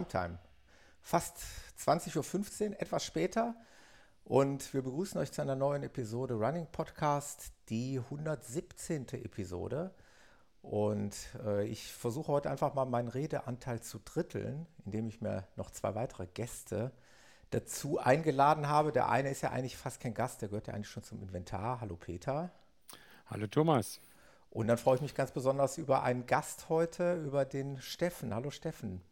Primetime. Fast 20.15 Uhr, etwas später. Und wir begrüßen euch zu einer neuen Episode Running Podcast, die 117. Episode. Und äh, ich versuche heute einfach mal meinen Redeanteil zu dritteln, indem ich mir noch zwei weitere Gäste dazu eingeladen habe. Der eine ist ja eigentlich fast kein Gast, der gehört ja eigentlich schon zum Inventar. Hallo Peter. Hallo Thomas. Und dann freue ich mich ganz besonders über einen Gast heute, über den Steffen. Hallo Steffen.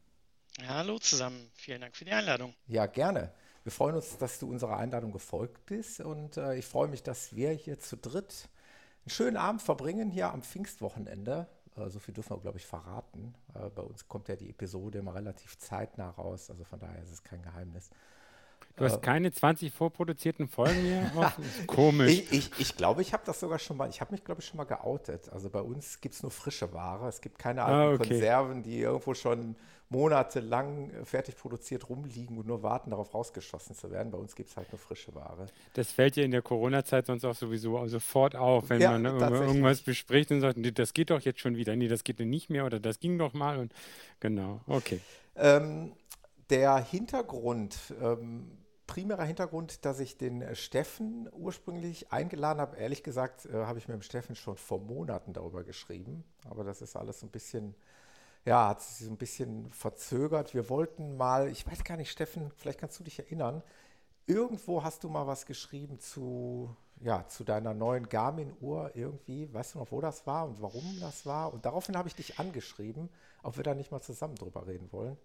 Hallo zusammen. Vielen Dank für die Einladung. Ja, gerne. Wir freuen uns, dass du unserer Einladung gefolgt bist und äh, ich freue mich, dass wir hier zu dritt einen schönen Abend verbringen hier am Pfingstwochenende. Äh, so viel dürfen wir, glaube ich, verraten. Äh, bei uns kommt ja die Episode immer relativ zeitnah raus, also von daher ist es kein Geheimnis. Du hast keine 20 vorproduzierten Folgen mehr? Komisch. Ich, ich, ich glaube, ich habe das sogar schon mal, ich habe mich, glaube ich, schon mal geoutet. Also bei uns gibt es nur frische Ware. Es gibt keine alten ah, okay. Konserven, die irgendwo schon monatelang fertig produziert rumliegen und nur warten, darauf rausgeschossen zu werden. Bei uns gibt es halt nur frische Ware. Das fällt ja in der Corona-Zeit sonst auch sowieso sofort auf, wenn ja, man irgendwas bespricht und sagt, nee, das geht doch jetzt schon wieder, nee, das geht nicht mehr oder das ging doch mal und genau, okay. Ähm, der Hintergrund ähm, primärer Hintergrund, dass ich den äh, Steffen ursprünglich eingeladen habe. Ehrlich gesagt äh, habe ich mit dem Steffen schon vor Monaten darüber geschrieben. Aber das ist alles ein bisschen, ja, hat sich so ein bisschen verzögert. Wir wollten mal, ich weiß gar nicht, Steffen, vielleicht kannst du dich erinnern. Irgendwo hast du mal was geschrieben zu, ja, zu deiner neuen Garmin-Uhr irgendwie. Weißt du noch, wo das war und warum das war? Und daraufhin habe ich dich angeschrieben, ob wir da nicht mal zusammen drüber reden wollen.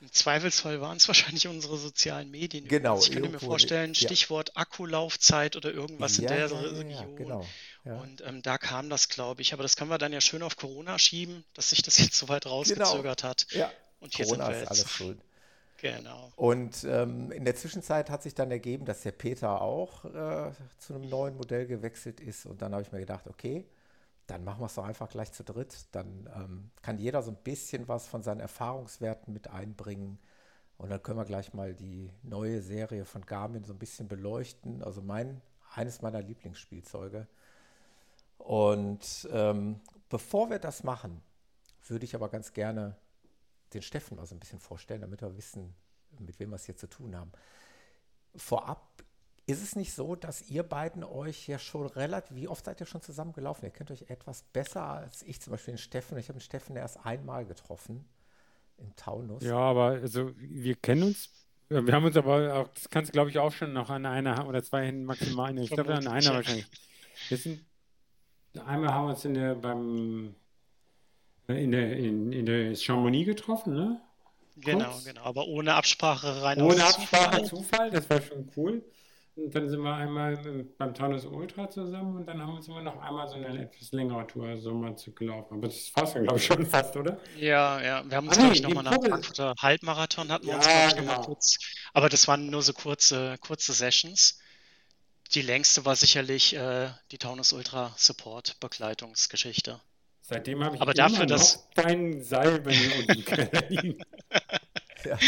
Im Zweifelsfall waren es wahrscheinlich unsere sozialen Medien. Genau. Ich könnte mir vorstellen, Stichwort ja. Akkulaufzeit oder irgendwas ja, in der ja, Region. Genau. Und ähm, da kam das, glaube ich. Aber das können wir dann ja schön auf Corona schieben, dass sich das jetzt so weit rausgezögert genau. hat. Ja. Und hier Corona sind wir ist alles schuld. Genau. Und ähm, in der Zwischenzeit hat sich dann ergeben, dass der Peter auch äh, zu einem neuen Modell gewechselt ist. Und dann habe ich mir gedacht, okay, dann machen wir es doch einfach gleich zu dritt. Dann ähm, kann jeder so ein bisschen was von seinen Erfahrungswerten mit einbringen. Und dann können wir gleich mal die neue Serie von Garmin so ein bisschen beleuchten. Also mein, eines meiner Lieblingsspielzeuge. Und ähm, bevor wir das machen, würde ich aber ganz gerne den Steffen mal so ein bisschen vorstellen, damit wir wissen, mit wem wir es hier zu tun haben. Vorab ist es nicht so, dass ihr beiden euch ja schon relativ, wie oft seid ihr schon zusammengelaufen? Ihr kennt euch etwas besser als ich, zum Beispiel den Steffen. Ich habe den Steffen erst einmal getroffen im Taunus. Ja, aber also wir kennen uns. Wir haben uns aber auch, das kannst du glaube ich auch schon noch an einer oder zwei Händen maximal. Ich glaube an einer wahrscheinlich. Wir sind, einmal haben wir uns in der, beim, in der, in, in der Chamonix getroffen, ne? Genau, Kurz. genau, aber ohne Absprache rein Ohne Absprache Zufall. Zufall, das war schon cool. Und dann sind wir einmal beim Taunus Ultra zusammen und dann haben wir uns immer noch einmal so eine etwas längere Tour so mal zu gelaufen. Aber das ist fast, glaube ich, schon fast, oder? Ja, ja. Wir haben uns, ah, glaube ich, nochmal nach Frankfurter Halbmarathon hatten wir ja, uns, glaube ich, genau. nochmal kurz. Aber das waren nur so kurze, kurze Sessions. Die längste war sicherlich äh, die Taunus Ultra Support Begleitungsgeschichte. Seitdem habe ich Aber dafür, dass dein Seil bei mir unten Ja,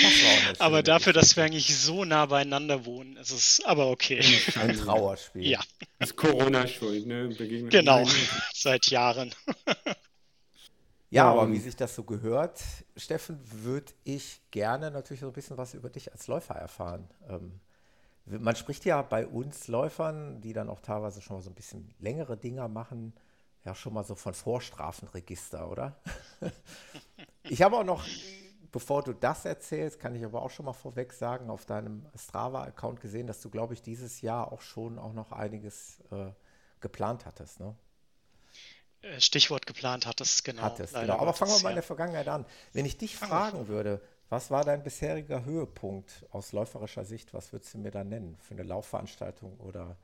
aber dafür, dass wir eigentlich so nah beieinander wohnen, ist es aber okay. Ein Trauerspiel. Ja. Das ist Corona schuld, ne? Begegnet genau, seit Jahren. Ja, aber ähm. wie sich das so gehört, Steffen, würde ich gerne natürlich so ein bisschen was über dich als Läufer erfahren. Ähm, man spricht ja bei uns Läufern, die dann auch teilweise schon mal so ein bisschen längere Dinger machen, ja schon mal so von Vorstrafenregister, oder? ich habe auch noch bevor du das erzählst, kann ich aber auch schon mal vorweg sagen, auf deinem Strava-Account gesehen, dass du, glaube ich, dieses Jahr auch schon auch noch einiges äh, geplant hattest, ne? Äh, Stichwort geplant hattest, genau. Hattest, genau. Aber fangen wir mal in der Vergangenheit an. Wenn ich dich fragen würde, was war dein bisheriger Höhepunkt aus läuferischer Sicht? Was würdest du mir da nennen? Für eine Laufveranstaltung oder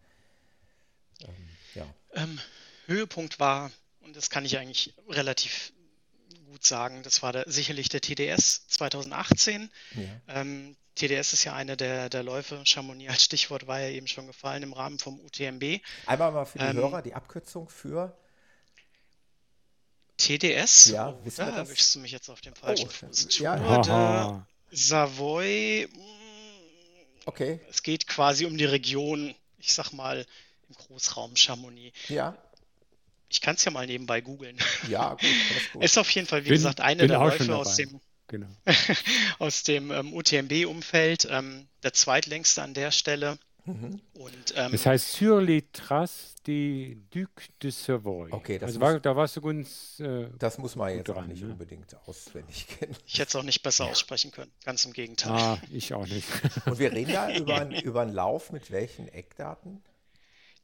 ähm, ja? Ähm, Höhepunkt war, und das kann ich eigentlich relativ gut sagen. Das war der, sicherlich der TDS 2018. Ja. Ähm, TDS ist ja eine der, der Läufe. Chamonix als Stichwort war ja eben schon gefallen im Rahmen vom UTMB. Einmal mal für die ähm, Hörer die Abkürzung für TDS? Ja, oh, da erwischst du mich jetzt auf dem falschen oh, Fuß. Ja. Savoy. Mm, okay. Es geht quasi um die Region, ich sag mal, im Großraum Chamonix. Ja. Ich kann es ja mal nebenbei googeln. Ja, gut, gut. Ist auf jeden Fall, wie bin, gesagt, eine der Läufe aus dem. genau. aus dem ähm, UTMB-Umfeld, ähm, der zweitlängste an der Stelle. Mhm. Und, ähm, das heißt Sur les traces des Duc de Savoy. Okay, das also muss, war, da warst du ganz. Äh, das muss man jetzt dran, nicht ne? unbedingt auswendig kennen. Ich hätte es auch nicht besser aussprechen können, ganz im Gegenteil. Ah, ich auch nicht. Und wir reden da über, ein, über einen Lauf mit welchen Eckdaten?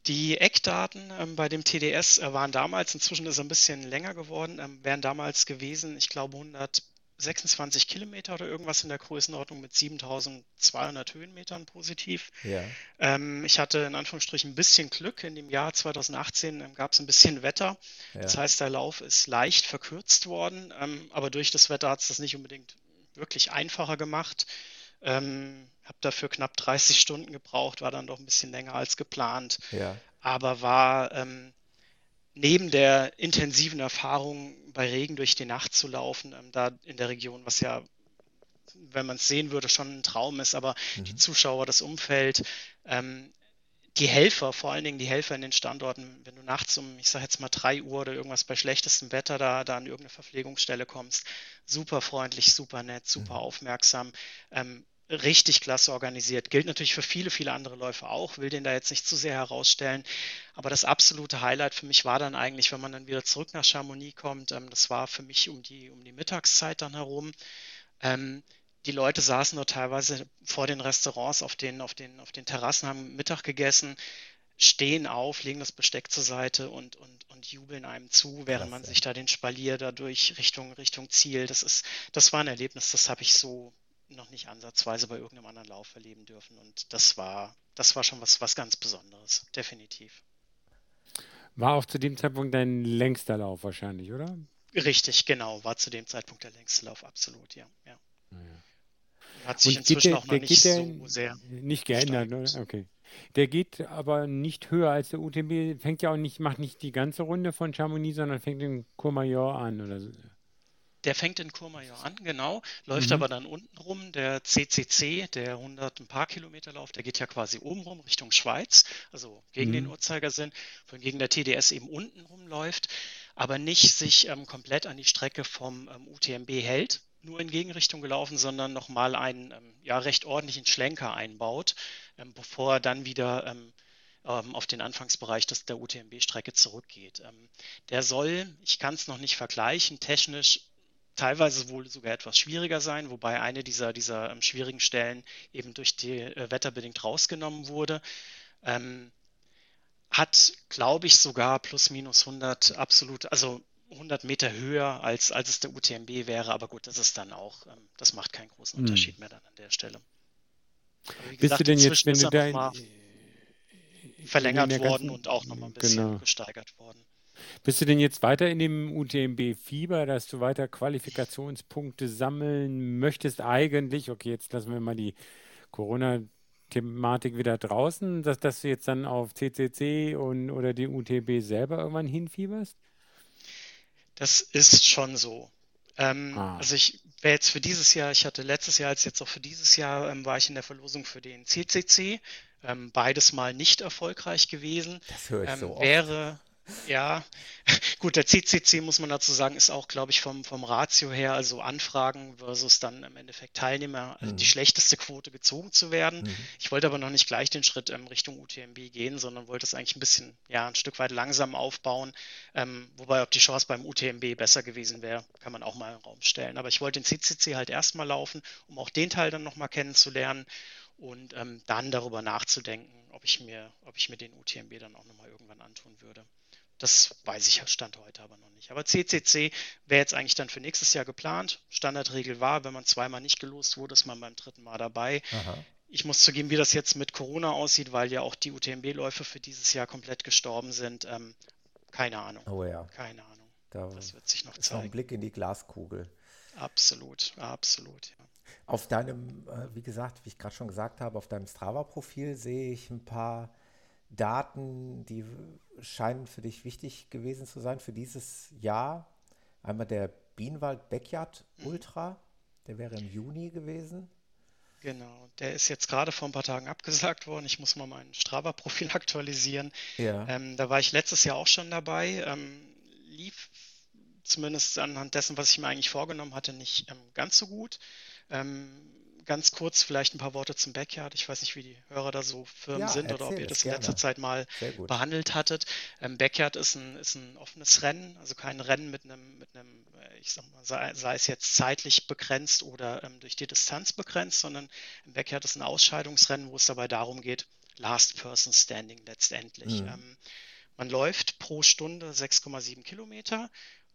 Die Eckdaten ähm, bei dem TDS äh, waren damals, inzwischen ist es ein bisschen länger geworden, ähm, wären damals gewesen, ich glaube 126 Kilometer oder irgendwas in der Größenordnung mit 7200 Höhenmetern positiv. Ja. Ähm, ich hatte in Anführungsstrichen ein bisschen Glück. In dem Jahr 2018 ähm, gab es ein bisschen Wetter. Ja. Das heißt, der Lauf ist leicht verkürzt worden, ähm, aber durch das Wetter hat es das nicht unbedingt wirklich einfacher gemacht. Ähm, habe dafür knapp 30 Stunden gebraucht, war dann doch ein bisschen länger als geplant. Ja. Aber war ähm, neben der intensiven Erfahrung, bei Regen durch die Nacht zu laufen, ähm, da in der Region, was ja, wenn man es sehen würde, schon ein Traum ist, aber mhm. die Zuschauer, das Umfeld, ähm, die Helfer, vor allen Dingen die Helfer in den Standorten, wenn du nachts um, ich sage jetzt mal drei Uhr oder irgendwas bei schlechtestem Wetter da, da an irgendeine Verpflegungsstelle kommst, super freundlich, super nett, super mhm. aufmerksam. Ähm, richtig klasse organisiert. Gilt natürlich für viele, viele andere Läufer auch, will den da jetzt nicht zu sehr herausstellen. Aber das absolute Highlight für mich war dann eigentlich, wenn man dann wieder zurück nach Chamonix kommt, ähm, das war für mich um die, um die Mittagszeit dann herum. Ähm, die Leute saßen nur teilweise vor den Restaurants auf den, auf den, auf den Terrassen, haben Mittag gegessen, stehen auf, legen das Besteck zur Seite und, und, und jubeln einem zu, während man sich da den Spalier dadurch Richtung, Richtung Ziel. Das ist, das war ein Erlebnis, das habe ich so noch nicht ansatzweise bei irgendeinem anderen Lauf erleben dürfen. Und das war, das war schon was, was ganz Besonderes, definitiv. War auch zu dem Zeitpunkt dein längster Lauf wahrscheinlich, oder? Richtig, genau, war zu dem Zeitpunkt der längste Lauf, absolut, ja. ja. ja. Hat sich Und inzwischen der, auch noch nicht so sehr nicht geändert, ne? Okay. Der geht aber nicht höher als der UTMB, fängt ja auch nicht, macht nicht die ganze Runde von Chamonix, sondern fängt in Courmayeur an oder so. Der fängt in Courmayeur an, genau, läuft mhm. aber dann unten rum. Der CCC, der 100 ein paar Kilometer Lauf, der geht ja quasi oben rum Richtung Schweiz, also gegen mhm. den Uhrzeigersinn, wohingegen der TDS eben unten rumläuft, aber nicht sich ähm, komplett an die Strecke vom ähm, UTMB hält, nur in Gegenrichtung gelaufen, sondern nochmal einen ähm, ja, recht ordentlichen Schlenker einbaut, ähm, bevor er dann wieder ähm, ähm, auf den Anfangsbereich des, der UTMB-Strecke zurückgeht. Der soll, ich kann es noch nicht vergleichen, technisch teilweise wohl sogar etwas schwieriger sein, wobei eine dieser, dieser ähm, schwierigen Stellen eben durch die äh, wetterbedingt rausgenommen wurde. Ähm, hat, glaube ich, sogar plus minus 100 absolut, also 100 Meter höher als, als es der UTMB wäre, aber gut, das ist dann auch, ähm, das macht keinen großen hm. Unterschied hm. mehr dann an der Stelle. Bist gesagt, du denn jetzt, wenn du da verlängert worden und auch nochmal ein bisschen genau. gesteigert worden. Bist du denn jetzt weiter in dem UTMB-Fieber, dass du weiter Qualifikationspunkte sammeln möchtest? Eigentlich, okay, jetzt lassen wir mal die Corona-Thematik wieder draußen, dass, dass du jetzt dann auf CCC und, oder die UTMB selber irgendwann hinfieberst? Das ist schon so. Ähm, ah. Also ich wäre jetzt für dieses Jahr, ich hatte letztes Jahr als jetzt auch für dieses Jahr, ähm, war ich in der Verlosung für den CCC. Ähm, beides mal nicht erfolgreich gewesen. Das höre ich so oft. Wäre, ja, gut, der CCC muss man dazu sagen, ist auch, glaube ich, vom, vom Ratio her, also Anfragen versus dann im Endeffekt Teilnehmer, mhm. die schlechteste Quote gezogen zu werden. Mhm. Ich wollte aber noch nicht gleich den Schritt ähm, Richtung UTMB gehen, sondern wollte es eigentlich ein bisschen, ja, ein Stück weit langsam aufbauen. Ähm, wobei, ob die Chance beim UTMB besser gewesen wäre, kann man auch mal im Raum stellen. Aber ich wollte den CCC halt erstmal laufen, um auch den Teil dann nochmal kennenzulernen und ähm, dann darüber nachzudenken, ob ich mir, ob ich mir den UTMB dann auch nochmal irgendwann antun würde. Das weiß ich Stand heute aber noch nicht. Aber CCC wäre jetzt eigentlich dann für nächstes Jahr geplant. Standardregel war, wenn man zweimal nicht gelost wurde, ist man beim dritten Mal dabei. Aha. Ich muss zugeben, wie das jetzt mit Corona aussieht, weil ja auch die UTMB-Läufe für dieses Jahr komplett gestorben sind. Ähm, keine Ahnung. Oh ja. Keine Ahnung. Da das wird sich noch zeigen. Noch ein Blick in die Glaskugel. Absolut, absolut. Ja. Auf deinem, äh, wie gesagt, wie ich gerade schon gesagt habe, auf deinem Strava-Profil sehe ich ein paar Daten, die scheinen für dich wichtig gewesen zu sein für dieses Jahr. Einmal der Bienenwald Backyard mhm. Ultra, der wäre im Juni gewesen. Genau, der ist jetzt gerade vor ein paar Tagen abgesagt worden. Ich muss mal mein Strava-Profil aktualisieren. Ja. Ähm, da war ich letztes Jahr auch schon dabei. Ähm, lief zumindest anhand dessen, was ich mir eigentlich vorgenommen hatte, nicht ähm, ganz so gut. Ähm, ganz kurz vielleicht ein paar Worte zum Backyard. Ich weiß nicht, wie die Hörer da so firm ja, sind oder ob ihr das in letzter Zeit mal behandelt hattet. Ähm, Backyard ist ein, ist ein offenes Rennen, also kein Rennen mit einem, mit einem äh, ich sag mal, sei, sei es jetzt zeitlich begrenzt oder ähm, durch die Distanz begrenzt, sondern im Backyard ist ein Ausscheidungsrennen, wo es dabei darum geht, Last Person Standing letztendlich. Mhm. Ähm, man läuft pro Stunde 6,7 Kilometer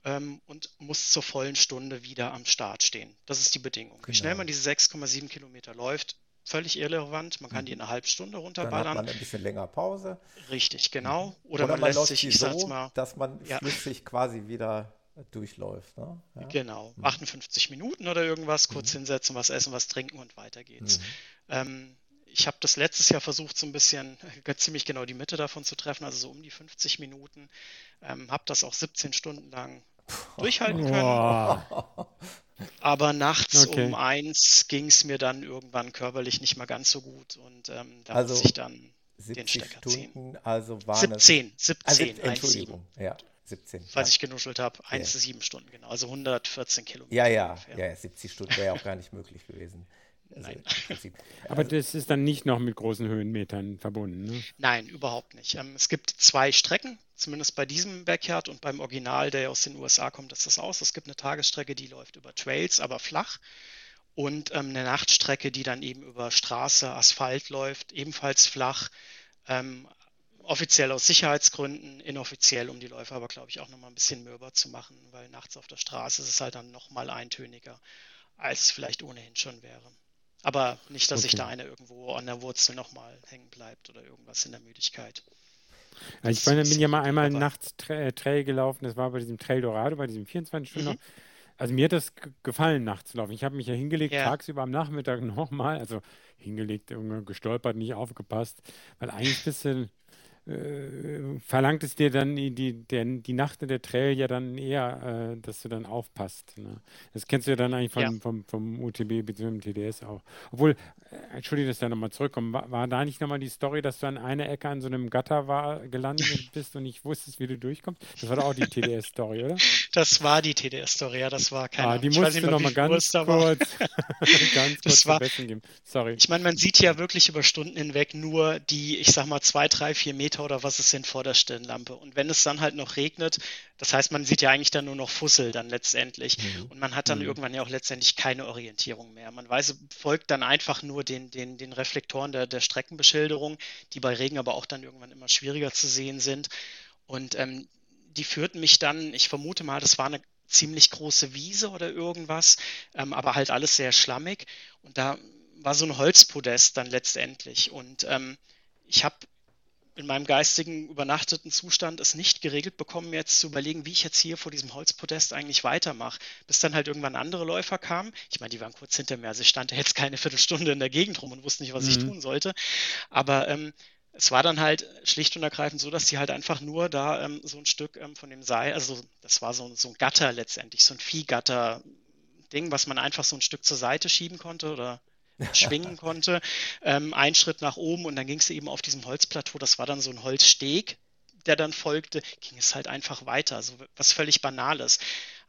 ähm, und muss zur vollen Stunde wieder am Start stehen. Das ist die Bedingung. Genau. Wie schnell man diese 6,7 Kilometer läuft, völlig irrelevant. Man kann die in einer halben Stunde runterballern. Dann hat man ein bisschen länger Pause. Richtig, genau. Oder, Oder man, man, lässt sich, ich so, mal, dass man ja. flüssig quasi wieder durchläuft. Ne? Ja. Genau, 58 mhm. Minuten oder irgendwas, kurz mhm. hinsetzen, was essen, was trinken und weiter geht's. Mhm. Ähm, ich habe das letztes Jahr versucht, so ein bisschen ziemlich genau die Mitte davon zu treffen, also so um die 50 Minuten. Ähm, habe das auch 17 Stunden lang durchhalten können. Wow. Aber nachts okay. um eins ging es mir dann irgendwann körperlich nicht mehr ganz so gut und ähm, da also muss ich dann den Stecker Stunden, ziehen. Also waren 17, 17, also, Entschuldigung, 1, ja. 17. Falls ja. ich genuschelt habe, 1 zu ja. 7 Stunden, genau. Also 114 Kilometer. Ja, ja, ja, 70 Stunden wäre ja auch gar nicht möglich gewesen. Also Nein. Aber das ist dann nicht noch mit großen Höhenmetern verbunden, ne? Nein, überhaupt nicht. Ähm, es gibt zwei Strecken, zumindest bei diesem Backyard und beim Original, der aus den USA kommt, ist das aus. Es gibt eine Tagesstrecke, die läuft über Trails, aber flach. Und ähm, eine Nachtstrecke, die dann eben über Straße, Asphalt läuft, ebenfalls flach. Ähm, offiziell aus Sicherheitsgründen, inoffiziell, um die Läufer aber, glaube ich, auch nochmal ein bisschen mürber zu machen, weil nachts auf der Straße ist es halt dann nochmal eintöniger, als es vielleicht ohnehin schon wäre. Aber nicht, dass okay. sich da einer irgendwo an der Wurzel nochmal hängen bleibt oder irgendwas in der Müdigkeit. Ja, ich bin, bin ja mal einmal nachts Tra Trail gelaufen, das war bei diesem Trail Dorado, bei diesem 24 Stunden. Mhm. Also mir hat das gefallen, nachts zu laufen. Ich habe mich ja hingelegt, ja. tagsüber am Nachmittag nochmal, also hingelegt, gestolpert, nicht aufgepasst, weil eigentlich bist du äh, verlangt es dir dann die, die, die Nacht in der Trail ja dann eher, äh, dass du dann aufpasst. Ne? Das kennst du ja dann eigentlich vom, ja. vom, vom UTB bzw. TDS auch. Obwohl, äh, entschuldige, dass ich da nochmal zurückkomme, war, war, da nicht nochmal die Story, dass du an einer Ecke an so einem Gatter war, gelandet bist und nicht wusstest, wie du durchkommst? Das war doch auch die TDS-Story, oder? Das war die TDS-Story, ja, das war keine ah, Die musst du nochmal ganz, kurz, ganz kurz war, geben. Sorry. Ich meine, man sieht ja wirklich über Stunden hinweg nur die, ich sag mal, zwei, drei, vier Meter Meter oder was es sind vor der Stirnlampe. Und wenn es dann halt noch regnet, das heißt, man sieht ja eigentlich dann nur noch Fussel dann letztendlich. Mhm. Und man hat dann mhm. irgendwann ja auch letztendlich keine Orientierung mehr. Man weiß, folgt dann einfach nur den, den, den Reflektoren der, der Streckenbeschilderung, die bei Regen aber auch dann irgendwann immer schwieriger zu sehen sind. Und ähm, die führten mich dann, ich vermute mal, das war eine ziemlich große Wiese oder irgendwas, ähm, aber halt alles sehr schlammig. Und da war so ein Holzpodest dann letztendlich. Und ähm, ich habe in meinem geistigen übernachteten Zustand es nicht geregelt bekommen, mir jetzt zu überlegen, wie ich jetzt hier vor diesem Holzpodest eigentlich weitermache. Bis dann halt irgendwann andere Läufer kamen. Ich meine, die waren kurz hinter mir, also ich stand jetzt keine Viertelstunde in der Gegend rum und wusste nicht, was mhm. ich tun sollte. Aber ähm, es war dann halt schlicht und ergreifend so, dass die halt einfach nur da ähm, so ein Stück ähm, von dem Seil, also das war so, so ein Gatter letztendlich, so ein Viehgatter-Ding, was man einfach so ein Stück zur Seite schieben konnte oder schwingen konnte. Ähm, ein Schritt nach oben und dann ging es eben auf diesem Holzplateau, das war dann so ein Holzsteg, der dann folgte, ging es halt einfach weiter. So was völlig Banales.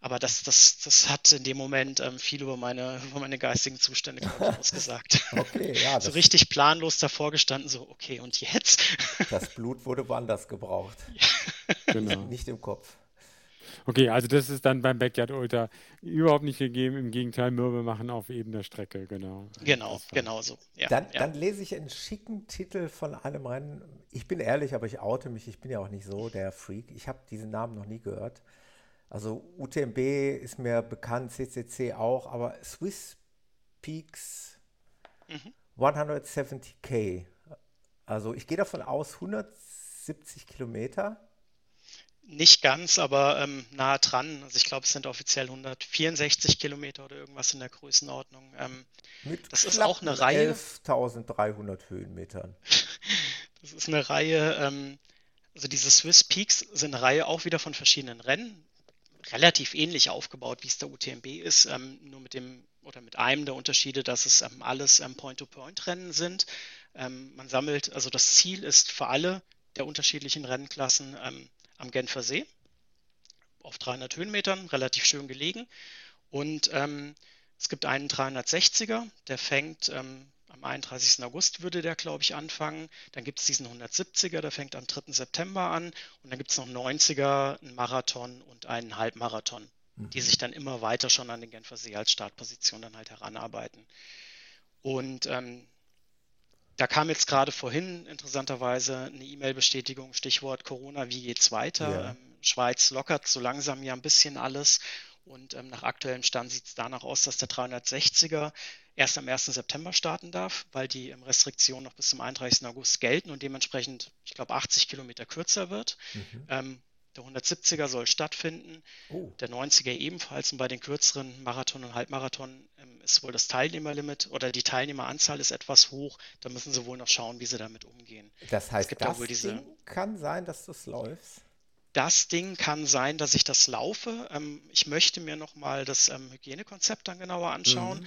Aber das, das, das hat in dem Moment ähm, viel über meine, über meine geistigen Zustände ausgesagt. okay, ja. so richtig planlos davor gestanden, so, okay, und jetzt? das Blut wurde woanders gebraucht. Ja. Genau. Nicht im Kopf. Okay, also das ist dann beim Backyard Ultra überhaupt nicht gegeben. Im Gegenteil, Mürbe machen auf ebener Strecke, genau. Genau, genau so. Ja, dann, ja. dann, lese ich einen schicken Titel von einem Rennen. Ich bin ehrlich, aber ich oute mich. Ich bin ja auch nicht so der Freak. Ich habe diesen Namen noch nie gehört. Also UTMB ist mir bekannt, CCC auch, aber Swiss Peaks mhm. 170k. Also ich gehe davon aus, 170 Kilometer. Nicht ganz, aber ähm, nah dran. Also ich glaube, es sind offiziell 164 Kilometer oder irgendwas in der Größenordnung. Ähm, Mit das ist auch eine Reihe. 11.300 Höhenmetern. das ist eine Reihe, ähm, also diese Swiss Peaks sind eine Reihe auch wieder von verschiedenen Rennen. Relativ ähnlich aufgebaut, wie es der UTMB ist, ähm, nur mit dem oder mit einem der Unterschiede, dass es ähm, alles ähm, Point-to-Point-Rennen sind. man sammelt, also das Ziel ist für alle der unterschiedlichen Rennklassen am Genfer See. auf 300 Höhenmetern, relativ schön gelegen. Und ähm, es gibt einen 360er, der fängt ähm, am 31. August würde der, glaube ich, anfangen. Dann gibt es diesen 170er, der fängt am 3. September an. Und dann gibt es noch 90er, einen Marathon und einen Halbmarathon, mhm. die sich dann immer weiter schon an den Genfer See als Startposition dann halt heranarbeiten. Und ähm, da kam jetzt gerade vorhin interessanterweise eine E-Mail-Bestätigung, Stichwort Corona, wie geht's weiter? Ja. Ähm, Schweiz lockert so langsam ja ein bisschen alles und ähm, nach aktuellem Stand sieht es danach aus, dass der 360er erst am 1. September starten darf, weil die ähm, Restriktionen noch bis zum 31. August gelten und dementsprechend, ich glaube, 80 Kilometer kürzer wird. Mhm. Der 170er soll stattfinden, oh. der 90er ebenfalls und bei den kürzeren Marathon und Halbmarathon ähm, ist wohl das Teilnehmerlimit oder die Teilnehmeranzahl ist etwas hoch. Da müssen sie wohl noch schauen, wie sie damit umgehen. Das heißt, das diese, kann sein, dass du es läufst? das Ding kann sein, dass ich das laufe. Ähm, ich möchte mir nochmal das ähm, Hygienekonzept dann genauer anschauen, mhm.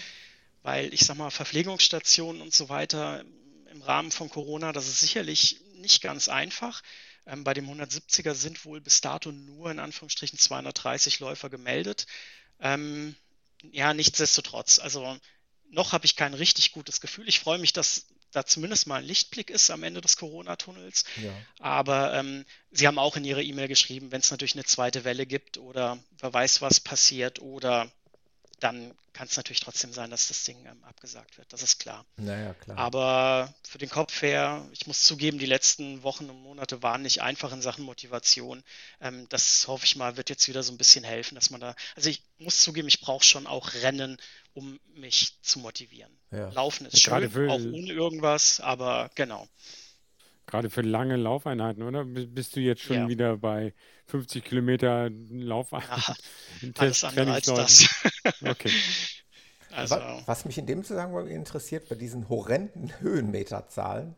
weil ich sag mal, Verpflegungsstationen und so weiter im Rahmen von Corona, das ist sicherlich nicht ganz einfach. Ähm, bei dem 170er sind wohl bis dato nur in Anführungsstrichen 230 Läufer gemeldet. Ähm, ja, nichtsdestotrotz, also noch habe ich kein richtig gutes Gefühl. Ich freue mich, dass da zumindest mal ein Lichtblick ist am Ende des Corona-Tunnels. Ja. Aber ähm, Sie haben auch in Ihrer E-Mail geschrieben, wenn es natürlich eine zweite Welle gibt oder wer weiß, was passiert oder dann kann es natürlich trotzdem sein, dass das Ding ähm, abgesagt wird. Das ist klar. Naja, klar. Aber für den Kopf her, ich muss zugeben, die letzten Wochen und Monate waren nicht einfach in Sachen Motivation. Ähm, das hoffe ich mal, wird jetzt wieder so ein bisschen helfen, dass man da. Also ich muss zugeben, ich brauche schon auch Rennen, um mich zu motivieren. Ja. Laufen ist schön, auch ohne irgendwas, aber genau. Gerade für lange Laufeinheiten, oder? Bist du jetzt schon ja. wieder bei 50 Kilometer Laufeinheiten? alles andere als das. okay. Also, was mich in dem Zusammenhang interessiert, bei diesen horrenden Höhenmeterzahlen,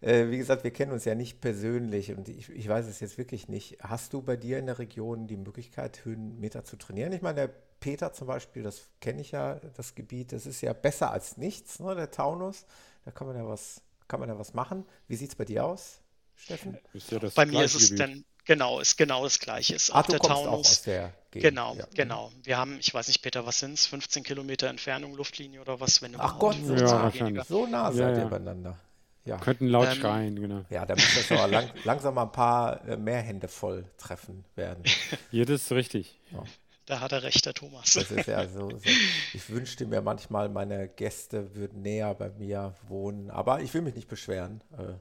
äh, wie gesagt, wir kennen uns ja nicht persönlich und ich, ich, weiß es jetzt wirklich nicht. Hast du bei dir in der Region die Möglichkeit, Höhenmeter zu trainieren? Ich meine, der Peter zum Beispiel, das kenne ich ja, das Gebiet, das ist ja besser als nichts, ne, der Taunus. Da kann man ja was kann man da was machen? Wie sieht es bei dir aus, Steffen? Ja bei mir ist es dann genau, ist genau das gleiche. Ist Ach, auch der Taunus. Auch aus der Gegend. Genau, ja. genau. Wir haben, ich weiß nicht, Peter, was sind es? 15 Kilometer Entfernung, Luftlinie oder was, wenn du Ach Gott, so, ja, so nah seid ihr beieinander. Ja. Könnten laut ähm, schreien, genau. Ja, da muss das aber lang, langsam mal ein paar äh, mehr Hände voll treffen werden. Ja, das ist richtig. Ja. Da hat er recht, der Thomas. Das ist ja so, so. Ich wünschte mir manchmal, meine Gäste würden näher bei mir wohnen. Aber ich will mich nicht beschweren. Äh,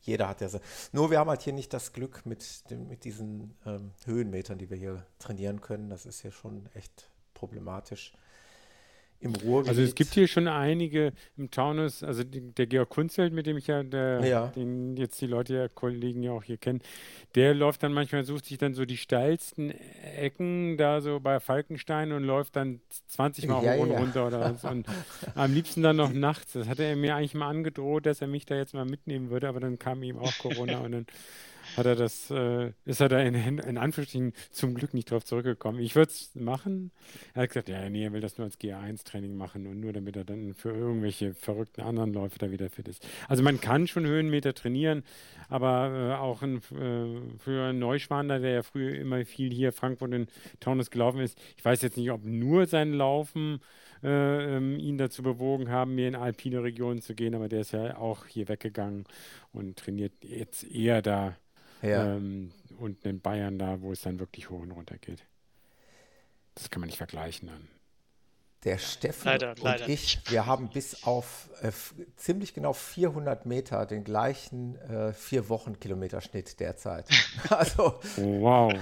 jeder hat ja so. Nur wir haben halt hier nicht das Glück mit, dem, mit diesen ähm, Höhenmetern, die wir hier trainieren können. Das ist hier schon echt problematisch im Ruhrgebiet. Also es gibt hier schon einige im Taunus, also die, der Georg Kunzelt, mit dem ich ja, der, ja, den jetzt die Leute ja, Kollegen ja auch hier kennen, der läuft dann manchmal, sucht sich dann so die steilsten Ecken da so bei Falkenstein und läuft dann 20 Mal ja, ja. runter oder was. Und am liebsten dann noch nachts. Das hatte er mir eigentlich mal angedroht, dass er mich da jetzt mal mitnehmen würde, aber dann kam ihm auch Corona und dann hat er das, äh, ist er da in, in Anführungsstrichen zum Glück nicht drauf zurückgekommen. Ich würde es machen. Er hat gesagt, ja, nee, er will das nur als GA1-Training machen und nur damit er dann für irgendwelche verrückten anderen Läufe da wieder fit ist. Also man kann schon Höhenmeter trainieren, aber äh, auch ein, äh, für einen Neuschwander, der ja früher immer viel hier Frankfurt in Taunus gelaufen ist, ich weiß jetzt nicht, ob nur sein Laufen äh, ähm, ihn dazu bewogen haben, mehr in alpine Regionen zu gehen, aber der ist ja auch hier weggegangen und trainiert jetzt eher da ja. Ähm, und in Bayern da, wo es dann wirklich hoch und runter geht. Das kann man nicht vergleichen dann. Der Steffen leider, und leider ich, wir haben bis auf äh, ziemlich genau 400 Meter den gleichen äh, vier Wochen Kilometerschnitt derzeit. also wow,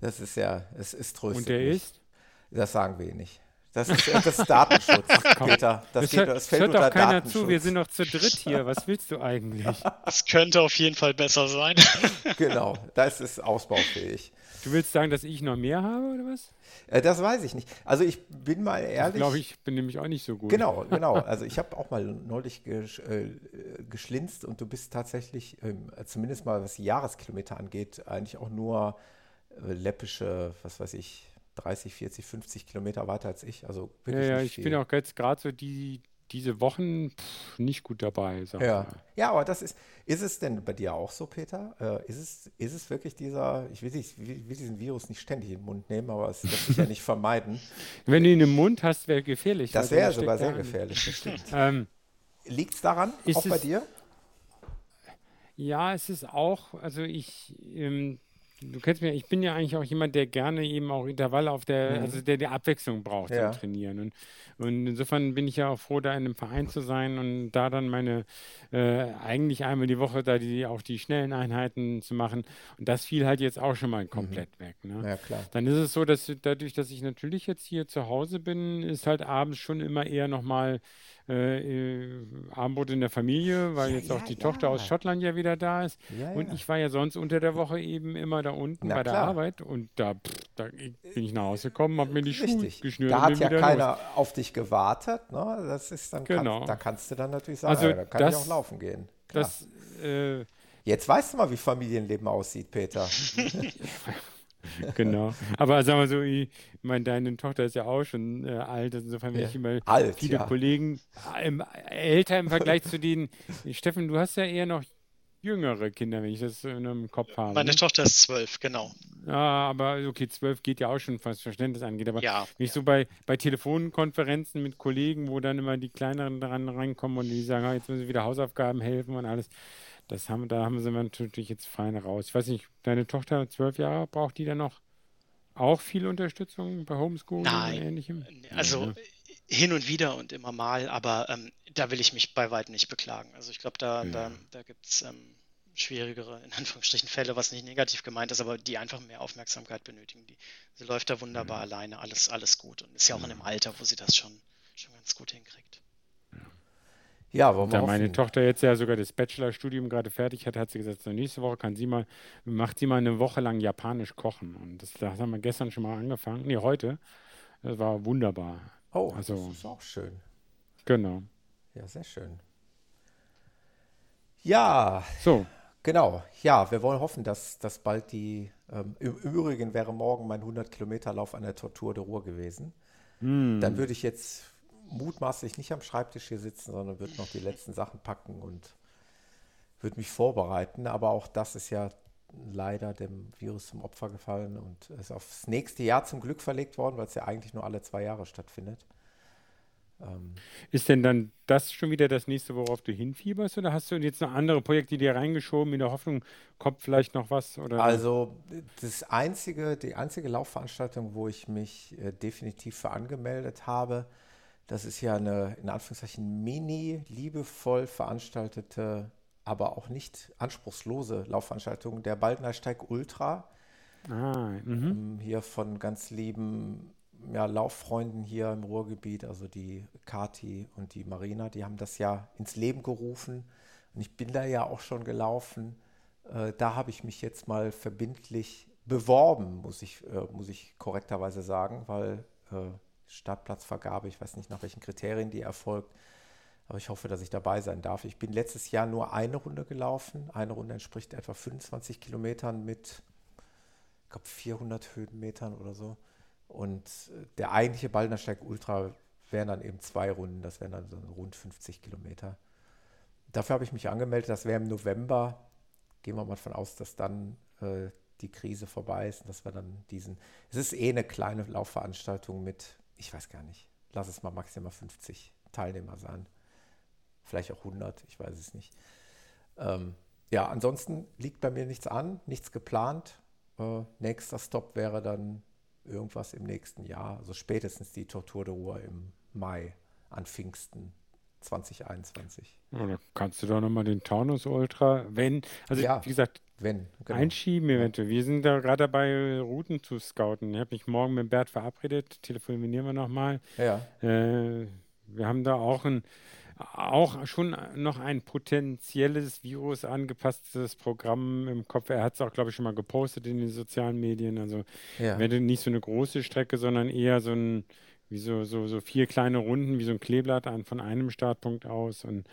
das ist ja, es ist tröstlich. Und der ist? Das sagen wir nicht. Das ist, das ist Datenschutz, Peter. Das, das, geht, hört, das fällt hört doch keiner zu. Wir sind noch zu dritt hier. Was willst du eigentlich? Das könnte auf jeden Fall besser sein. Genau, das ist ausbaufähig. Du willst sagen, dass ich noch mehr habe oder was? Äh, das weiß ich nicht. Also ich bin mal ehrlich. Ich glaube, ich bin nämlich auch nicht so gut. Genau, genau. Also ich habe auch mal neulich gesch äh, geschlinzt und du bist tatsächlich, äh, zumindest mal was die Jahreskilometer angeht, eigentlich auch nur äh, läppische, was weiß ich, 30, 40, 50 Kilometer weiter als ich. Also wirklich ja, ja, ich viel. bin auch jetzt gerade so die diese Wochen pff, nicht gut dabei. ja. ja, aber das ist, ist es denn bei dir auch so, Peter? Äh, ist, es, ist es wirklich dieser, ich will, nicht, will, will diesen Virus nicht ständig in den Mund nehmen, aber es lässt sich ja nicht vermeiden. Wenn du ihn im Mund hast, wäre gefährlich. Das wäre sogar sehr gefährlich, das stimmt. ähm, Liegt es daran, auch bei dir? Ja, es ist auch, also ich, ähm, du kennst mich, ich bin ja eigentlich auch jemand, der gerne eben auch Intervalle auf der, mhm. also der die Abwechslung braucht ja. zum Trainieren. Und, und insofern bin ich ja auch froh, da in einem Verein zu sein und da dann meine, äh, eigentlich einmal die Woche da die, auch die schnellen Einheiten zu machen. Und das fiel halt jetzt auch schon mal komplett mhm. weg. Ne? Ja, klar. Dann ist es so, dass dadurch, dass ich natürlich jetzt hier zu Hause bin, ist halt abends schon immer eher nochmal äh, äh, Abendbrot in der Familie, weil ja, jetzt auch die ja. Tochter aus Schottland ja wieder da ist. und ich war ja sonst unter der Woche eben immer da unten Na, bei der klar. Arbeit und da, pff, da, bin ich nach Hause gekommen, habe mir die Richtig. Schuhe geschnürt. Da hat ja keiner los. auf dich gewartet. Ne? Das ist dann genau. Kann, da kannst du dann natürlich sagen, also, da kann das, ich auch laufen gehen. Das, äh, Jetzt weißt du mal, wie Familienleben aussieht, Peter. genau. Aber sagen wir so, ich meine, deine Tochter ist ja auch schon äh, alt, insofern wenn ja. ich immer alt, viele ja. Kollegen äh, älter im Vergleich zu denen. Steffen, du hast ja eher noch jüngere Kinder, wenn ich das in einem Kopf habe. Meine ne? Tochter ist zwölf, genau. Ja, aber okay, zwölf geht ja auch schon, was Verständnis angeht. Aber ja, wenn ich so bei, bei Telefonkonferenzen mit Kollegen, wo dann immer die Kleineren dran reinkommen und die sagen, ah, jetzt müssen sie wieder Hausaufgaben helfen und alles. Das haben, da haben sie natürlich jetzt fein raus. Ich weiß nicht, deine Tochter zwölf Jahre, braucht die dann noch auch viel Unterstützung bei Homeschooling Nein, und ähnlichem? Also ja. hin und wieder und immer mal, aber ähm, da will ich mich bei weitem nicht beklagen. Also ich glaube, da, ja. da, da gibt es ähm, schwierigere, in Anführungsstrichen, Fälle, was nicht negativ gemeint ist, aber die einfach mehr Aufmerksamkeit benötigen. Die, sie läuft da wunderbar ja. alleine, alles, alles gut und ist ja auch in einem Alter, wo sie das schon, schon ganz gut hinkriegt. Ja, wollen wir Da meine Tochter jetzt ja sogar das Bachelorstudium gerade fertig hat, hat sie gesagt, so nächste Woche kann sie mal, macht sie mal eine Woche lang japanisch kochen. Und das, das haben wir gestern schon mal angefangen. Nee, heute. Das war wunderbar. Oh, also, das ist auch schön. Genau. Ja, sehr schön. Ja. So. Genau. Ja, wir wollen hoffen, dass, dass bald die. Ähm, Im Übrigen wäre morgen mein 100-Kilometer-Lauf an der Tortur de Ruhr gewesen. Mm. Dann würde ich jetzt mutmaßlich nicht am Schreibtisch hier sitzen, sondern wird noch die letzten Sachen packen und wird mich vorbereiten. Aber auch das ist ja leider dem Virus zum Opfer gefallen und ist aufs nächste Jahr zum Glück verlegt worden, weil es ja eigentlich nur alle zwei Jahre stattfindet. Ähm ist denn dann das schon wieder das nächste, worauf du hinfieberst? Oder hast du jetzt noch andere Projekte dir reingeschoben in der Hoffnung, kommt vielleicht noch was? Oder? Also das einzige, die einzige Laufveranstaltung, wo ich mich äh, definitiv für angemeldet habe, das ist ja eine, in Anführungszeichen, mini, liebevoll veranstaltete, aber auch nicht anspruchslose Laufveranstaltung, der Baldnersteig Ultra. Ah, mhm. Ähm, hier von ganz lieben ja, Lauffreunden hier im Ruhrgebiet, also die Kati und die Marina, die haben das ja ins Leben gerufen. Und ich bin da ja auch schon gelaufen. Äh, da habe ich mich jetzt mal verbindlich beworben, muss ich, äh, muss ich korrekterweise sagen, weil äh, Startplatzvergabe. Ich weiß nicht, nach welchen Kriterien die erfolgt. Aber ich hoffe, dass ich dabei sein darf. Ich bin letztes Jahr nur eine Runde gelaufen. Eine Runde entspricht etwa 25 Kilometern mit, ich glaube, 400 Höhenmetern oder so. Und äh, der eigentliche Baldnersteig Ultra wären dann eben zwei Runden. Das wären dann so rund 50 Kilometer. Dafür habe ich mich angemeldet. Das wäre im November. Gehen wir mal davon aus, dass dann äh, die Krise vorbei ist und dass wir dann diesen. Es ist eh eine kleine Laufveranstaltung mit ich weiß gar nicht, lass es mal maximal 50 Teilnehmer sein. Vielleicht auch 100, ich weiß es nicht. Ähm, ja, ansonsten liegt bei mir nichts an, nichts geplant. Äh, nächster Stopp wäre dann irgendwas im nächsten Jahr, also spätestens die Tortur de Ruhr im Mai an Pfingsten 2021. Ja, da kannst du doch nochmal den Taunus Ultra, wenn, also ja, wie gesagt, wenn, genau. einschieben eventuell. Wir sind da gerade dabei, Routen zu scouten. Ich habe mich morgen mit Bert verabredet, telefonieren wir nochmal. Ja. Äh, wir haben da auch ein, auch schon noch ein potenzielles Virus angepasstes Programm im Kopf. Er hat es auch, glaube ich, schon mal gepostet in den sozialen Medien. Also ja. werde nicht so eine große Strecke, sondern eher so ein wie so, so, so vier kleine Runden, wie so ein Kleeblatt an, von einem Startpunkt aus und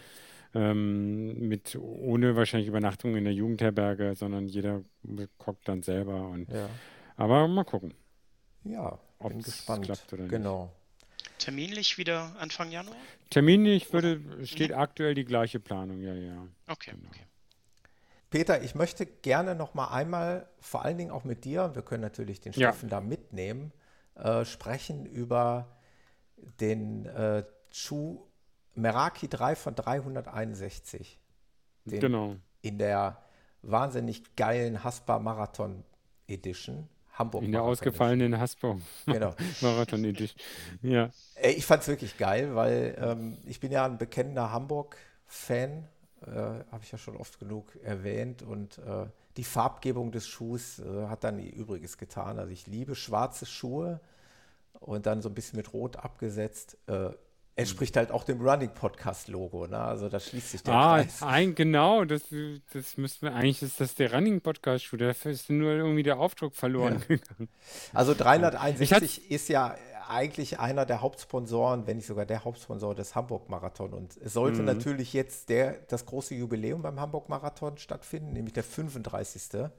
ähm, mit ohne wahrscheinlich Übernachtung in der Jugendherberge, sondern jeder guckt dann selber. Und, ja. Aber mal gucken. Ja, bin gespannt. Klappt oder genau. Nicht. terminlich wieder Anfang Januar? Terminlich würde, steht mhm. aktuell die gleiche Planung, ja, ja. Okay, genau. okay. Peter, ich möchte gerne noch mal einmal, vor allen Dingen auch mit dir, wir können natürlich den Steffen ja. da mitnehmen, äh, sprechen über den äh, Schuh Meraki 3 von 361. Den genau. In der wahnsinnig geilen Haspa Marathon Edition. Hamburg. In der ausgefallenen Haspa genau. Marathon Edition. Ja. Ich fand es wirklich geil, weil ähm, ich bin ja ein bekennender Hamburg-Fan, äh, habe ich ja schon oft genug erwähnt. Und äh, die Farbgebung des Schuhs äh, hat dann ihr Übriges getan. Also ich liebe schwarze Schuhe und dann so ein bisschen mit Rot abgesetzt. Äh, entspricht halt auch dem Running Podcast Logo, ne? Also da schließt sich der ah, Kreis. Ein, genau, das, das müsste eigentlich ist das der Running Podcast Schuh, da ist nur irgendwie der Aufdruck verloren ja. gegangen. Also 361 ist ja eigentlich einer der Hauptsponsoren, wenn nicht sogar der Hauptsponsor des Hamburg Marathon und es sollte mhm. natürlich jetzt der das große Jubiläum beim Hamburg Marathon stattfinden, nämlich der 35.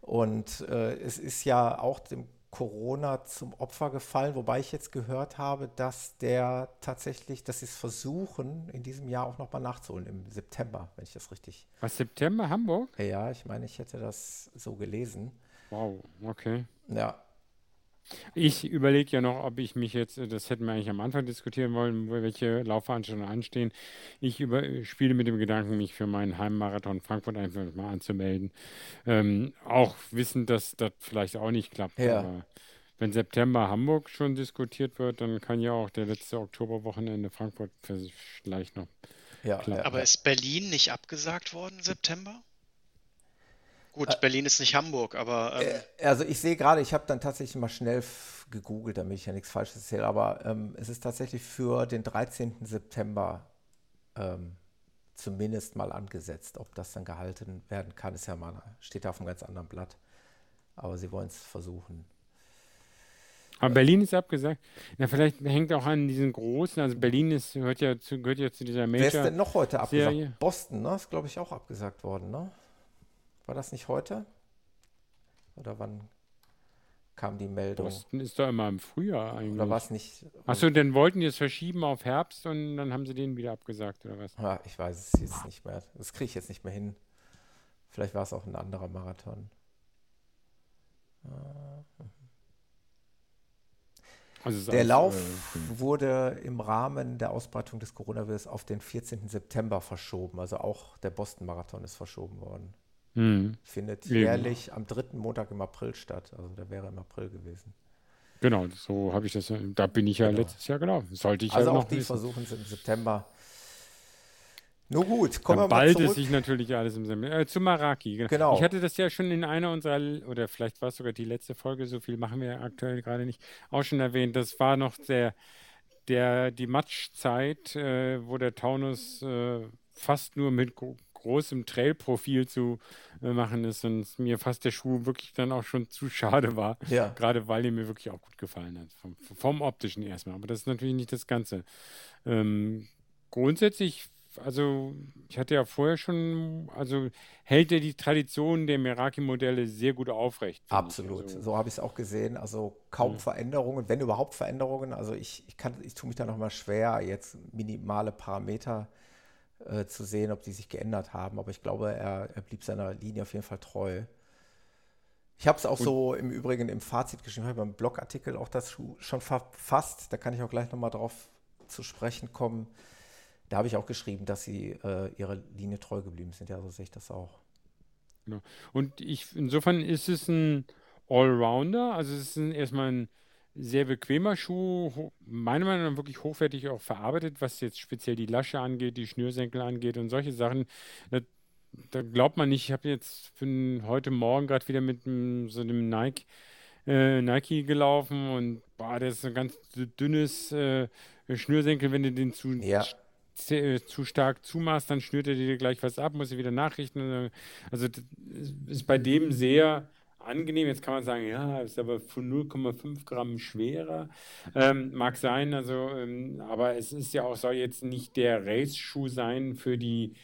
Und äh, es ist ja auch dem Corona zum Opfer gefallen, wobei ich jetzt gehört habe, dass der tatsächlich, dass sie es versuchen, in diesem Jahr auch nochmal nachzuholen, im September, wenn ich das richtig. Was, September, Hamburg? Ja, ich meine, ich hätte das so gelesen. Wow, okay. Ja. Ich überlege ja noch, ob ich mich jetzt, das hätten wir eigentlich am Anfang diskutieren wollen, welche Laufveranstaltungen anstehen. Ich über, spiele mit dem Gedanken, mich für meinen Heimmarathon Frankfurt einfach mal anzumelden. Ähm, auch wissend, dass das vielleicht auch nicht klappt. Ja. Aber wenn September Hamburg schon diskutiert wird, dann kann ja auch der letzte Oktoberwochenende Frankfurt vielleicht noch. Ja, klappen. aber ist Berlin nicht abgesagt worden, September? Gut, äh, Berlin ist nicht Hamburg, aber. Ähm, äh, also ich sehe gerade, ich habe dann tatsächlich mal schnell gegoogelt, damit ich ja nichts Falsches erzähle, aber ähm, es ist tatsächlich für den 13. September ähm, zumindest mal angesetzt. Ob das dann gehalten werden kann, ist ja mal, steht da auf einem ganz anderen Blatt. Aber sie wollen es versuchen. Aber Berlin ist abgesagt. Ja, vielleicht hängt auch an diesen großen, also Berlin ist, gehört ja zu, gehört ja zu dieser Major. Wer ist denn noch heute abgesagt? Serie. Boston, ne? Ist, glaube ich, auch abgesagt worden, ne? War das nicht heute? Oder wann kam die Meldung? Boston ist doch immer im Frühjahr eigentlich. Oder war es nicht? Achso, dann wollten die es verschieben auf Herbst und dann haben sie den wieder abgesagt, oder was? Ja, ich weiß es jetzt nicht mehr. Das kriege ich jetzt nicht mehr hin. Vielleicht war es auch ein anderer Marathon. Also der Lauf äh, wurde im Rahmen der Ausbreitung des Coronavirus auf den 14. September verschoben. Also auch der Boston-Marathon ist verschoben worden. Mhm. Findet jährlich am dritten Montag im April statt. Also der wäre im April gewesen. Genau, so habe ich das. Da bin ich ja genau. letztes Jahr genau. Sollte ich also ja auch die wissen. versuchen es im September. Nur gut, kommen Dann wir mal zurück. es sich natürlich alles im September. Äh, zu Maraki. Genau. genau. Ich hatte das ja schon in einer unserer, oder vielleicht war es sogar die letzte Folge, so viel machen wir aktuell gerade nicht, auch schon erwähnt. Das war noch der, der, die Matschzeit, äh, wo der Taunus äh, fast nur mit großem Trail-Profil zu äh, machen ist und mir fast der Schuh wirklich dann auch schon zu schade war. Ja. Gerade weil er mir wirklich auch gut gefallen hat. Vom, vom optischen erstmal. Aber das ist natürlich nicht das Ganze. Ähm, grundsätzlich also ich hatte ja vorher schon, also hält er die Tradition der Meraki-Modelle sehr gut aufrecht. Absolut, also, so habe ich es auch gesehen. Also kaum ja. Veränderungen, wenn überhaupt Veränderungen. Also ich, ich kann, ich tue mich da nochmal schwer, jetzt minimale Parameter äh, zu sehen, ob die sich geändert haben. Aber ich glaube, er, er blieb seiner Linie auf jeden Fall treu. Ich habe es auch Und so im Übrigen im Fazit geschrieben, ich habe beim Blogartikel auch das schon verfasst. Da kann ich auch gleich nochmal drauf zu sprechen kommen. Da habe ich auch geschrieben, dass sie äh, ihrer Linie treu geblieben sind. Ja, so sehe ich das auch. Genau. Und ich, insofern ist es ein Allrounder. Also es ist ein, erstmal ein sehr bequemer Schuh, meiner Meinung nach wirklich hochwertig auch verarbeitet, was jetzt speziell die Lasche angeht, die Schnürsenkel angeht und solche Sachen. Da, da glaubt man nicht, ich habe jetzt bin heute Morgen gerade wieder mit so einem Nike, äh, Nike gelaufen und boah, der ist ein ganz dünnes äh, Schnürsenkel, wenn du den zu, ja. Äh, zu stark zumachst, dann schnürt er dir gleich was ab, muss er wieder nachrichten. Also ist bei dem sehr angenehm. Jetzt kann man sagen, ja, ist aber von 0,5 Gramm schwerer. Ähm, mag sein, also, ähm, aber es ist ja auch, soll jetzt nicht der Race-Schuh sein für die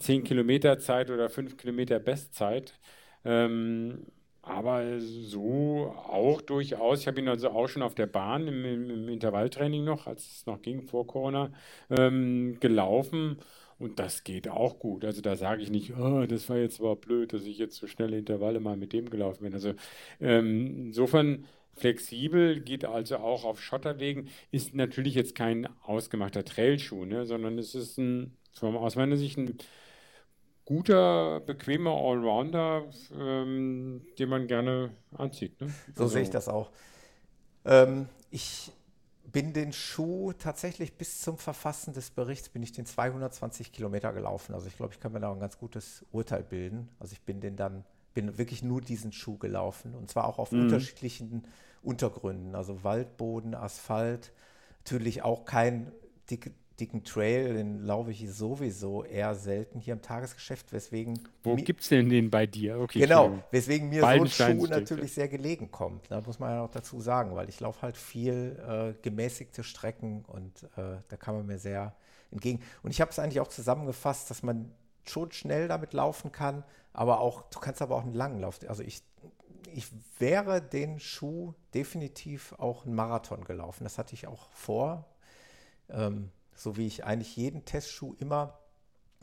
10 Kilometer Zeit oder 5 Kilometer Bestzeit. Ähm, aber so auch durchaus. Ich habe ihn also auch schon auf der Bahn im, im Intervalltraining noch, als es noch ging vor Corona, ähm, gelaufen. Und das geht auch gut. Also da sage ich nicht, oh, das war jetzt aber blöd, dass ich jetzt so schnelle Intervalle mal mit dem gelaufen bin. Also ähm, insofern flexibel, geht also auch auf Schotterwegen, ist natürlich jetzt kein ausgemachter Trailschuh, ne, sondern es ist ein, aus meiner Sicht ein guter, bequemer Allrounder, ähm, den man gerne anzieht. Ne? So also, sehe ich das auch. Ähm, ich bin den Schuh tatsächlich bis zum Verfassen des Berichts bin ich den 220 Kilometer gelaufen. Also ich glaube, ich kann mir da ein ganz gutes Urteil bilden. Also ich bin den dann, bin wirklich nur diesen Schuh gelaufen und zwar auch auf mhm. unterschiedlichen Untergründen. Also Waldboden, Asphalt, natürlich auch kein dick, dicken Trail, den laufe ich sowieso eher selten hier im Tagesgeschäft, weswegen... Wo gibt es denn den bei dir? Okay, genau, weswegen mir so ein Schuh natürlich sehr gelegen kommt. Da muss man ja auch dazu sagen, weil ich laufe halt viel äh, gemäßigte Strecken und äh, da kann man mir sehr entgegen. Und ich habe es eigentlich auch zusammengefasst, dass man schon schnell damit laufen kann, aber auch, du kannst aber auch einen langen Lauf. Also ich, ich wäre den Schuh definitiv auch einen Marathon gelaufen. Das hatte ich auch vor. Ähm, so wie ich eigentlich jeden Testschuh immer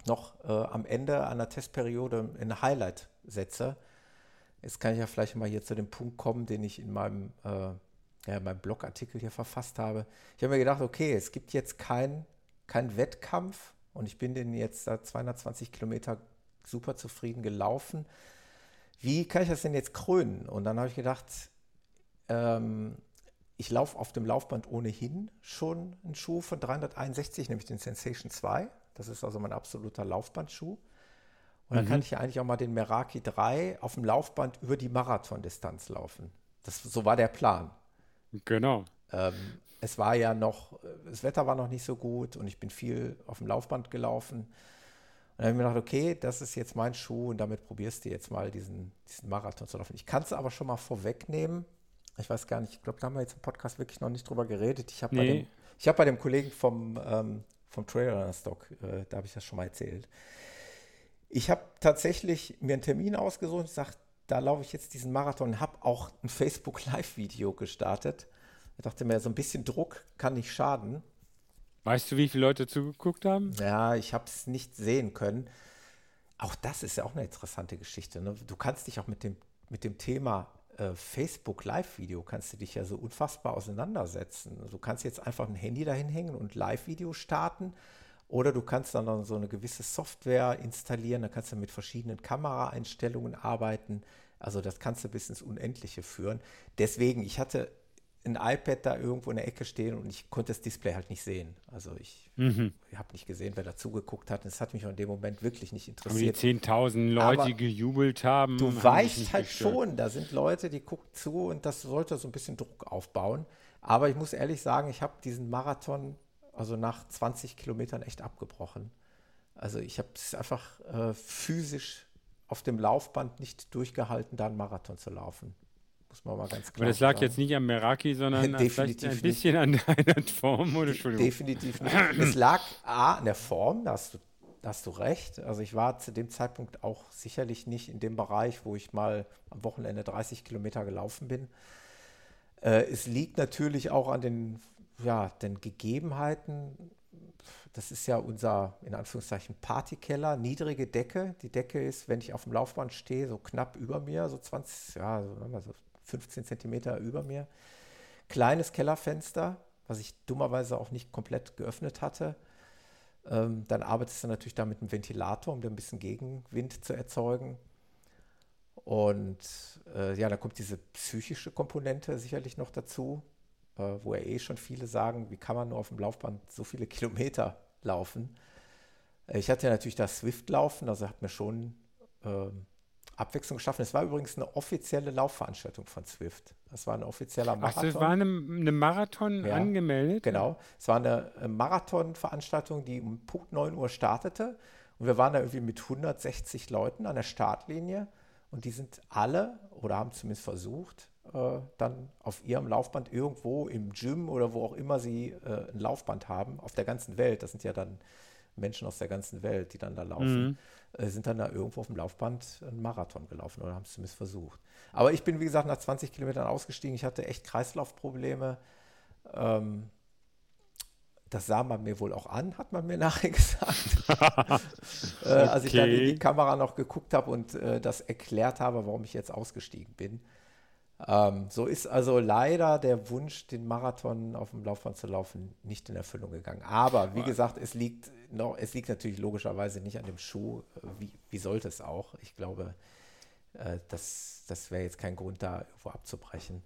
noch äh, am Ende einer Testperiode ein Highlight setze. Jetzt kann ich ja vielleicht mal hier zu dem Punkt kommen, den ich in meinem, äh, ja, in meinem Blogartikel hier verfasst habe. Ich habe mir gedacht, okay, es gibt jetzt keinen kein Wettkampf und ich bin den jetzt seit 220 Kilometer super zufrieden gelaufen. Wie kann ich das denn jetzt krönen? Und dann habe ich gedacht, ähm, ich laufe auf dem Laufband ohnehin schon einen Schuh von 361, nämlich den Sensation 2. Das ist also mein absoluter Laufbandschuh. Und dann mhm. kann ich ja eigentlich auch mal den Meraki 3 auf dem Laufband über die Marathondistanz laufen. Das, so war der Plan. Genau. Ähm, es war ja noch, das Wetter war noch nicht so gut und ich bin viel auf dem Laufband gelaufen. Und dann habe ich mir gedacht, okay, das ist jetzt mein Schuh und damit probierst du jetzt mal diesen, diesen Marathon zu laufen. Ich kann es aber schon mal vorwegnehmen ich weiß gar nicht, ich glaube, da haben wir jetzt im Podcast wirklich noch nicht drüber geredet. Ich habe nee. bei, hab bei dem Kollegen vom, ähm, vom Trailer Stock, äh, da habe ich das schon mal erzählt. Ich habe tatsächlich mir einen Termin ausgesucht und gesagt, da laufe ich jetzt diesen Marathon, habe auch ein Facebook Live-Video gestartet. Ich dachte mir, so ein bisschen Druck kann nicht schaden. Weißt du, wie viele Leute zugeguckt haben? Ja, ich habe es nicht sehen können. Auch das ist ja auch eine interessante Geschichte. Ne? Du kannst dich auch mit dem, mit dem Thema Facebook Live-Video kannst du dich ja so unfassbar auseinandersetzen. Du kannst jetzt einfach ein Handy dahin hängen und Live-Video starten. Oder du kannst dann so eine gewisse Software installieren, da kannst du mit verschiedenen Kameraeinstellungen arbeiten. Also das kannst du bis ins Unendliche führen. Deswegen, ich hatte ein iPad da irgendwo in der Ecke stehen und ich konnte das Display halt nicht sehen. Also ich mhm. habe nicht gesehen, wer da zugeguckt hat. Es hat mich in dem Moment wirklich nicht interessiert. Aber die 10.000 Leute, Aber die gejubelt haben. Du haben weißt halt gestört. schon, da sind Leute, die gucken zu und das sollte so ein bisschen Druck aufbauen. Aber ich muss ehrlich sagen, ich habe diesen Marathon also nach 20 Kilometern echt abgebrochen. Also ich habe es einfach äh, physisch auf dem Laufband nicht durchgehalten, da einen Marathon zu laufen. Muss man mal ganz klar Aber das lag sagen. jetzt nicht am Meraki, sondern vielleicht ein bisschen nicht. an deiner Form, oder Entschuldigung. Definitiv nicht. es lag A, an der Form, da hast, du, hast du recht. Also ich war zu dem Zeitpunkt auch sicherlich nicht in dem Bereich, wo ich mal am Wochenende 30 Kilometer gelaufen bin. Äh, es liegt natürlich auch an den, ja, den Gegebenheiten. Das ist ja unser, in Anführungszeichen, Partykeller, niedrige Decke. Die Decke ist, wenn ich auf dem Laufband stehe, so knapp über mir, so 20, ja, so 15 Zentimeter über mir. Kleines Kellerfenster, was ich dummerweise auch nicht komplett geöffnet hatte. Ähm, dann arbeitest du natürlich da mit einem Ventilator, um da ein bisschen Gegenwind zu erzeugen. Und äh, ja, da kommt diese psychische Komponente sicherlich noch dazu, äh, wo ja eh schon viele sagen, wie kann man nur auf dem Laufband so viele Kilometer laufen. Äh, ich hatte natürlich das Swift-Laufen, also hat mir schon ähm, Abwechslung geschaffen. Es war übrigens eine offizielle Laufveranstaltung von Swift. Das war ein offizieller Marathon. Ach, es war eine, eine Marathon ja, angemeldet? Genau. Es war eine Marathonveranstaltung, die um Punkt 9 Uhr startete. Und wir waren da irgendwie mit 160 Leuten an der Startlinie. Und die sind alle, oder haben zumindest versucht, äh, dann auf ihrem Laufband irgendwo im Gym oder wo auch immer sie äh, ein Laufband haben, auf der ganzen Welt. Das sind ja dann Menschen aus der ganzen Welt, die dann da laufen, mhm. Äh, sind dann da irgendwo auf dem Laufband einen Marathon gelaufen oder haben es zumindest versucht. Aber ich bin, wie gesagt, nach 20 Kilometern ausgestiegen. Ich hatte echt Kreislaufprobleme. Ähm, das sah man mir wohl auch an, hat man mir nachher gesagt. äh, als ich dann in die Kamera noch geguckt habe und äh, das erklärt habe, warum ich jetzt ausgestiegen bin. Ähm, so ist also leider der Wunsch, den Marathon auf dem Laufband zu laufen, nicht in Erfüllung gegangen. Aber wie gesagt, es liegt noch, es liegt natürlich logischerweise nicht an dem Schuh. Wie, wie sollte es auch? Ich glaube, äh, das, das wäre jetzt kein Grund, da irgendwo abzubrechen.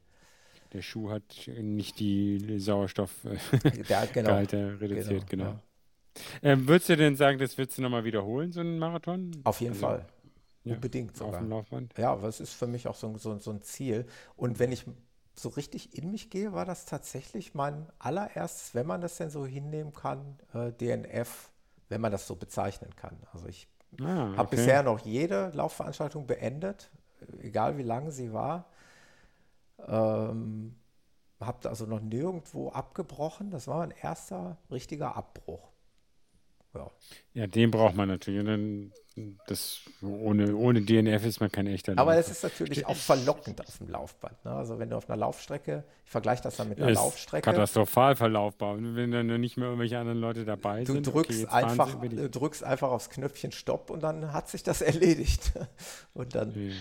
Der Schuh hat nicht die Sauerstoffgehalte genau, reduziert, genau. genau. Ja. Ähm, würdest du denn sagen, das würdest du nochmal wiederholen, so einen Marathon? Auf jeden also, Fall. Ja, Unbedingt sogar. Auf dem Laufband. Ja, aber es ist für mich auch so, so, so ein Ziel. Und wenn ich so richtig in mich gehe, war das tatsächlich mein allererstes, wenn man das denn so hinnehmen kann, äh, DNF, wenn man das so bezeichnen kann. Also ich ah, okay. habe bisher noch jede Laufveranstaltung beendet, egal wie lang sie war. Ähm, habe also noch nirgendwo abgebrochen. Das war mein erster richtiger Abbruch. Ja, ja den braucht man natürlich. Und dann das, ohne, ohne DNF ist man kein echter Läufer. Aber es ist natürlich auch verlockend auf dem Laufband. Ne? Also wenn du auf einer Laufstrecke, ich vergleiche das dann mit einer Laufstrecke. Katastrophal verlaufbar. wenn dann nicht mehr irgendwelche anderen Leute dabei du sind. Du drückst, okay, einfach, drückst einfach aufs Knöpfchen Stopp und dann hat sich das erledigt. Und dann mhm.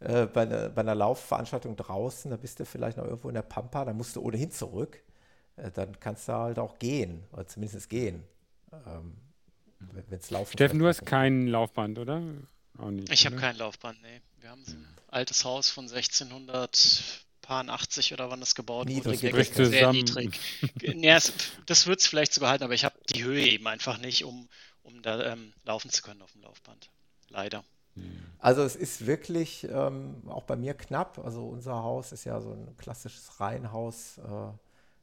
äh, bei, ne, bei, einer Laufveranstaltung draußen, da bist du vielleicht noch irgendwo in der Pampa, da musst du ohnehin zurück. Äh, dann kannst du halt auch gehen, oder zumindest gehen. Ähm, wenn es laufen Steffen, du hast kein Laufband, oder? Nicht, ich habe kein Laufband, nee. Wir haben so ein altes Haus von 1680 oder wann das gebaut niedrig, wurde. Niedrig, sehr niedrig. nee, das wird es vielleicht sogar halten, aber ich habe die Höhe eben einfach nicht, um, um da ähm, laufen zu können auf dem Laufband. Leider. Also es ist wirklich ähm, auch bei mir knapp. Also unser Haus ist ja so ein klassisches Reihenhaus äh,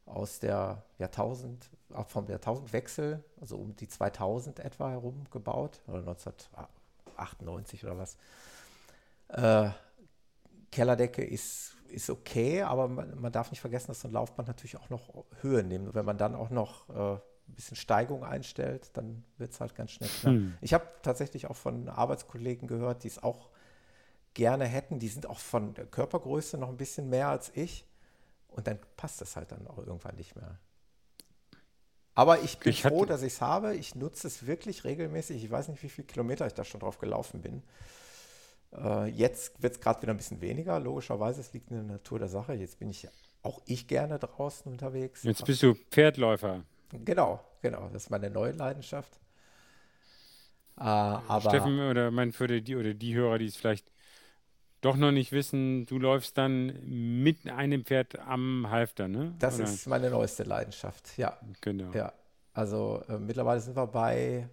aus der Jahrtausend, auch vom Jahrtausendwechsel, also um die 2000 etwa herum gebaut, oder 1998 oder was. Äh, Kellerdecke ist, ist okay, aber man, man, darf nicht vergessen, dass so ein Laufband natürlich auch noch Höhe nimmt. Und wenn man dann auch noch äh, ein bisschen Steigung einstellt, dann wird es halt ganz schnell knapp. Hm. Ich habe tatsächlich auch von Arbeitskollegen gehört, die es auch gerne hätten. Die sind auch von der Körpergröße noch ein bisschen mehr als ich. Und dann passt es halt dann auch irgendwann nicht mehr. Aber ich bin ich froh, dass ich es habe. Ich nutze es wirklich regelmäßig. Ich weiß nicht, wie viele Kilometer ich da schon drauf gelaufen bin. Äh, jetzt wird es gerade wieder ein bisschen weniger. Logischerweise, es liegt in der Natur der Sache. Jetzt bin ich auch ich gerne draußen unterwegs. Jetzt bist du Pferdläufer. Genau, genau. Das ist meine neue Leidenschaft. Äh, aber Steffen oder mein für die oder die Hörer, die es vielleicht doch noch nicht wissen, du läufst dann mit einem Pferd am Halfter, ne? Das Oder? ist meine neueste Leidenschaft, ja. Genau. Ja. Also äh, mittlerweile sind wir bei,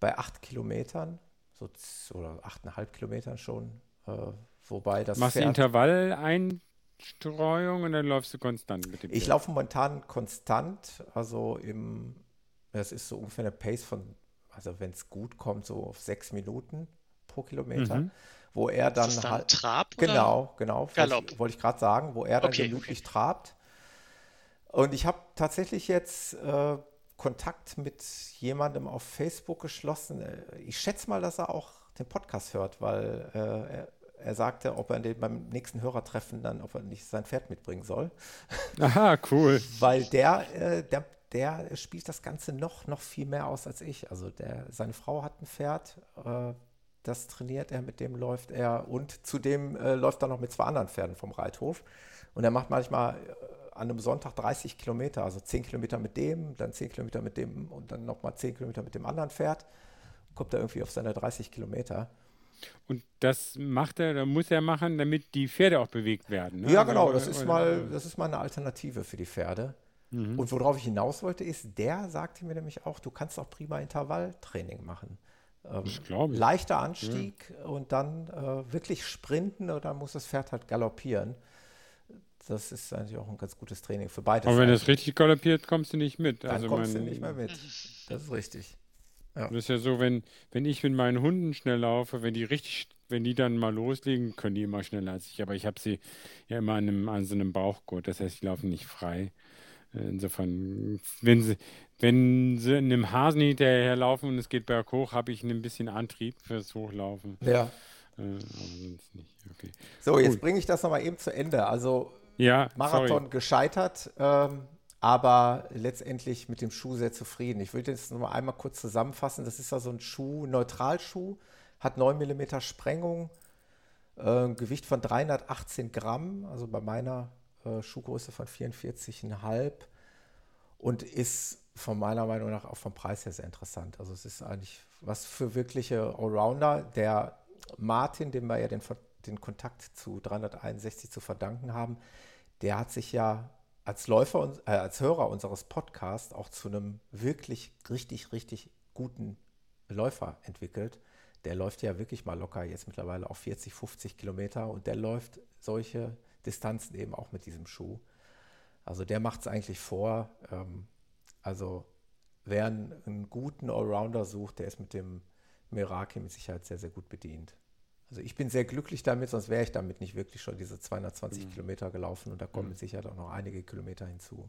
bei acht Kilometern, so oder achteinhalb Kilometern schon. Äh, wobei das. Machst du Intervalleinstreuung und dann läufst du konstant mit dem Pferd? Ich laufe momentan konstant, also im, das ist so ungefähr eine Pace von, also wenn es gut kommt, so auf sechs Minuten pro Kilometer. Mhm wo er dann, dann halt. Trab? Genau, oder? genau. Wollte ich, wollte ich gerade sagen, wo er dann okay, gemütlich okay. trabt. Und ich habe tatsächlich jetzt äh, Kontakt mit jemandem auf Facebook geschlossen. Äh, ich schätze mal, dass er auch den Podcast hört, weil äh, er, er, sagte, ob er den beim nächsten Hörertreffen dann, ob er nicht sein Pferd mitbringen soll. Aha, cool. weil der, äh, der, der spielt das Ganze noch, noch viel mehr aus als ich. Also der, seine Frau hat ein Pferd, äh, das trainiert er, mit dem läuft er und zudem äh, läuft er noch mit zwei anderen Pferden vom Reithof. Und er macht manchmal äh, an einem Sonntag 30 Kilometer, also 10 Kilometer mit dem, dann 10 Kilometer mit dem und dann nochmal 10 Kilometer mit dem anderen Pferd. Kommt er irgendwie auf seine 30 Kilometer. Und das macht er, da muss er machen, damit die Pferde auch bewegt werden. Ne? Ja, genau, das ist, mal, das ist mal eine Alternative für die Pferde. Mhm. Und worauf ich hinaus wollte, ist, der sagte mir nämlich auch, du kannst auch prima Intervalltraining machen. Ähm, leichter Anstieg ja. und dann äh, wirklich sprinten oder muss das Pferd halt galoppieren. Das ist eigentlich auch ein ganz gutes Training für beide. Aber wenn es richtig galoppiert, kommst du nicht mit. Dann also kommst mein, du nicht mehr mit. Das ist richtig. Ja. Das ist ja so, wenn, wenn ich mit meinen Hunden schnell laufe, wenn die richtig, wenn die dann mal loslegen, können die immer schneller als ich. Aber ich habe sie ja immer an, einem, an so einem Bauchgurt. Das heißt, die laufen nicht frei. Insofern, wenn sie, wenn sie einem Hasen hinterherlaufen und es geht berghoch, habe ich ein bisschen Antrieb fürs Hochlaufen. Ja. Äh, okay. So, jetzt bringe ich das nochmal eben zu Ende. Also ja, Marathon sorry. gescheitert, ähm, aber letztendlich mit dem Schuh sehr zufrieden. Ich will das nochmal einmal kurz zusammenfassen. Das ist ja so ein Schuh, Neutralschuh, hat 9 mm Sprengung, äh, Gewicht von 318 Gramm, also bei meiner äh, Schuhgröße von 44,5 und ist von meiner Meinung nach auch vom Preis her sehr interessant. Also es ist eigentlich was für wirkliche Allrounder. Der Martin, dem wir ja den, den Kontakt zu 361 zu verdanken haben, der hat sich ja als Läufer, äh, als Hörer unseres Podcasts auch zu einem wirklich richtig, richtig guten Läufer entwickelt. Der läuft ja wirklich mal locker jetzt mittlerweile auf 40, 50 Kilometer und der läuft solche Distanzen eben auch mit diesem Schuh. Also der macht es eigentlich vor. Ähm, also wer einen, einen, guten Allrounder sucht, der ist mit dem Meraki mit Sicherheit sehr, sehr gut bedient. Also ich bin sehr glücklich damit, sonst wäre ich damit nicht wirklich schon diese 220 mhm. Kilometer gelaufen und da kommen mhm. mit Sicherheit auch noch einige Kilometer hinzu.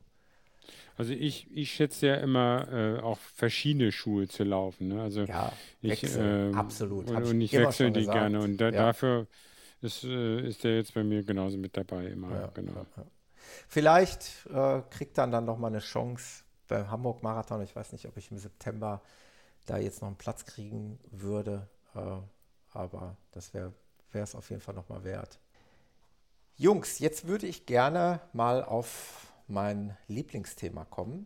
Also ich, ich schätze ja immer äh, auch verschiedene Schuhe zu laufen. Ne? Also ja, ich, äh, absolut. Und, und ich wechsle die gerne und da, ja. dafür ist, äh, ist der jetzt bei mir genauso mit dabei immer. Ja, genau. Vielleicht äh, kriegt dann dann noch mal eine Chance beim Hamburg Marathon. Ich weiß nicht, ob ich im September da jetzt noch einen Platz kriegen würde, äh, aber das wäre es auf jeden Fall noch mal wert. Jungs, jetzt würde ich gerne mal auf mein Lieblingsthema kommen,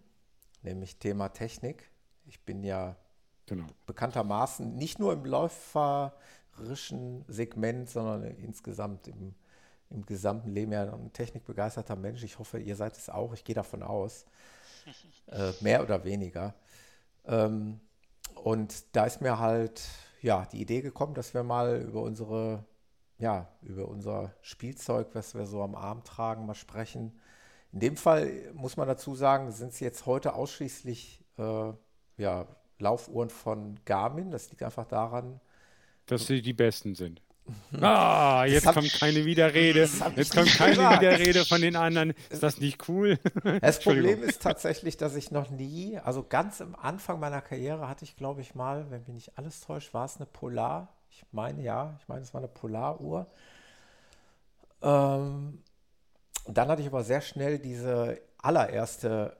nämlich Thema Technik. Ich bin ja genau. bekanntermaßen nicht nur im läuferischen Segment, sondern insgesamt im im gesamten Leben ja ein technikbegeisterter Mensch. Ich hoffe, ihr seid es auch. Ich gehe davon aus. Äh, mehr oder weniger. Ähm, und da ist mir halt ja die Idee gekommen, dass wir mal über unsere ja über unser Spielzeug, was wir so am Arm tragen, mal sprechen. In dem Fall muss man dazu sagen, sind es jetzt heute ausschließlich äh, ja, Laufuhren von Garmin. Das liegt einfach daran, dass sie die besten sind. Ah, jetzt kommt keine Widerrede. Jetzt kommt keine gesagt. Widerrede von den anderen. Ist das nicht cool? Das Problem ist tatsächlich, dass ich noch nie, also ganz am Anfang meiner Karriere hatte ich, glaube ich, mal, wenn mich nicht alles täuscht, war es eine Polar. Ich meine ja, ich meine, es war eine Polaruhr. Ähm, dann hatte ich aber sehr schnell diese allererste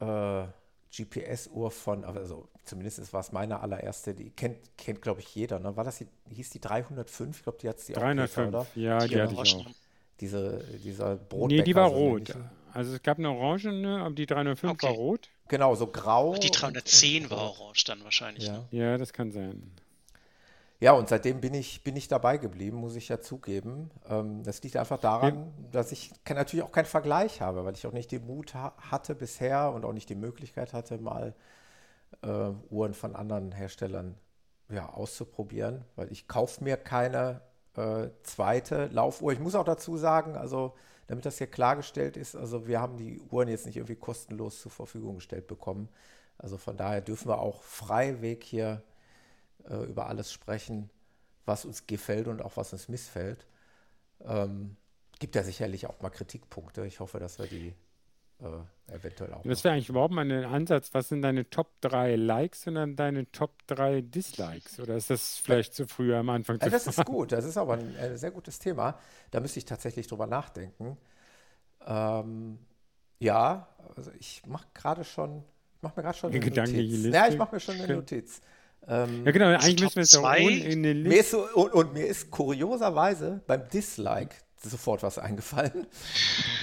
äh, GPS-Uhr von, also zumindest war es meine allererste, die kennt, kennt glaube ich, jeder. Ne? War das, die, hieß die 305? Ich glaube, die hat es die 305, auch, Peter, ja, die, die hatte ich auch. Diese, dieser Brot. Nee, die war rot. Also es gab eine Orange, ne? aber die 305 okay. war rot. Genau, so grau. Ach, die 310 und, war orange dann wahrscheinlich. Ja. Ne? ja, das kann sein. Ja, und seitdem bin ich, bin ich dabei geblieben, muss ich ja zugeben. Ähm, das liegt einfach daran, ja. dass ich kann, natürlich auch keinen Vergleich habe, weil ich auch nicht den Mut ha hatte bisher und auch nicht die Möglichkeit hatte, mal äh, Uhren von anderen Herstellern ja, auszuprobieren, weil ich kaufe mir keine äh, zweite Laufuhr. Ich muss auch dazu sagen, also damit das hier klargestellt ist, also wir haben die Uhren jetzt nicht irgendwie kostenlos zur Verfügung gestellt bekommen. Also von daher dürfen wir auch freiweg hier äh, über alles sprechen, was uns gefällt und auch was uns missfällt. Ähm, gibt ja sicherlich auch mal Kritikpunkte. Ich hoffe, dass wir die äh, eventuell auch. Das wäre eigentlich überhaupt mal ein Ansatz. Was sind deine Top 3 Likes und dann deine Top 3 Dislikes? Oder ist das vielleicht zu früh am Anfang zu ja, Das ist gut. Das ist aber ein, ein, sehr gutes Thema. Da müsste ich tatsächlich drüber nachdenken. Ähm, ja, also ich mache gerade schon, ich mache mir gerade schon eine Gedankliche Notiz. Liste. Ja, ich mache mir schon eine Notiz. Ähm, ja, genau, eigentlich müssen wir es auch in den Liste. Mir ist so, und, und, mir ist kurioserweise beim Dislike sofort was eingefallen.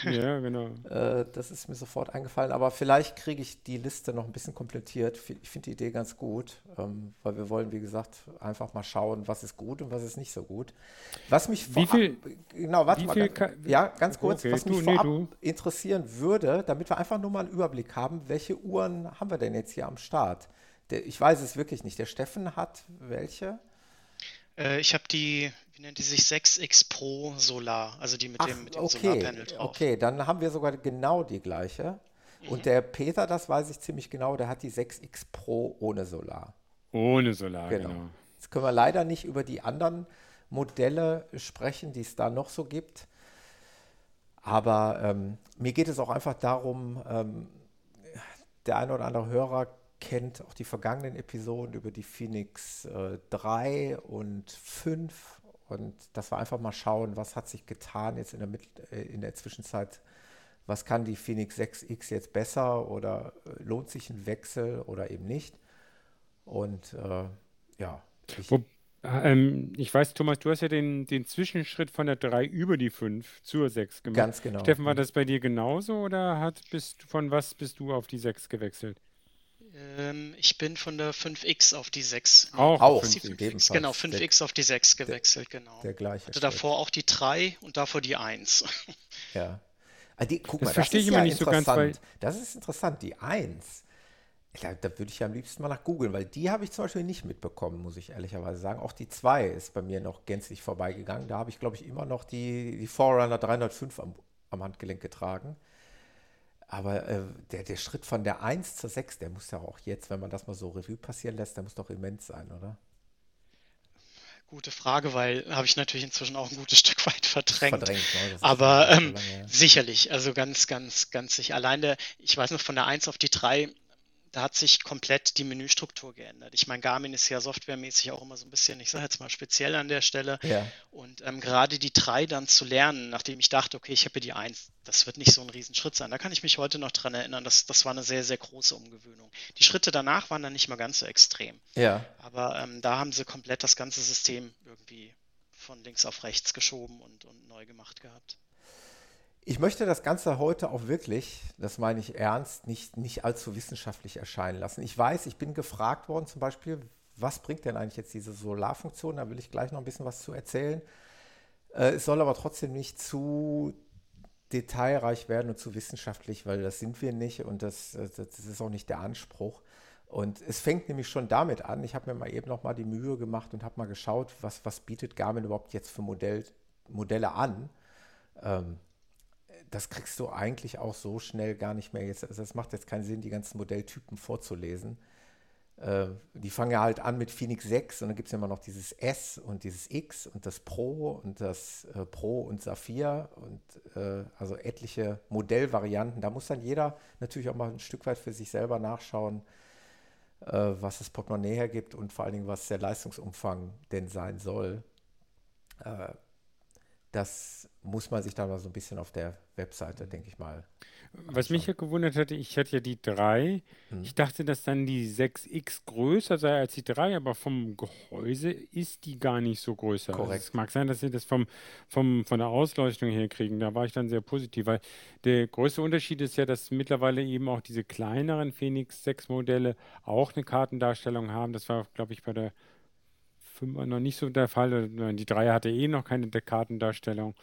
Ja, genau. äh, das ist mir sofort eingefallen, aber vielleicht kriege ich die Liste noch ein bisschen komplettiert. Ich finde die Idee ganz gut, ähm, weil wir wollen, wie gesagt, einfach mal schauen, was ist gut und was ist nicht so gut. Was mich wie viel, genau, warte mal, ganz, ja, ganz kurz, okay, was mich du, vorab nee, interessieren würde, damit wir einfach nur mal einen Überblick haben, welche Uhren haben wir denn jetzt hier am Start? Der, ich weiß es wirklich nicht. Der Steffen hat welche? Äh, ich habe die, wie nennt die sich, 6X Pro Solar, also die mit Ach, dem, mit dem okay, Solarpanel drauf. Okay, dann haben wir sogar genau die gleiche. Mhm. Und der Peter, das weiß ich ziemlich genau, der hat die 6X Pro ohne Solar. Ohne Solar, genau. genau. Jetzt können wir leider nicht über die anderen Modelle sprechen, die es da noch so gibt. Aber ähm, mir geht es auch einfach darum, ähm, der eine oder andere Hörer kennt auch die vergangenen Episoden über die Phoenix äh, 3 und 5 und dass wir einfach mal schauen, was hat sich getan jetzt in der, Mit äh, in der Zwischenzeit. Was kann die Phoenix 6X jetzt besser oder äh, lohnt sich ein Wechsel oder eben nicht? Und äh, ja. Ich, Wo, ähm, ich weiß, Thomas, du hast ja den, den Zwischenschritt von der 3 über die 5 zur 6 gemacht. Ganz genau. Steffen, war das bei dir genauso oder hat, bist, von was bist du auf die 6 gewechselt? Ähm, ich bin von der 5X auf die 6. Auch, auch 5X, genau, 5X der, auf die 6 gewechselt, der, genau. Der gleiche. Hatte davor auch die 3 und davor die 1. Ja. Ah, die, guck das mal, verstehe das ich immer ja nicht so ganz, weil. Das ist interessant, die 1. Da, da würde ich ja am liebsten mal nach googeln, weil die habe ich zum Beispiel nicht mitbekommen, muss ich ehrlicherweise sagen. Auch die 2 ist bei mir noch gänzlich vorbeigegangen. Da habe ich, glaube ich, immer noch die, die Forerunner 305 am, am Handgelenk getragen. Aber äh, der, der Schritt von der 1 zur 6, der muss ja auch jetzt, wenn man das mal so Revue passieren lässt, der muss doch immens sein, oder? Gute Frage, weil habe ich natürlich inzwischen auch ein gutes Stück weit verdrängt. verdrängt ne? Aber ähm, sicherlich, also ganz, ganz, ganz sicher. Allein der, ich weiß noch, von der 1 auf die 3 da hat sich komplett die Menüstruktur geändert. Ich meine, Garmin ist ja softwaremäßig auch immer so ein bisschen, ich sage jetzt mal speziell an der Stelle. Ja. Und ähm, gerade die drei dann zu lernen, nachdem ich dachte, okay, ich habe die eins, das wird nicht so ein Riesenschritt sein. Da kann ich mich heute noch dran erinnern, dass das war eine sehr, sehr große Umgewöhnung. Die Schritte danach waren dann nicht mehr ganz so extrem. Ja. Aber ähm, da haben sie komplett das ganze System irgendwie von links auf rechts geschoben und, und neu gemacht gehabt. Ich möchte das Ganze heute auch wirklich, das meine ich ernst, nicht, nicht allzu wissenschaftlich erscheinen lassen. Ich weiß, ich bin gefragt worden zum Beispiel, was bringt denn eigentlich jetzt diese Solarfunktion? Da will ich gleich noch ein bisschen was zu erzählen. Äh, es soll aber trotzdem nicht zu detailreich werden und zu wissenschaftlich, weil das sind wir nicht und das, äh, das ist auch nicht der Anspruch. Und es fängt nämlich schon damit an. Ich habe mir mal eben noch mal die Mühe gemacht und habe mal geschaut, was, was bietet Garmin überhaupt jetzt für Modell, Modelle an. Ähm, das kriegst du eigentlich auch so schnell gar nicht mehr. Jetzt, also es macht jetzt keinen Sinn, die ganzen Modelltypen vorzulesen. Äh, die fangen ja halt an mit Phoenix 6 und dann gibt es ja immer noch dieses S und dieses X und das Pro und das äh, Pro und Saphir und äh, also etliche Modellvarianten. Da muss dann jeder natürlich auch mal ein Stück weit für sich selber nachschauen, äh, was das Portemonnaie hergibt und vor allen Dingen, was der Leistungsumfang denn sein soll. Das muss man sich dann mal so ein bisschen auf der Webseite, denke ich mal. Was mich ja gewundert hatte, ich hatte ja die 3. Hm. Ich dachte, dass dann die 6X größer sei als die 3, aber vom Gehäuse ist die gar nicht so größer. Korrekt. Also es mag sein, dass sie das vom, vom, von der Ausleuchtung her kriegen. Da war ich dann sehr positiv, weil der größte Unterschied ist ja, dass mittlerweile eben auch diese kleineren Phoenix 6 Modelle auch eine Kartendarstellung haben. Das war, glaube ich, bei der Fünfer noch nicht so der Fall. Die Dreier hatte eh noch keine Kartendarstellung,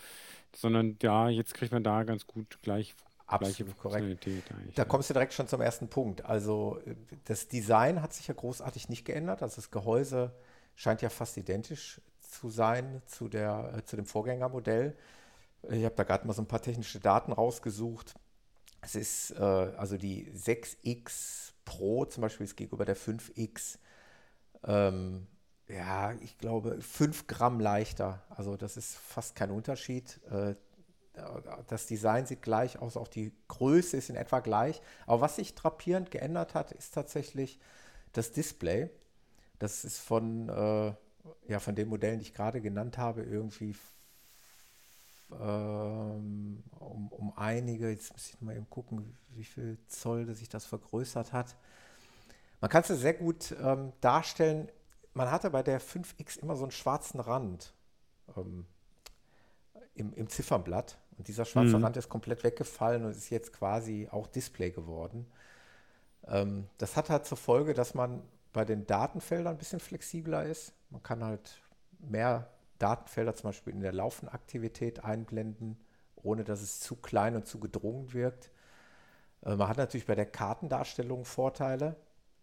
sondern ja, jetzt kriegt man da ganz gut gleich Absolut korrekt. Da kommst du direkt schon zum ersten Punkt. Also das Design hat sich ja großartig nicht geändert. Also das Gehäuse scheint ja fast identisch zu sein zu, der, äh, zu dem Vorgängermodell. Ich habe da gerade mal so ein paar technische Daten rausgesucht. Es ist äh, also die 6X Pro zum Beispiel ist gegenüber der 5X ähm, ja, ich glaube, 5 Gramm leichter. Also das ist fast kein Unterschied. Äh, das Design sieht gleich aus, auch die Größe ist in etwa gleich. Aber was sich drapierend geändert hat, ist tatsächlich das Display. Das ist von, äh, ja, von den Modellen, die ich gerade genannt habe, irgendwie ähm, um, um einige, jetzt muss ich mal eben gucken, wie viel Zoll sich das vergrößert hat. Man kann es sehr gut ähm, darstellen man hatte bei der 5X immer so einen schwarzen Rand ähm, im, im Ziffernblatt. Und dieser schwarze mhm. Rand ist komplett weggefallen und ist jetzt quasi auch Display geworden. Ähm, das hat halt zur Folge, dass man bei den Datenfeldern ein bisschen flexibler ist. Man kann halt mehr Datenfelder zum Beispiel in der Laufenaktivität einblenden, ohne dass es zu klein und zu gedrungen wirkt. Äh, man hat natürlich bei der Kartendarstellung Vorteile.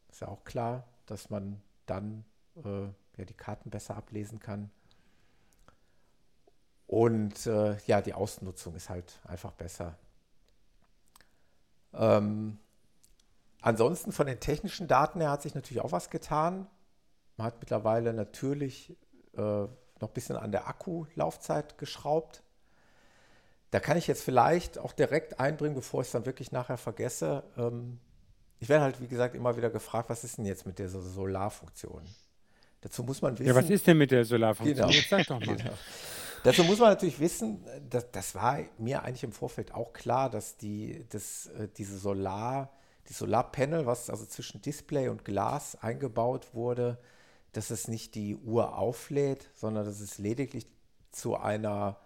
Ist ja auch klar, dass man dann äh, ja, die Karten besser ablesen kann. Und äh, ja, die Außennutzung ist halt einfach besser. Ähm, ansonsten von den technischen Daten her hat sich natürlich auch was getan. Man hat mittlerweile natürlich äh, noch ein bisschen an der Akkulaufzeit geschraubt. Da kann ich jetzt vielleicht auch direkt einbringen, bevor ich es dann wirklich nachher vergesse. Ähm, ich werde halt, wie gesagt, immer wieder gefragt, was ist denn jetzt mit der Solarfunktion? Dazu muss man wissen. Ja, was ist denn mit der Solarfunktion? Genau. Jetzt sag doch mal. Genau. Dazu muss man natürlich wissen, dass, das war mir eigentlich im Vorfeld auch klar, dass die, dass, äh, diese Solar, die Solarpanel, was also zwischen Display und Glas eingebaut wurde, dass es nicht die Uhr auflädt, sondern dass es lediglich zu einer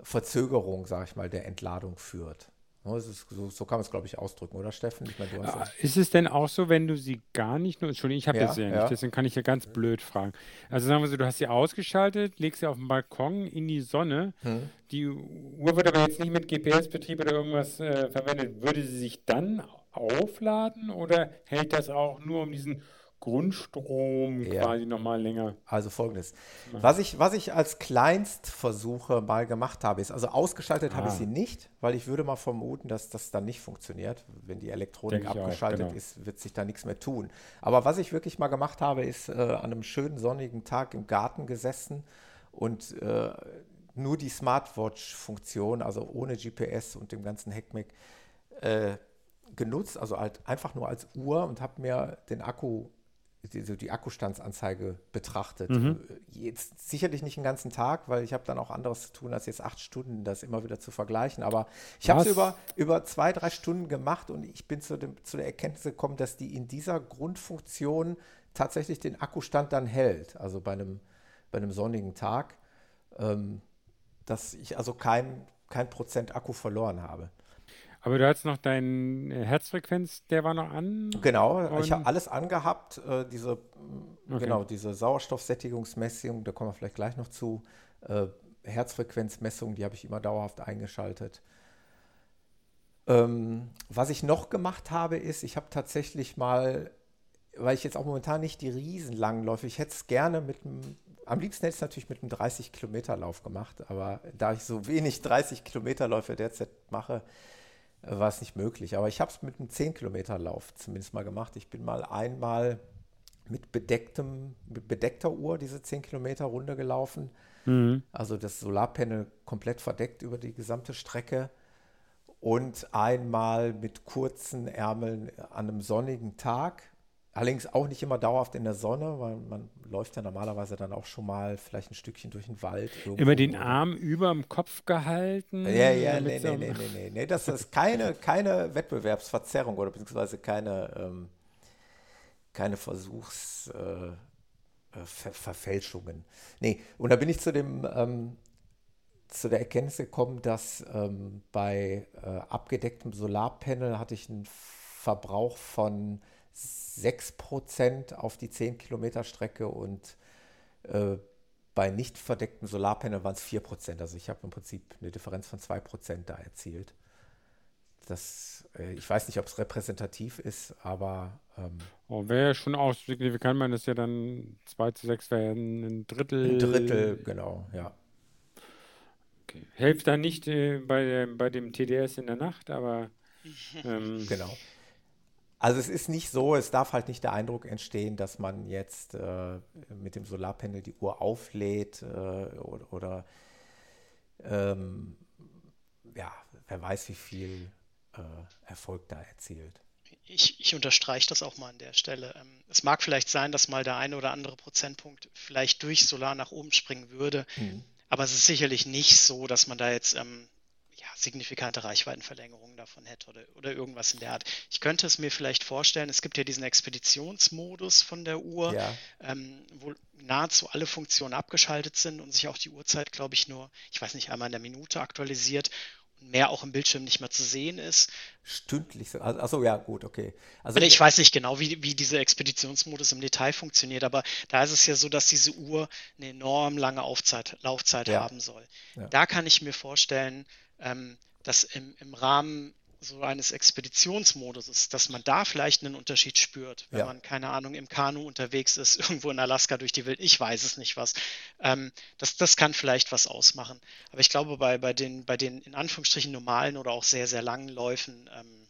Verzögerung, sage ich mal, der Entladung führt. Ne, so, so, kann man es, glaube ich, ausdrücken, oder Steffen? Ich mein, ja, ist es denn auch so, wenn du sie gar nicht nur, Entschuldigung, ich habe ja, das ja, ja nicht, deswegen kann ich ja ganz blöd fragen. Also sagen wir so, du hast sie ausgeschaltet, legst sie auf den Balkon in die Sonne, hm. die Uhr wird aber jetzt nicht mit GPS-Betrieb oder irgendwas äh, verwendet. Würde sie sich dann aufladen oder hält das auch nur um diesen Grundstrom ja. quasi nochmal länger. Also folgendes. Was ich, was ich als Kleinstversuche mal gemacht habe, ist, also ausgeschaltet ah. habe ich ah. sie nicht, weil ich würde mal vermuten, dass das dann nicht funktioniert. Wenn die Elektronik abgeschaltet auch, genau. ist, wird sich da nichts mehr tun. Aber was ich wirklich mal gemacht habe, ist äh, an einem schönen sonnigen Tag im Garten gesessen und äh, nur die Smartwatch-Funktion, also ohne GPS und dem ganzen Heckmeck, äh, genutzt, also halt einfach nur als Uhr und habe mir den Akku die, die Akkustandsanzeige betrachtet. Mhm. Jetzt sicherlich nicht den ganzen Tag, weil ich habe dann auch anderes zu tun, als jetzt acht Stunden das immer wieder zu vergleichen. Aber ich habe es über, über zwei, drei Stunden gemacht und ich bin zu, dem, zu der Erkenntnis gekommen, dass die in dieser Grundfunktion tatsächlich den Akkustand dann hält. Also bei einem, bei einem sonnigen Tag, ähm, dass ich also kein, kein Prozent Akku verloren habe. Aber du hattest noch deinen äh, Herzfrequenz, der war noch an? Genau, ich habe alles angehabt. Äh, diese, okay. Genau, diese Sauerstoffsättigungsmessung, da kommen wir vielleicht gleich noch zu. Äh, Herzfrequenzmessung, die habe ich immer dauerhaft eingeschaltet. Ähm, was ich noch gemacht habe, ist, ich habe tatsächlich mal, weil ich jetzt auch momentan nicht die riesenlangen Läufe, ich hätte es gerne mit einem, am liebsten hätte ich es natürlich mit einem 30-Kilometer-Lauf gemacht, aber da ich so wenig 30-Kilometer-Läufe derzeit mache, war es nicht möglich. Aber ich habe es mit einem 10-Kilometer-Lauf zumindest mal gemacht. Ich bin mal einmal mit, bedecktem, mit bedeckter Uhr diese 10 Kilometer Runde gelaufen. Mhm. Also das Solarpanel komplett verdeckt über die gesamte Strecke. Und einmal mit kurzen Ärmeln an einem sonnigen Tag Allerdings auch nicht immer dauerhaft in der Sonne, weil man läuft ja normalerweise dann auch schon mal vielleicht ein Stückchen durch den Wald. Immer den Arm über dem Kopf gehalten? Ja, ja, nee, nee, nee, nee, nee, nee. Das ist keine, keine Wettbewerbsverzerrung oder beziehungsweise keine, ähm, keine Versuchsverfälschungen. Äh, äh nee, und da bin ich zu dem, ähm, zu der Erkenntnis gekommen, dass ähm, bei äh, abgedecktem Solarpanel hatte ich einen Verbrauch von 6% auf die 10 Kilometer Strecke und äh, bei nicht verdeckten Solarpanel waren es 4%. Also ich habe im Prinzip eine Differenz von 2% da erzielt. Das, äh, ich weiß nicht, ob es repräsentativ ist, aber. Ähm, oh, wäre ja schon auch signifikant, man ist ja dann 2 zu 6 wäre ein Drittel. Ein Drittel, genau, ja. Okay. Hilft dann nicht äh, bei, bei dem TDS in der Nacht, aber. Ähm, genau. Also es ist nicht so, es darf halt nicht der Eindruck entstehen, dass man jetzt äh, mit dem Solarpanel die Uhr auflädt äh, oder, oder ähm, ja, wer weiß, wie viel äh, Erfolg da erzielt. Ich, ich, unterstreiche das auch mal an der Stelle. Ähm, es mag vielleicht sein, dass mal der eine oder andere Prozentpunkt vielleicht durch Solar nach oben springen würde, mhm. aber es ist sicherlich nicht so, dass man da jetzt ähm, signifikante Reichweitenverlängerungen davon hätte oder, oder irgendwas in der Art. Ich könnte es mir vielleicht vorstellen, es gibt ja diesen Expeditionsmodus von der Uhr, ja. ähm, wo nahezu alle Funktionen abgeschaltet sind und sich auch die Uhrzeit, glaube ich, nur, ich weiß nicht, einmal in der Minute aktualisiert und mehr auch im Bildschirm nicht mehr zu sehen ist. Stündlich so. Achso, ja, gut, okay. Also, ich weiß nicht genau, wie, wie dieser Expeditionsmodus im Detail funktioniert, aber da ist es ja so, dass diese Uhr eine enorm lange Aufzeit, Laufzeit ja. haben soll. Ja. Da kann ich mir vorstellen, ähm, dass im, im Rahmen so eines Expeditionsmodus, dass man da vielleicht einen Unterschied spürt, wenn ja. man, keine Ahnung, im Kanu unterwegs ist, irgendwo in Alaska durch die Welt, ich weiß es nicht was. Ähm, das, das kann vielleicht was ausmachen. Aber ich glaube, bei, bei, den, bei den in Anführungsstrichen normalen oder auch sehr, sehr langen Läufen, ähm,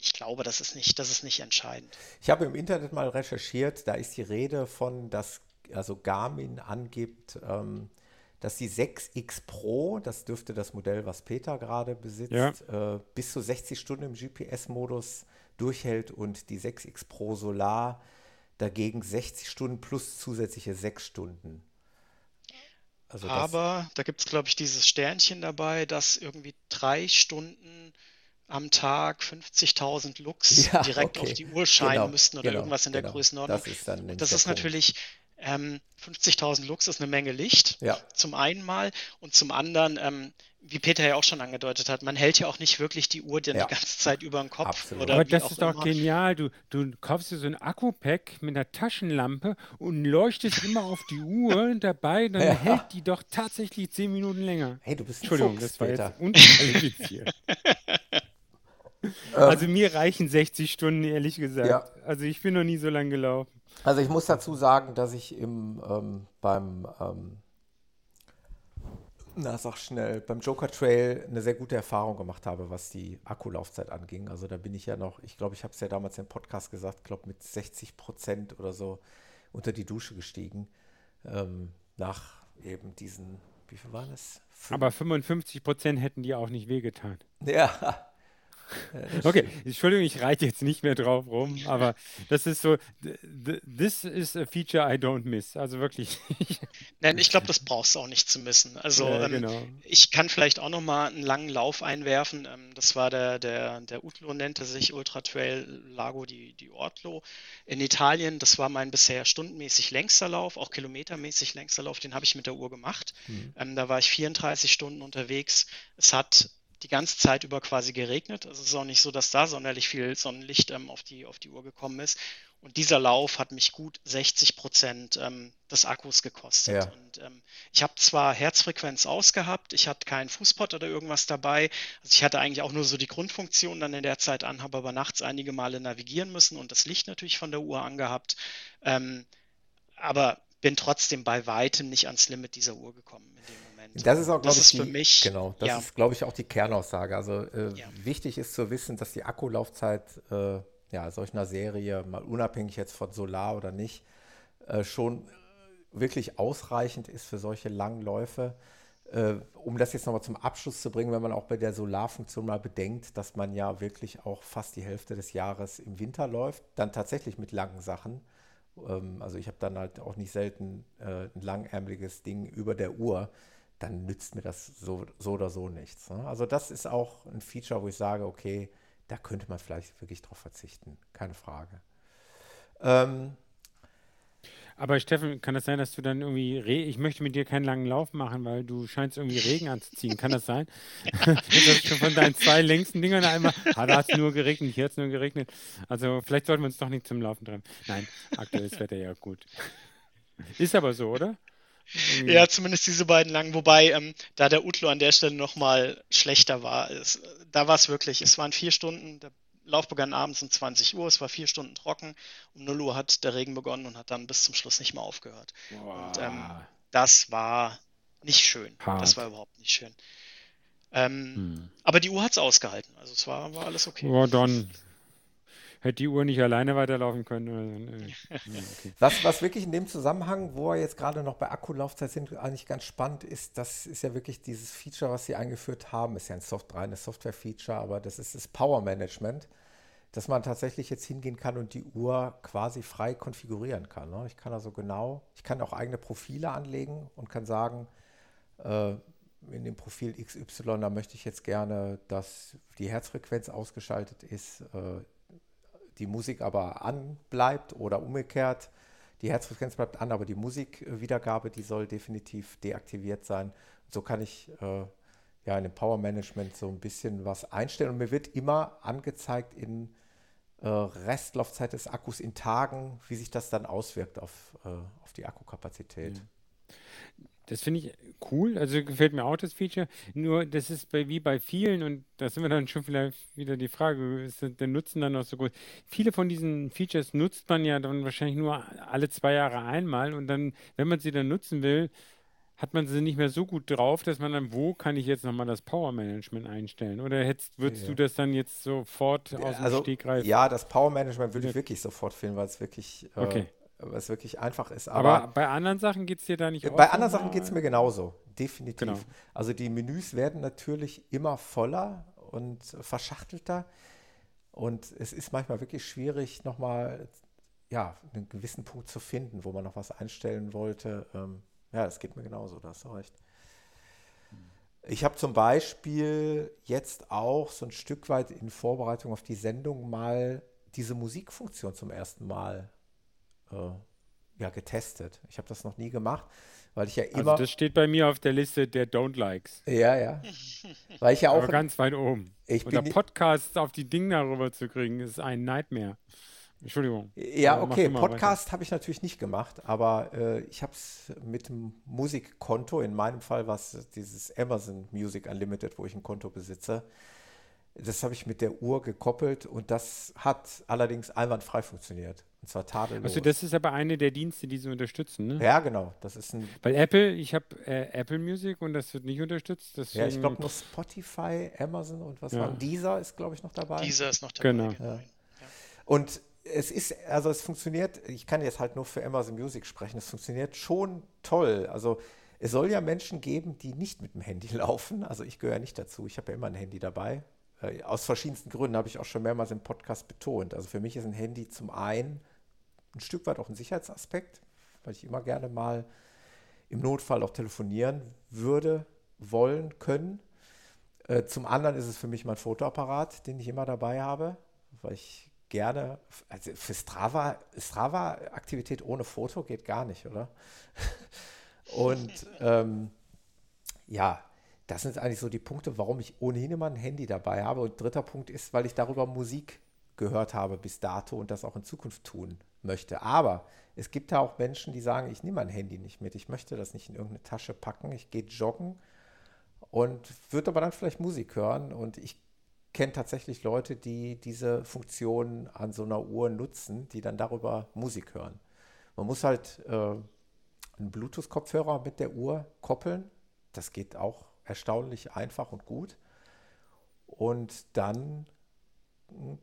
ich glaube, das ist, nicht, das ist nicht entscheidend. Ich habe im Internet mal recherchiert, da ist die Rede von, dass also Garmin angibt, ähm, dass die 6X Pro, das dürfte das Modell, was Peter gerade besitzt, ja. äh, bis zu 60 Stunden im GPS-Modus durchhält und die 6X Pro Solar dagegen 60 Stunden plus zusätzliche 6 Stunden. Also Aber da gibt es, glaube ich, dieses Sternchen dabei, dass irgendwie drei Stunden am Tag 50.000 Lux ja, direkt okay. auf die Uhr scheinen genau, müssten oder genau, irgendwas in der genau. Größenordnung. Das ist, dann das ist natürlich ähm, 50.000 Lux ist eine Menge Licht. Ja. Zum einen mal und zum anderen, ähm, wie Peter ja auch schon angedeutet hat, man hält ja auch nicht wirklich die Uhr ja. die ganze Zeit über den Kopf. Absolut. Oder Aber das ist doch genial. Du, du kaufst dir so ein Akku-Pack mit einer Taschenlampe und leuchtest immer auf die Uhr dabei, dann ja. hält die doch tatsächlich 10 Minuten länger. Hey, du bist Entschuldigung, Fuchs, das war Peter. jetzt unqualifiziert. also mir reichen 60 Stunden, ehrlich gesagt. Ja. Also ich bin noch nie so lange gelaufen. Also ich muss dazu sagen, dass ich im, ähm, beim, ähm, na sag schnell, beim Joker Trail eine sehr gute Erfahrung gemacht habe, was die Akkulaufzeit anging. Also da bin ich ja noch, ich glaube, ich habe es ja damals im Podcast gesagt, glaube mit 60 Prozent oder so unter die Dusche gestiegen. Ähm, nach eben diesen, wie viel waren es? Aber 55 Prozent hätten die auch nicht wehgetan. Ja, Okay, Entschuldigung, ich reite jetzt nicht mehr drauf rum, aber das ist so, this is a feature I don't miss. Also wirklich. Nein, ich glaube, das brauchst du auch nicht zu missen. Also ja, ähm, genau. ich kann vielleicht auch noch mal einen langen Lauf einwerfen. Ähm, das war der, der, der Utlo nannte sich Ultra Trail Lago di, di Ortlo in Italien. Das war mein bisher stundenmäßig längster Lauf, auch kilometermäßig längster Lauf. Den habe ich mit der Uhr gemacht. Mhm. Ähm, da war ich 34 Stunden unterwegs. Es hat die ganze Zeit über quasi geregnet. Also es ist auch nicht so, dass da sonderlich viel Sonnenlicht ähm, auf, die, auf die Uhr gekommen ist. Und dieser Lauf hat mich gut 60 Prozent ähm, des Akkus gekostet. Ja. Und ähm, ich habe zwar Herzfrequenz ausgehabt, ich hatte keinen Fußpot oder irgendwas dabei. Also ich hatte eigentlich auch nur so die Grundfunktion dann in der Zeit an, habe aber nachts einige Male navigieren müssen und das Licht natürlich von der Uhr angehabt. Ähm, aber bin trotzdem bei weitem nicht ans Limit dieser Uhr gekommen in dem Moment. Das ist auch, glaube ich, die, für mich. Genau, das ja. ist, glaube ich, auch die Kernaussage. Also äh, ja. wichtig ist zu wissen, dass die Akkulaufzeit äh, ja, solch einer Serie, mal unabhängig jetzt von Solar oder nicht, äh, schon wirklich ausreichend ist für solche langen Läufe. Äh, um das jetzt nochmal zum Abschluss zu bringen, wenn man auch bei der Solarfunktion mal bedenkt, dass man ja wirklich auch fast die Hälfte des Jahres im Winter läuft, dann tatsächlich mit langen Sachen. Ähm, also ich habe dann halt auch nicht selten äh, ein langärmeliges Ding über der Uhr dann nützt mir das so, so oder so nichts. Ne? Also das ist auch ein Feature, wo ich sage, okay, da könnte man vielleicht wirklich drauf verzichten. Keine Frage. Ähm, aber Steffen, kann das sein, dass du dann irgendwie, Re ich möchte mit dir keinen langen Lauf machen, weil du scheinst irgendwie Regen anzuziehen. Kann das sein? das ist schon von deinen zwei längsten Dingern einmal, ah, da hat es nur geregnet, hier hat es nur geregnet. Also vielleicht sollten wir uns doch nicht zum Laufen treffen. Nein, aktuell ist Wetter ja gut. Ist aber so, oder? Mhm. Ja, zumindest diese beiden langen, wobei ähm, da der Utlo an der Stelle nochmal schlechter war. Es, da war es wirklich, es waren vier Stunden, der Lauf begann abends um 20 Uhr, es war vier Stunden trocken, um 0 Uhr hat der Regen begonnen und hat dann bis zum Schluss nicht mehr aufgehört. Wow. Und ähm, das war nicht schön. Hart. Das war überhaupt nicht schön. Ähm, hm. Aber die Uhr hat es ausgehalten, also es war, war alles okay. Ja, dann hätte die Uhr nicht alleine weiterlaufen können. okay. was, was wirklich in dem Zusammenhang, wo wir jetzt gerade noch bei Akkulaufzeit sind, eigentlich ganz spannend ist, das ist ja wirklich dieses Feature, was sie eingeführt haben, ist ja ein Soft reines Software-Feature, aber das ist das Power Management, dass man tatsächlich jetzt hingehen kann und die Uhr quasi frei konfigurieren kann. Ne? Ich kann also genau, ich kann auch eigene Profile anlegen und kann sagen, äh, in dem Profil XY, da möchte ich jetzt gerne, dass die Herzfrequenz ausgeschaltet ist. Die Musik aber anbleibt oder umgekehrt. Die Herzfrequenz bleibt an, aber die Musikwiedergabe, die soll definitiv deaktiviert sein. So kann ich äh, ja in dem Power Management so ein bisschen was einstellen und mir wird immer angezeigt in äh, Restlaufzeit des Akkus in Tagen, wie sich das dann auswirkt auf, äh, auf die Akkukapazität. Mhm. Das finde ich cool, also gefällt mir auch das Feature. Nur das ist bei, wie bei vielen, und da sind wir dann schon vielleicht wieder die Frage, ist der Nutzen dann noch so groß? Viele von diesen Features nutzt man ja dann wahrscheinlich nur alle zwei Jahre einmal und dann, wenn man sie dann nutzen will, hat man sie nicht mehr so gut drauf, dass man dann, wo kann ich jetzt nochmal das Power Management einstellen? Oder hättest, würdest ja. du das dann jetzt sofort aus dem also, Stegreif? Ja, das Power Management würde ich wirklich sofort finden, weil es wirklich äh, okay was wirklich einfach ist. Aber, aber bei anderen Sachen geht es dir da nicht Bei anderen Sachen geht es mir genauso, definitiv. Genau. Also die Menüs werden natürlich immer voller und verschachtelter. Und es ist manchmal wirklich schwierig, nochmal ja, einen gewissen Punkt zu finden, wo man noch was einstellen wollte. Ähm, ja, das geht mir genauso, da hast du recht. Ich habe zum Beispiel jetzt auch so ein Stück weit in Vorbereitung auf die Sendung mal diese Musikfunktion zum ersten Mal äh, ja, getestet. Ich habe das noch nie gemacht, weil ich ja also immer. Also das steht bei mir auf der Liste der Don't Likes. Ja, ja. Weil ich ja auch. Aber ganz weit oben. Ich Oder Podcasts auf die Dinge darüber zu kriegen, ist ein Nightmare. Entschuldigung. Ja, okay, Podcast habe ich natürlich nicht gemacht, aber äh, ich habe es mit dem Musikkonto, in meinem Fall war es dieses Amazon Music Unlimited, wo ich ein Konto besitze, das habe ich mit der Uhr gekoppelt und das hat allerdings einwandfrei funktioniert. Und zwar tadellos. Also das ist aber eine der Dienste, die sie unterstützen, ne? Ja, genau. Das ist ein Weil Apple, ich habe äh, Apple Music und das wird nicht unterstützt. Deswegen... Ja, ich glaube nur Spotify, Amazon und was ja. war Deezer ist, glaube ich, noch dabei. Deezer ist noch dabei. Genau. genau. Ja. Und es ist, also es funktioniert, ich kann jetzt halt nur für Amazon Music sprechen, es funktioniert schon toll. Also es soll ja Menschen geben, die nicht mit dem Handy laufen. Also ich gehöre nicht dazu. Ich habe ja immer ein Handy dabei. Äh, aus verschiedensten Gründen habe ich auch schon mehrmals im Podcast betont. Also für mich ist ein Handy zum einen ein Stück weit auch ein Sicherheitsaspekt, weil ich immer gerne mal im Notfall auch telefonieren würde, wollen, können. Äh, zum anderen ist es für mich mein Fotoapparat, den ich immer dabei habe, weil ich gerne, also für Strava, Strava-Aktivität ohne Foto geht gar nicht, oder? Und ähm, ja, das sind eigentlich so die Punkte, warum ich ohnehin immer ein Handy dabei habe. Und dritter Punkt ist, weil ich darüber Musik gehört habe bis dato und das auch in Zukunft tun möchte. Aber es gibt ja auch Menschen, die sagen, ich nehme mein Handy nicht mit, ich möchte das nicht in irgendeine Tasche packen, ich gehe joggen und würde aber dann vielleicht Musik hören. Und ich kenne tatsächlich Leute, die diese Funktion an so einer Uhr nutzen, die dann darüber Musik hören. Man muss halt äh, einen Bluetooth-Kopfhörer mit der Uhr koppeln. Das geht auch erstaunlich einfach und gut. Und dann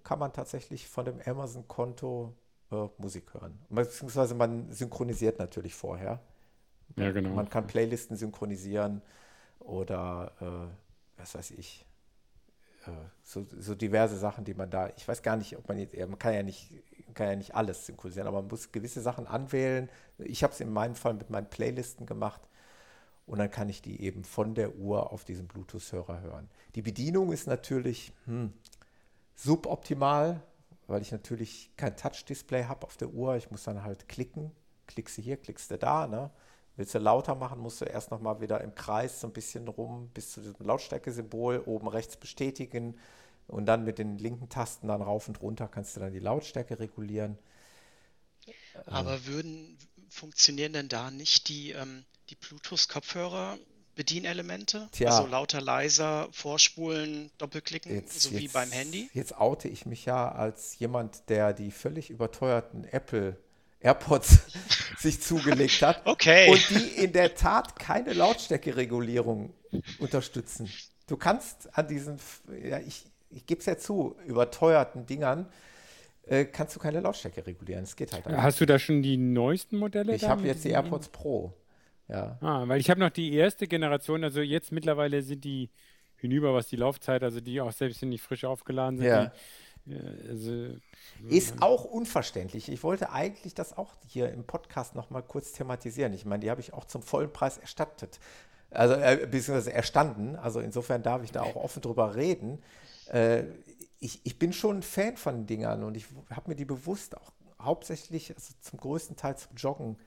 kann man tatsächlich von dem Amazon-Konto äh, Musik hören. Beziehungsweise man synchronisiert natürlich vorher. Ja, genau. Man kann Playlisten synchronisieren oder äh, was weiß ich. Äh, so, so, diverse Sachen, die man da, ich weiß gar nicht, ob man jetzt, man kann ja nicht, kann ja nicht alles synchronisieren, aber man muss gewisse Sachen anwählen. Ich habe es in meinem Fall mit meinen Playlisten gemacht und dann kann ich die eben von der Uhr auf diesem Bluetooth-Hörer hören. Die Bedienung ist natürlich hm, suboptimal, weil ich natürlich kein Touch-Display habe auf der Uhr. Ich muss dann halt klicken, klickst du hier, klickst du da. Ne? Willst du lauter machen, musst du erst nochmal wieder im Kreis so ein bisschen rum bis zu diesem Lautstärke-Symbol oben rechts bestätigen und dann mit den linken Tasten dann rauf und runter kannst du dann die Lautstärke regulieren. Aber würden funktionieren denn da nicht die ähm, die Bluetooth-Kopfhörer Bedienelemente? Tja. Also lauter, leiser, vorspulen, doppelklicken, jetzt, so jetzt, wie beim Handy? Jetzt oute ich mich ja als jemand, der die völlig überteuerten Apple AirPods sich zugelegt hat. Okay. Und die in der Tat keine Lautstärkeregulierung unterstützen. Du kannst an diesen, ja, ich, ich gebe es ja zu, überteuerten Dingern, äh, kannst du keine Lautstärke regulieren. Es geht halt einfach. Hast du da schon die neuesten Modelle? Ich habe jetzt die AirPods Pro. Ja. Ah, weil ich habe noch die erste Generation, also jetzt mittlerweile sind die hinüber, was die Laufzeit, also die auch selbst wenn die frisch aufgeladen sind. Ja. Die, also, ist auch unverständlich. Ich wollte eigentlich das auch hier im Podcast nochmal kurz thematisieren. Ich meine, die habe ich auch zum vollen Preis erstattet. Also, äh, beziehungsweise erstanden. Also insofern darf ich da auch offen drüber reden. Äh, ich, ich bin schon ein Fan von Dingern und ich habe mir die bewusst auch hauptsächlich, also zum größten Teil zum Joggen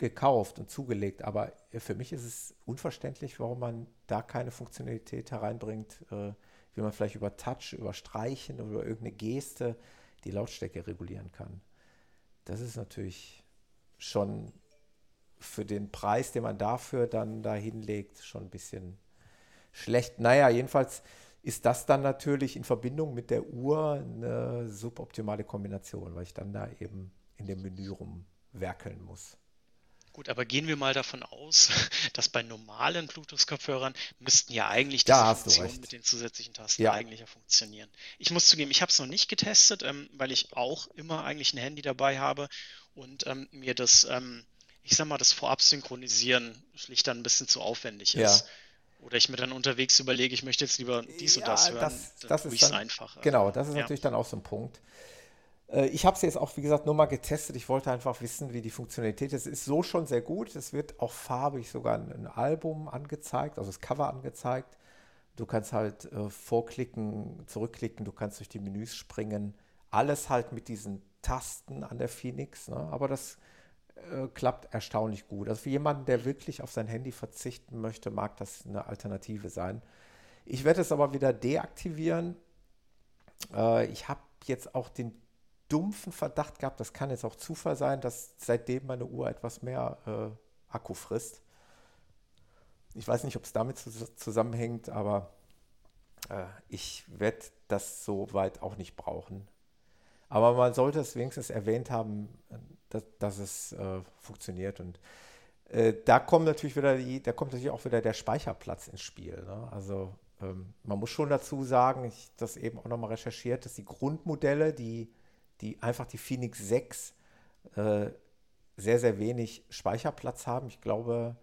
gekauft und zugelegt. Aber für mich ist es unverständlich, warum man da keine Funktionalität hereinbringt, äh, wie man vielleicht über Touch, über Streichen oder über irgendeine Geste die Lautstärke regulieren kann. Das ist natürlich schon für den Preis, den man dafür dann da hinlegt, schon ein bisschen schlecht. Naja, jedenfalls ist das dann natürlich in Verbindung mit der Uhr eine suboptimale Kombination, weil ich dann da eben in dem Menü rumwerkeln muss. Gut, aber gehen wir mal davon aus, dass bei normalen Bluetooth-Kopfhörern müssten ja eigentlich diese da Funktionen mit den zusätzlichen Tasten ja. eigentlich ja funktionieren. Ich muss zugeben, ich habe es noch nicht getestet, ähm, weil ich auch immer eigentlich ein Handy dabei habe und ähm, mir das, ähm, ich sag mal, das Vorab-Synchronisieren schlicht dann ein bisschen zu aufwendig ist. Ja. Oder ich mir dann unterwegs überlege, ich möchte jetzt lieber dies ja, und das hören. Das, das ist dann, einfacher. Genau, das ist ja. natürlich dann auch so ein Punkt. Äh, ich habe es jetzt auch, wie gesagt, nur mal getestet. Ich wollte einfach wissen, wie die Funktionalität ist. Es ist so schon sehr gut. Es wird auch farbig sogar ein Album angezeigt, also das Cover angezeigt. Du kannst halt äh, vorklicken, zurückklicken, du kannst durch die Menüs springen. Alles halt mit diesen Tasten an der Phoenix. Ne? Aber das äh, klappt erstaunlich gut. Also für jemanden, der wirklich auf sein Handy verzichten möchte, mag das eine Alternative sein. Ich werde es aber wieder deaktivieren. Äh, ich habe jetzt auch den dumpfen Verdacht gehabt, das kann jetzt auch Zufall sein, dass seitdem meine Uhr etwas mehr äh, Akku frisst. Ich weiß nicht, ob es damit zusammenhängt, aber äh, ich werde das so weit auch nicht brauchen. Aber man sollte es wenigstens erwähnt haben, dass, dass es äh, funktioniert. Und äh, da kommt natürlich wieder die, da kommt natürlich auch wieder der Speicherplatz ins Spiel. Ne? Also ähm, man muss schon dazu sagen, ich das eben auch nochmal recherchiert, dass die Grundmodelle, die, die einfach die Phoenix 6 äh, sehr, sehr wenig Speicherplatz haben. Ich glaube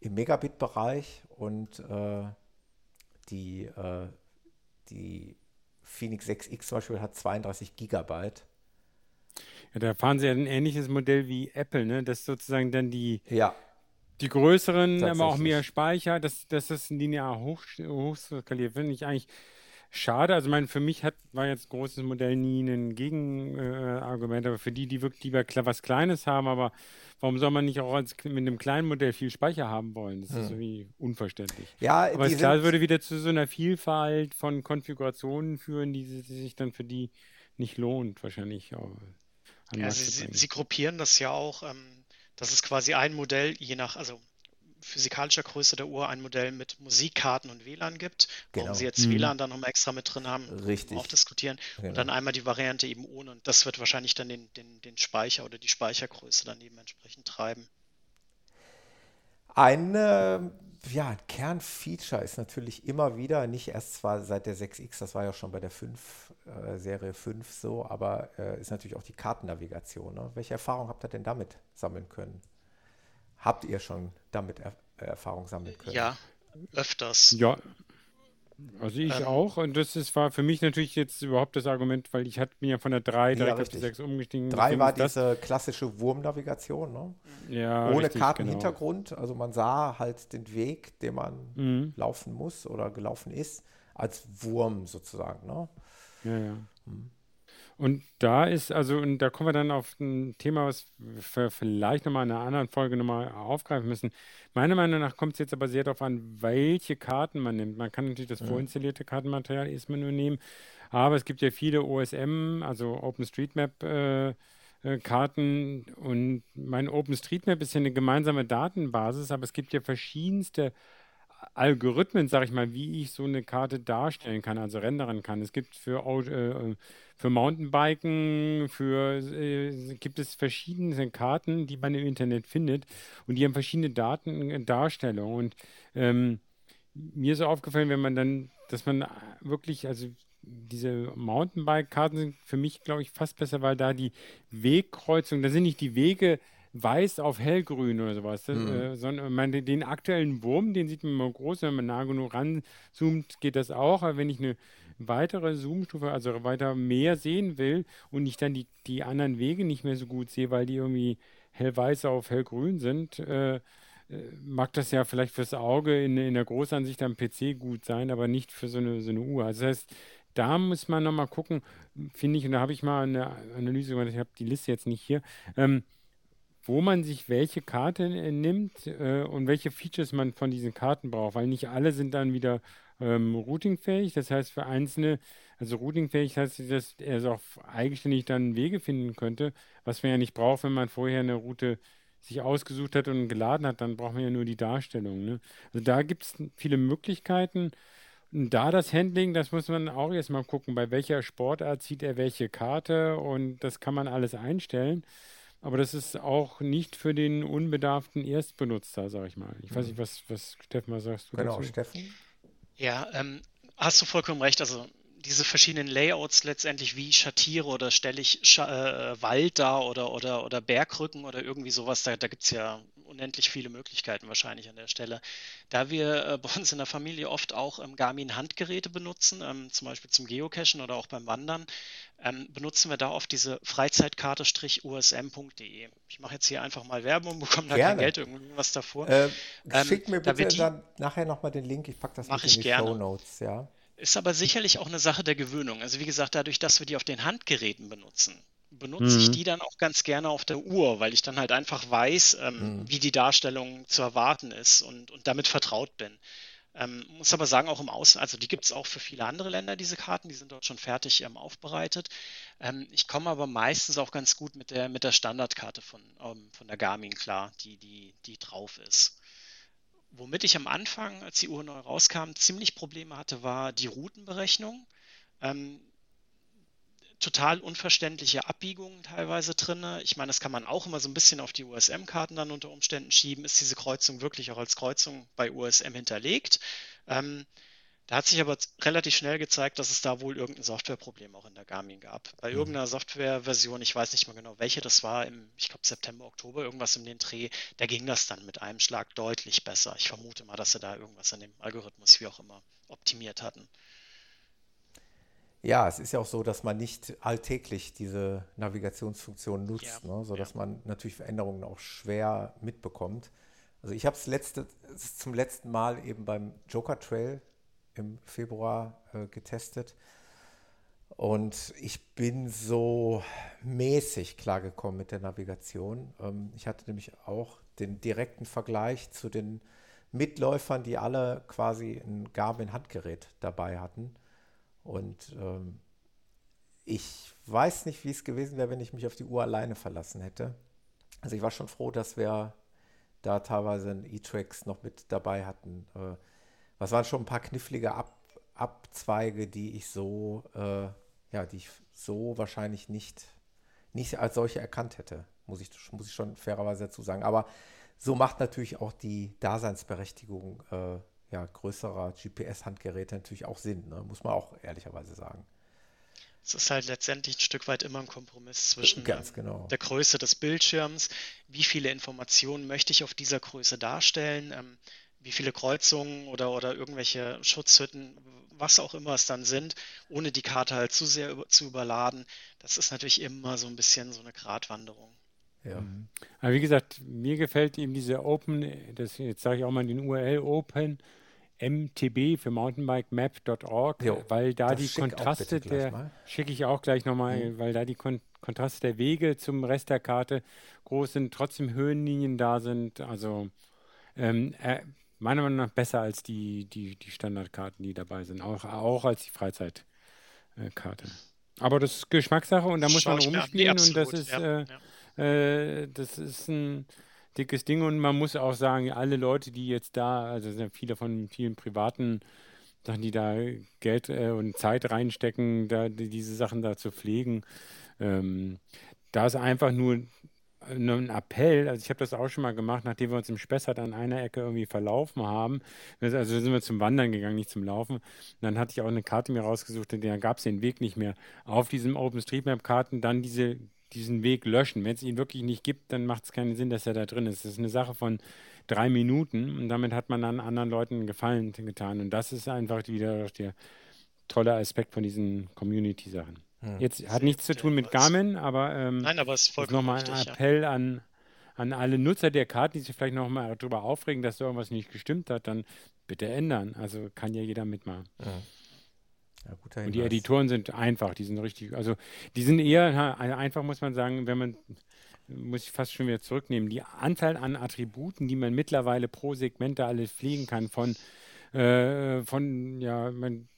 im Megabit-Bereich und äh, die, äh, die Phoenix 6X zum Beispiel hat 32 Gigabyte. Ja, da fahren sie ja ein ähnliches Modell wie Apple, ne? Das sozusagen dann die, ja. die größeren, aber auch mehr Speicher, dass, dass das linear hoch, hochskaliert, finde ich eigentlich schade. Also, mein, für mich hat, war jetzt großes Modell nie ein Gegenargument, äh, aber für die, die wirklich lieber was Kleines haben, aber warum soll man nicht auch als, mit einem kleinen Modell viel Speicher haben wollen? Das hm. ist irgendwie unverständlich. Ja, aber es klar, würde wieder zu so einer Vielfalt von Konfigurationen führen, die, die sich dann für die nicht lohnt, wahrscheinlich. Auch. Ja, sie, sie, gruppieren das ja auch, ähm, dass es quasi ein Modell, je nach, also physikalischer Größe der Uhr ein Modell mit Musikkarten und WLAN gibt. Genau. Warum sie jetzt mhm. WLAN dann nochmal extra mit drin haben, Richtig. auch diskutieren. Genau. Und dann einmal die Variante eben ohne. Und das wird wahrscheinlich dann den, den, den Speicher oder die Speichergröße dann eben entsprechend treiben. Ein äh, ja, Kernfeature ist natürlich immer wieder, nicht erst zwar seit der 6X, das war ja schon bei der 5, äh, Serie 5 so, aber äh, ist natürlich auch die Kartennavigation. Ne? Welche Erfahrung habt ihr denn damit sammeln können? Habt ihr schon damit er Erfahrung sammeln können? Ja, öfters. Ja, also ich ähm, auch. Und das ist, war für mich natürlich jetzt überhaupt das Argument, weil ich hatte mir ja von der 3 direkt ja, auf die 6 umgestiegen. 3 war diese klassische Wurmnavigation, ne? Ja, Ohne richtig, Kartenhintergrund. Genau. Also man sah halt den Weg, den man mhm. laufen muss oder gelaufen ist, als Wurm sozusagen, ne? Ja, ja. Mhm. Und da ist, also, und da kommen wir dann auf ein Thema, was wir vielleicht nochmal in einer anderen Folge nochmal aufgreifen müssen. Meiner Meinung nach kommt es jetzt aber sehr darauf an, welche Karten man nimmt. Man kann natürlich das ja. vorinstallierte Kartenmaterial erstmal nur nehmen, aber es gibt ja viele OSM, also OpenStreetMap, äh, äh, Karten und mein OpenStreetMap ist ja eine gemeinsame Datenbasis, aber es gibt ja verschiedenste Algorithmen, sage ich mal, wie ich so eine Karte darstellen kann, also rendern kann. Es gibt für, äh, für Mountainbiken, für äh, gibt es verschiedene Karten, die man im Internet findet und die haben verschiedene Datendarstellungen. Äh, und ähm, mir ist aufgefallen, wenn man dann, dass man wirklich, also diese Mountainbike-Karten sind für mich, glaube ich, fast besser, weil da die Wegkreuzung, da sind nicht die Wege weiß auf hellgrün oder sowas. Das, mhm. äh, sondern man, den aktuellen Wurm, den sieht man mal groß, wenn man nah genug ranzoomt, geht das auch. Aber wenn ich eine weitere Zoomstufe, also weiter mehr sehen will und ich dann die, die anderen Wege nicht mehr so gut sehe, weil die irgendwie hellweiß auf hellgrün sind, äh, äh mag das ja vielleicht fürs Auge in, in der Großansicht am PC gut sein, aber nicht für so eine, so eine Uhr. Also das heißt, da muss man nochmal gucken, finde ich, und da habe ich mal eine Analyse gemacht, ich habe die Liste jetzt nicht hier, ähm, wo man sich welche Karte äh, nimmt äh, und welche Features man von diesen Karten braucht, weil nicht alle sind dann wieder ähm, routingfähig. Das heißt, für einzelne, also routingfähig heißt, dass er so auch eigenständig dann Wege finden könnte, was man ja nicht braucht, wenn man vorher eine Route sich ausgesucht hat und geladen hat, dann braucht man ja nur die Darstellung. Ne? Also da gibt es viele Möglichkeiten. Und da das Handling, das muss man auch erstmal gucken, bei welcher Sportart zieht er welche Karte und das kann man alles einstellen. Aber das ist auch nicht für den unbedarften Erstbenutzer, sag ich mal. Ich weiß nicht, was, was Steffen, was sagst du Genau, dazu? Steffen? Ja, ähm, hast du vollkommen recht. Also diese verschiedenen Layouts letztendlich, wie schattiere oder stelle ich Sch äh, Wald da oder, oder, oder Bergrücken oder irgendwie sowas, da, da gibt es ja unendlich viele Möglichkeiten wahrscheinlich an der Stelle. Da wir äh, bei uns in der Familie oft auch ähm, Garmin-Handgeräte benutzen, ähm, zum Beispiel zum Geocachen oder auch beim Wandern, ähm, benutzen wir da oft diese freizeitkarte-usm.de. Ich mache jetzt hier einfach mal Werbung und bekomme da gerne. kein Geld irgendwas davor. Äh, schick mir bitte da dann nachher nochmal den Link, ich packe das mit in die gerne. Show Notes, ja. Ist aber sicherlich auch eine Sache der Gewöhnung. Also wie gesagt, dadurch, dass wir die auf den Handgeräten benutzen, benutze mhm. ich die dann auch ganz gerne auf der Uhr, weil ich dann halt einfach weiß, ähm, mhm. wie die Darstellung zu erwarten ist und, und damit vertraut bin. Ähm, muss aber sagen, auch im Außen, also die gibt es auch für viele andere Länder, diese Karten, die sind dort schon fertig ähm, aufbereitet. Ähm, ich komme aber meistens auch ganz gut mit der, mit der Standardkarte von, ähm, von der Garmin klar, die, die, die drauf ist. Womit ich am Anfang, als die Uhr neu rauskam, ziemlich Probleme hatte, war die Routenberechnung. Total unverständliche Abbiegungen teilweise drin. Ich meine, das kann man auch immer so ein bisschen auf die USM-Karten dann unter Umständen schieben. Ist diese Kreuzung wirklich auch als Kreuzung bei USM hinterlegt? Ähm, da hat sich aber relativ schnell gezeigt, dass es da wohl irgendein Softwareproblem auch in der Garmin gab. Bei mhm. irgendeiner Softwareversion, ich weiß nicht mehr genau, welche das war, im, ich glaube September, Oktober, irgendwas um den Dreh, da ging das dann mit einem Schlag deutlich besser. Ich vermute mal, dass sie da irgendwas an dem Algorithmus, wie auch immer, optimiert hatten. Ja, es ist ja auch so, dass man nicht alltäglich diese Navigationsfunktion nutzt, ja, ne? sodass ja. man natürlich Veränderungen auch schwer mitbekommt. Also ich habe es letzte, zum letzten Mal eben beim Joker Trail im Februar äh, getestet und ich bin so mäßig klargekommen mit der Navigation. Ähm, ich hatte nämlich auch den direkten Vergleich zu den Mitläufern, die alle quasi ein Garmin-Handgerät dabei hatten. Und ähm, ich weiß nicht, wie es gewesen wäre, wenn ich mich auf die Uhr alleine verlassen hätte. Also ich war schon froh, dass wir da teilweise E-Tracks noch mit dabei hatten. Äh, was waren schon ein paar knifflige Ab Abzweige, die ich so, äh, ja, die ich so wahrscheinlich nicht, nicht als solche erkannt hätte, muss ich, muss ich schon fairerweise dazu sagen. Aber so macht natürlich auch die Daseinsberechtigung äh, ja, größerer GPS-Handgeräte natürlich auch Sinn, ne? muss man auch ehrlicherweise sagen. Es ist halt letztendlich ein Stück weit immer ein Kompromiss zwischen Ganz genau. der Größe des Bildschirms, wie viele Informationen möchte ich auf dieser Größe darstellen, ähm, wie viele Kreuzungen oder, oder irgendwelche Schutzhütten, was auch immer es dann sind, ohne die Karte halt zu sehr über, zu überladen. Das ist natürlich immer so ein bisschen so eine Gratwanderung. Ja. Mhm. Aber wie gesagt, mir gefällt eben diese Open, das jetzt sage ich auch mal den URL Open mtb für mountainbikemap.org, weil da die Kontraste der, schicke ich auch gleich nochmal, mhm. weil da die Kon Kontraste der Wege zum Rest der Karte groß sind, trotzdem Höhenlinien da sind, also ähm, äh, meiner Meinung nach besser als die, die, die Standardkarten, die dabei sind, auch, auch als die Freizeitkarte. Aber das ist Geschmackssache und da muss man rumspielen und das ist, ja, äh, ja. Äh, das ist ein dickes Ding und man muss auch sagen, alle Leute, die jetzt da, also sind viele von vielen privaten Sachen, die da Geld äh, und Zeit reinstecken, da die, diese Sachen da zu pflegen, ähm, da ist einfach nur ein Appell, also ich habe das auch schon mal gemacht, nachdem wir uns im Spessart an einer Ecke irgendwie verlaufen haben. Also sind wir zum Wandern gegangen, nicht zum Laufen. Und dann hatte ich auch eine Karte mir rausgesucht, in der gab es den Weg nicht mehr. Auf diesem OpenStreetMap-Karten dann diese diesen Weg löschen. Wenn es ihn wirklich nicht gibt, dann macht es keinen Sinn, dass er da drin ist. Das ist eine Sache von drei Minuten und damit hat man dann anderen Leuten einen Gefallen getan. Und das ist einfach wieder der tolle Aspekt von diesen Community-Sachen. Hm. Jetzt hat nichts zu tun mit Garmin, aber, ähm, Nein, aber es ist nochmal ein Appell ja. an, an alle Nutzer der Karten, die sich vielleicht nochmal darüber aufregen, dass da irgendwas nicht gestimmt hat, dann bitte ändern. Also kann ja jeder mitmachen. Ja. Ja, und die Editoren sind einfach, die sind richtig, also die sind eher einfach, muss man sagen, wenn man, muss ich fast schon wieder zurücknehmen, die Anzahl an Attributen, die man mittlerweile pro Segment da alles fliegen kann, von, äh, von ja, man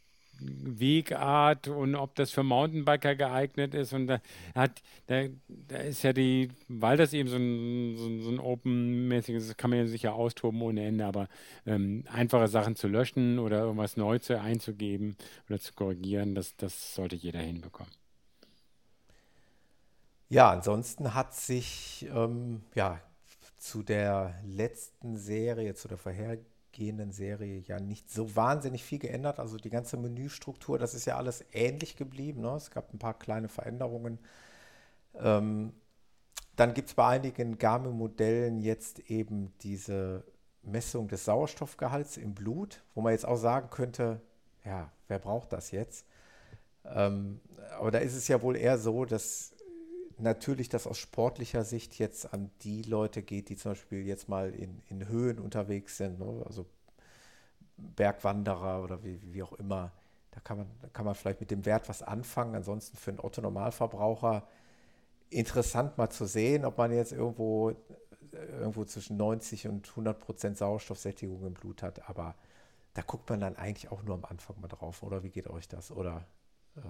Wegart und ob das für Mountainbiker geeignet ist. Und da, hat, da, da ist ja die, weil das eben so ein, so so ein Open-mäßiges kann man ja sicher austoben ohne Ende, aber ähm, einfache Sachen zu löschen oder irgendwas neu zu einzugeben oder zu korrigieren, das, das sollte jeder hinbekommen. Ja, ansonsten hat sich ähm, ja zu der letzten Serie, zu der vorhergehenden gehenden Serie ja nicht so wahnsinnig viel geändert. Also die ganze Menüstruktur, das ist ja alles ähnlich geblieben. Ne? Es gab ein paar kleine Veränderungen. Ähm, dann gibt es bei einigen Garmin-Modellen jetzt eben diese Messung des Sauerstoffgehalts im Blut, wo man jetzt auch sagen könnte, ja, wer braucht das jetzt? Ähm, aber da ist es ja wohl eher so, dass natürlich das aus sportlicher Sicht jetzt an die Leute geht, die zum Beispiel jetzt mal in, in Höhen unterwegs sind, ne? also Bergwanderer oder wie, wie auch immer. Da kann, man, da kann man vielleicht mit dem Wert was anfangen. Ansonsten für einen Otto-Normalverbraucher interessant mal zu sehen, ob man jetzt irgendwo, irgendwo zwischen 90 und 100 Prozent Sauerstoffsättigung im Blut hat. Aber da guckt man dann eigentlich auch nur am Anfang mal drauf. Oder wie geht euch das? Oder äh,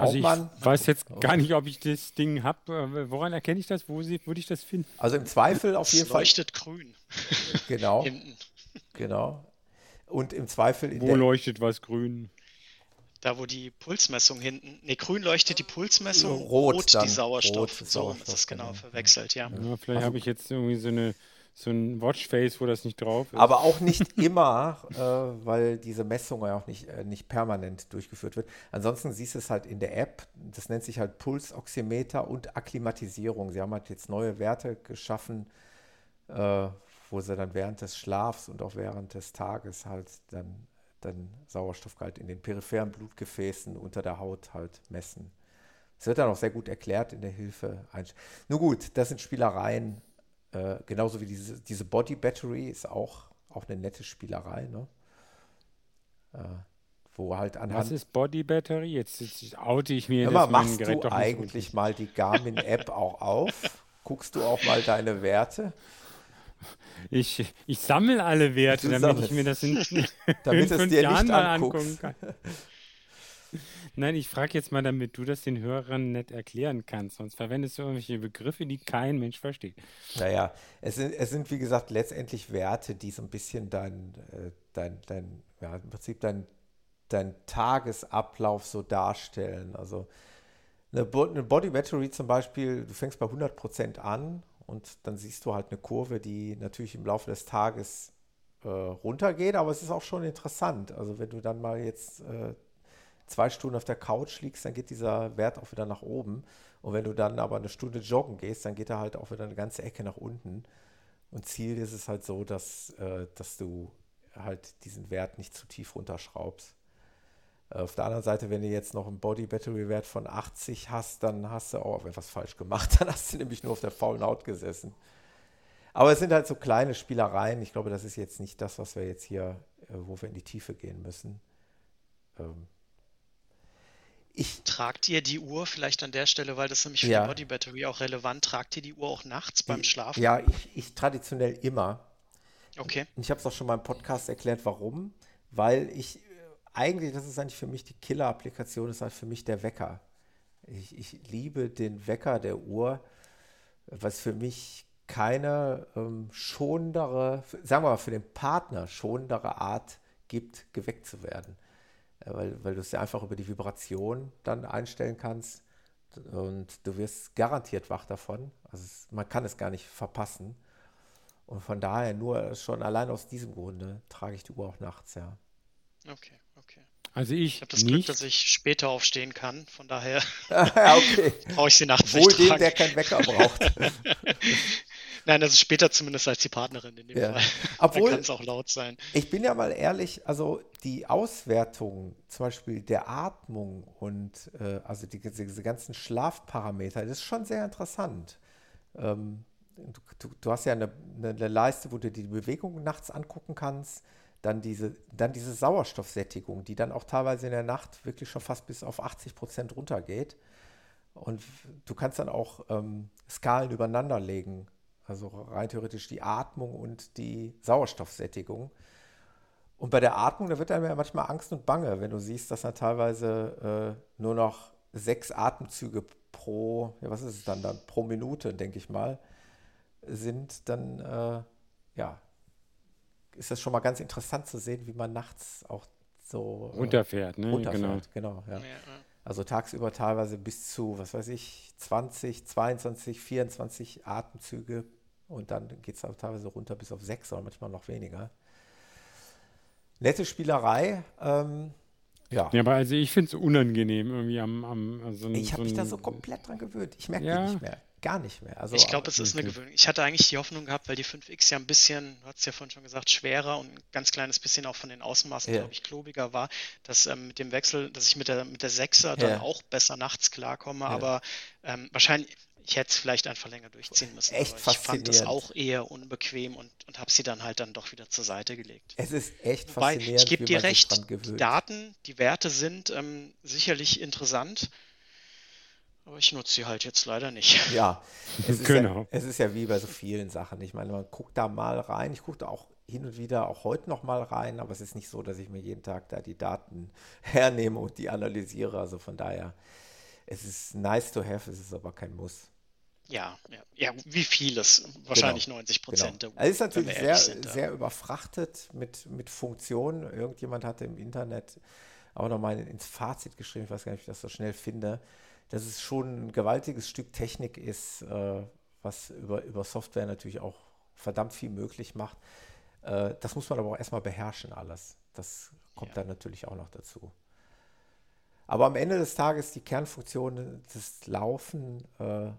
also ich man? weiß jetzt gar nicht, ob ich das Ding habe. Woran erkenne ich das? Wo würde ich das finden? Also im Zweifel auf jeden Fall. leuchtet grün. Genau. Hinten. Genau. Und im Zweifel in Wo leuchtet was grün? Da, wo die Pulsmessung hinten. Ne, grün leuchtet die Pulsmessung, rot, rot die Sauerstoff. Rot so, das ist genau, genau verwechselt, ja. ja vielleicht also, habe ich jetzt irgendwie so eine so ein Watchface, wo das nicht drauf ist. Aber auch nicht immer, äh, weil diese Messung ja auch nicht, äh, nicht permanent durchgeführt wird. Ansonsten siehst du es halt in der App. Das nennt sich halt Pulsoximeter und Akklimatisierung. Sie haben halt jetzt neue Werte geschaffen, äh, wo sie dann während des Schlafs und auch während des Tages halt dann, dann Sauerstoffgehalt in den peripheren Blutgefäßen unter der Haut halt messen. Das wird dann auch sehr gut erklärt in der Hilfe. Nur gut, das sind Spielereien. Äh, genauso wie diese, diese Body Battery ist auch, auch eine nette Spielerei. Ne? Äh, wo halt anhand. Was ist Body Battery? Jetzt, jetzt oute ich mir Immer machst Gerät du eigentlich so mal die Garmin App auch auf? Guckst du auch mal deine Werte? Ich, ich sammle alle Werte, du damit ich mir das in, damit in fünf Jahren mal angucken kann. Nein, ich frage jetzt mal, damit du das den Hörern nicht erklären kannst. Sonst verwendest du irgendwelche Begriffe, die kein Mensch versteht. Naja, es sind, es sind wie gesagt letztendlich Werte, die so ein bisschen dein, äh, dein, dein ja, im Prinzip dein, dein Tagesablauf so darstellen. Also eine, Body Battery zum Beispiel, du fängst bei 100% an und dann siehst du halt eine Kurve, die natürlich im Laufe des Tages äh, runtergeht, aber es ist auch schon interessant. Also wenn du dann mal jetzt äh, zwei Stunden auf der Couch liegst, dann geht dieser Wert auch wieder nach oben. Und wenn du dann aber eine Stunde joggen gehst, dann geht er halt auch wieder eine ganze Ecke nach unten. Und Ziel ist es halt so, dass, äh, dass du halt diesen Wert nicht zu tief runterschraubst. Auf der anderen Seite, wenn du jetzt noch einen Body Battery Wert von 80 hast, dann hast du auch etwas falsch gemacht. Dann hast du nämlich nur auf der faulen Haut gesessen. Aber es sind halt so kleine Spielereien. Ich glaube, das ist jetzt nicht das, was wir jetzt hier, äh, wo wir in die Tiefe gehen müssen. Ähm ich tragt ihr die Uhr vielleicht an der Stelle, weil das nämlich für ja. die Body Battery auch relevant. Tragt ihr die Uhr auch nachts beim Schlafen? Ja, ich, ich traditionell immer. Okay. Ich habe es auch schon mal im Podcast erklärt, warum. Weil ich eigentlich, das ist eigentlich für mich die Killer-Applikation, ist halt für mich der Wecker. Ich, ich liebe den Wecker der Uhr, was für mich keine ähm, schonendere, sagen wir mal für den Partner schonendere Art gibt, geweckt zu werden. Äh, weil, weil du es ja einfach über die Vibration dann einstellen kannst und du wirst garantiert wach davon. Also es, man kann es gar nicht verpassen. Und von daher nur schon allein aus diesem Grunde trage ich die Uhr auch nachts, ja. Okay. Also ich. Ich habe das nicht. Glück, dass ich später aufstehen kann. Von daher ah, okay. brauche ich sie nachts Wohl nicht. Wohl dem, der keinen Wecker braucht. Nein, das ist später zumindest als die Partnerin in dem ja. Fall. Obwohl, kann es auch laut sein. Ich bin ja mal ehrlich, also die Auswertung, zum Beispiel der Atmung und äh, also die, diese ganzen Schlafparameter, das ist schon sehr interessant. Ähm, du, du, hast ja eine, eine Leiste, wo du die Bewegung nachts angucken kannst dann diese, dann diese Sauerstoffsättigung, die dann auch teilweise in der Nacht wirklich schon fast bis auf 80 Prozent runtergeht. Und du kannst dann auch ähm, Skalen übereinander legen, also rein theoretisch die Atmung und die Sauerstoffsättigung. Und bei der Atmung, da wird einem ja manchmal Angst und Bange, wenn du siehst, dass dann teilweise äh, nur noch sechs Atemzüge pro, ja, was ist es dann dann, pro Minute, denke ich mal, sind, dann, äh, ja, ist das schon mal ganz interessant zu sehen, wie man nachts auch so äh, runterfährt. Ne? Runterfährt, genau. genau ja. Ja, ja. Also tagsüber teilweise bis zu, was weiß ich, 20, 22, 24 Atemzüge und dann geht es teilweise runter bis auf sechs oder manchmal noch weniger. Nette Spielerei. Ähm, ja. ja, aber also ich finde es unangenehm irgendwie am. am also ich habe so mich da so komplett dran gewöhnt. Ich merke ja. nicht mehr. gar nicht mehr. Also, ich glaube, es ist eine Gewöhnung. Ich hatte eigentlich die Hoffnung gehabt, weil die 5X ja ein bisschen, du hast ja vorhin schon gesagt, schwerer und ein ganz kleines bisschen auch von den Außenmaßen, ja. glaube ich, klobiger war, dass ähm, mit dem Wechsel, dass ich mit der, mit der 6er dann auch besser nachts klarkomme, ja. aber ähm, wahrscheinlich, ich hätte es vielleicht einfach länger durchziehen müssen. Echt aber ich fand das auch eher unbequem und, und habe sie dann halt dann doch wieder zur Seite gelegt. Es ist echt Wobei, faszinierend. Ich gebe dir recht, die Daten, die Werte sind ähm, sicherlich interessant. Aber ich nutze sie halt jetzt leider nicht. Ja, es ist, genau. ja, es ist ja wie bei so vielen Sachen. Ich meine, man guckt da mal rein. Ich gucke da auch hin und wieder, auch heute noch mal rein, aber es ist nicht so, dass ich mir jeden Tag da die Daten hernehme und die analysiere. Also von daher, es ist nice to have, es ist aber kein Muss. Ja, ja, ja, wie vieles. Wahrscheinlich genau, 90 Prozent. Genau. Also es ist natürlich sehr, sind, sehr überfrachtet mit, mit Funktionen. Irgendjemand hatte im Internet auch nochmal ins Fazit geschrieben, ich weiß gar nicht, ob ich das so schnell finde, dass es schon ein gewaltiges Stück Technik ist, äh, was über, über Software natürlich auch verdammt viel möglich macht. Äh, das muss man aber auch erstmal beherrschen, alles. Das kommt ja. dann natürlich auch noch dazu. Aber am Ende des Tages die Kernfunktion des Laufen äh,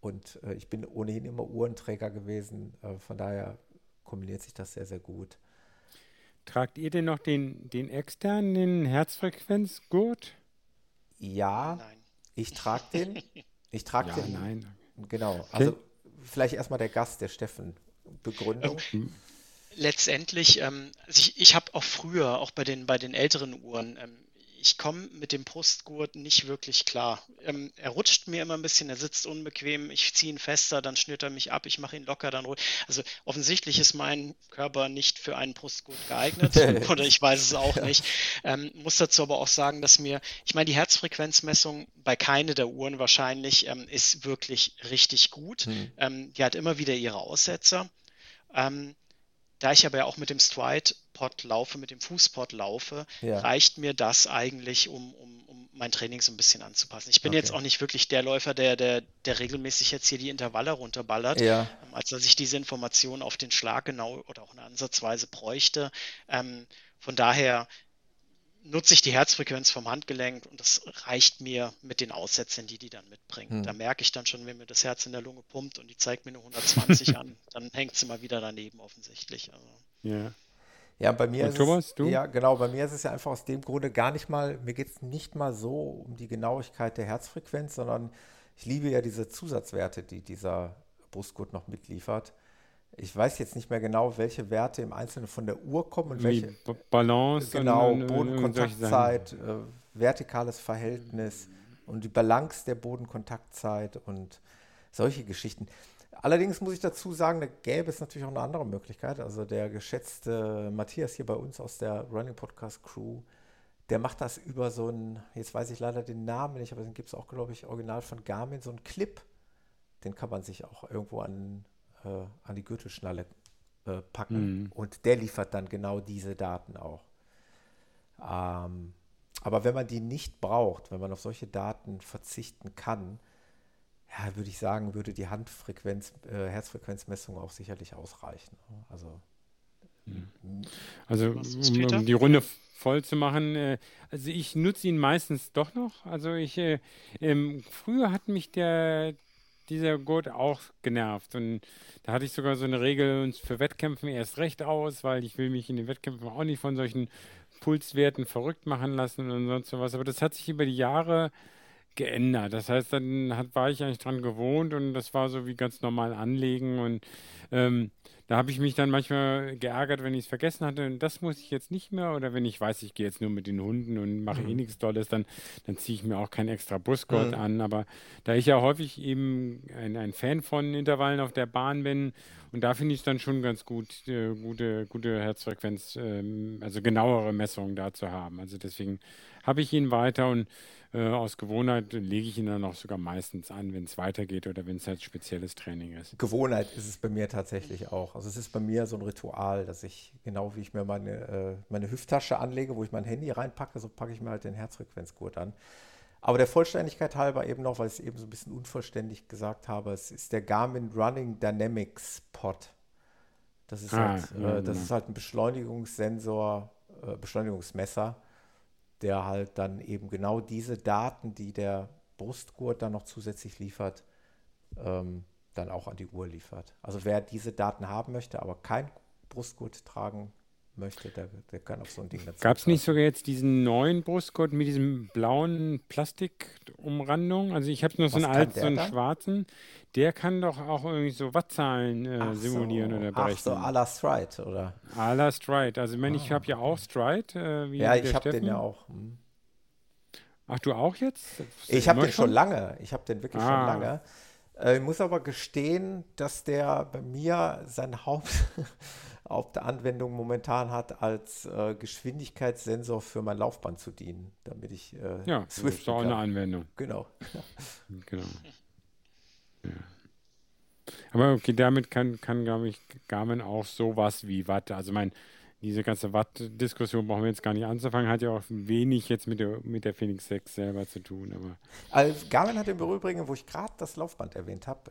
und äh, ich bin ohnehin immer Uhrenträger gewesen. Äh, von daher kombiniert sich das sehr, sehr gut. Tragt ihr denn noch den, den externen, Herzfrequenzgurt? Ja, nein. ich trage den. Ich trage ja, den. Nein. Genau. Okay. Also vielleicht erstmal der Gast, der Steffen. Begründung. Okay. Letztendlich, ähm, also ich, ich habe auch früher, auch bei den, bei den älteren Uhren, ähm, ich komme mit dem Brustgurt nicht wirklich klar. Ähm, er rutscht mir immer ein bisschen, er sitzt unbequem, ich ziehe ihn fester, dann schnürt er mich ab, ich mache ihn locker, dann ruhig. Also offensichtlich ist mein Körper nicht für einen Brustgurt geeignet oder ich weiß es auch nicht. Ähm, muss dazu aber auch sagen, dass mir, ich meine, die Herzfrequenzmessung bei keine der Uhren wahrscheinlich ähm, ist wirklich richtig gut. Hm. Ähm, die hat immer wieder ihre Aussetzer. Ähm, da ich aber ja auch mit dem Stride-Pod laufe, mit dem Fußpod laufe, ja. reicht mir das eigentlich, um, um, um mein Training so ein bisschen anzupassen. Ich bin okay. jetzt auch nicht wirklich der Läufer, der, der, der regelmäßig jetzt hier die Intervalle runterballert, ja. ähm, als dass ich diese Informationen auf den Schlag genau oder auch eine Ansatzweise bräuchte. Ähm, von daher nutze ich die Herzfrequenz vom Handgelenk und das reicht mir mit den Aussätzen, die die dann mitbringen. Hm. Da merke ich dann schon, wenn mir das Herz in der Lunge pumpt und die zeigt mir nur 120 an, dann hängt sie mal wieder daneben offensichtlich. Also. Ja. Ja, bei mir und ist Thomas, es, du? ja genau, bei mir ist es ja einfach aus dem Grunde gar nicht mal, mir geht es nicht mal so um die Genauigkeit der Herzfrequenz, sondern ich liebe ja diese Zusatzwerte, die dieser Brustgurt noch mitliefert. Ich weiß jetzt nicht mehr genau, welche Werte im Einzelnen von der Uhr kommen und welche. Balance, genau, und, Bodenkontaktzeit, äh, vertikales Verhältnis und die Balance der Bodenkontaktzeit und solche Geschichten. Allerdings muss ich dazu sagen, da gäbe es natürlich auch eine andere Möglichkeit. Also der geschätzte Matthias hier bei uns aus der Running Podcast Crew, der macht das über so ein, jetzt weiß ich leider den Namen nicht, aber den gibt es auch, glaube ich, original von Garmin, so ein Clip. Den kann man sich auch irgendwo an äh, an die Gürtelschnalle äh, packen. Mhm. Und der liefert dann genau diese Daten auch. Ähm, aber wenn man die nicht braucht, wenn man auf solche Daten verzichten kann, ja, würde ich sagen, würde die Handfrequenz, äh, Herzfrequenzmessung auch sicherlich ausreichen. Also, mhm. also um, die Runde voll zu machen, äh, also ich nutze ihn meistens doch noch. Also ich, äh, ähm, früher hat mich der, dieser Gurt auch genervt. Und da hatte ich sogar so eine Regel für Wettkämpfen erst recht aus, weil ich will mich in den Wettkämpfen auch nicht von solchen Pulswerten verrückt machen lassen und sonst sowas. Aber das hat sich über die Jahre geändert. Das heißt, dann hat, war ich eigentlich dran gewohnt und das war so wie ganz normal anlegen und ähm, da habe ich mich dann manchmal geärgert, wenn ich es vergessen hatte. Und das muss ich jetzt nicht mehr. Oder wenn ich weiß, ich gehe jetzt nur mit den Hunden und mache eh mhm. eh nichts Tolles, dann, dann ziehe ich mir auch kein extra Busgurt mhm. an. Aber da ich ja häufig eben ein, ein Fan von Intervallen auf der Bahn bin, und da finde ich es dann schon ganz gut, äh, gute, gute Herzfrequenz, ähm, also genauere Messungen da zu haben. Also deswegen habe ich ihn weiter und äh, aus Gewohnheit lege ich ihn dann auch sogar meistens an, wenn es weitergeht oder wenn es halt spezielles Training ist. Gewohnheit ist es bei mir tatsächlich auch. Also es ist bei mir so ein Ritual, dass ich, genau wie ich mir meine, äh, meine Hüfttasche anlege, wo ich mein Handy reinpacke, so packe ich mir halt den Herzfrequenzgurt an. Aber der Vollständigkeit halber eben noch, weil ich es eben so ein bisschen unvollständig gesagt habe, es ist der Garmin Running Dynamics Pod. Das ist, ah, halt, äh, das genau. ist halt ein Beschleunigungssensor, äh, Beschleunigungsmesser der halt dann eben genau diese Daten, die der Brustgurt dann noch zusätzlich liefert, ähm, dann auch an die Uhr liefert. Also wer diese Daten haben möchte, aber kein Brustgurt tragen möchte, der, der kann auf so ein Ding dazu. Gab es nicht sogar jetzt diesen neuen Brustgurt mit diesem blauen Plastikumrandung? Also ich habe noch so einen alten, so einen schwarzen. Der kann doch auch irgendwie so Wattzahlen äh, simulieren so. oder berechnen. Ach so, à la Stride, oder? À la Stride. Also ich meine, ah, ich habe ja auch Stride. Äh, ja, ich habe den ja auch. Hm. Ach, du auch jetzt? Ich habe den schon lange. Ich habe den wirklich ah. schon lange. Äh, ich muss aber gestehen, dass der bei mir sein Haupt Hauptanwendung momentan hat, als äh, Geschwindigkeitssensor für mein Laufband zu dienen, damit ich äh, ja, Swift ist auch eine Anwendung. Genau. genau. Ja. Aber okay, damit kann, kann glaube ich, Garmin auch sowas wie Watt. Also mein, diese ganze Watt-Diskussion brauchen wir jetzt gar nicht anzufangen, hat ja auch wenig jetzt mit der, mit der Phoenix 6 selber zu tun. Aber also Garmin hat im Übrigen, wo ich gerade das Laufband erwähnt habe,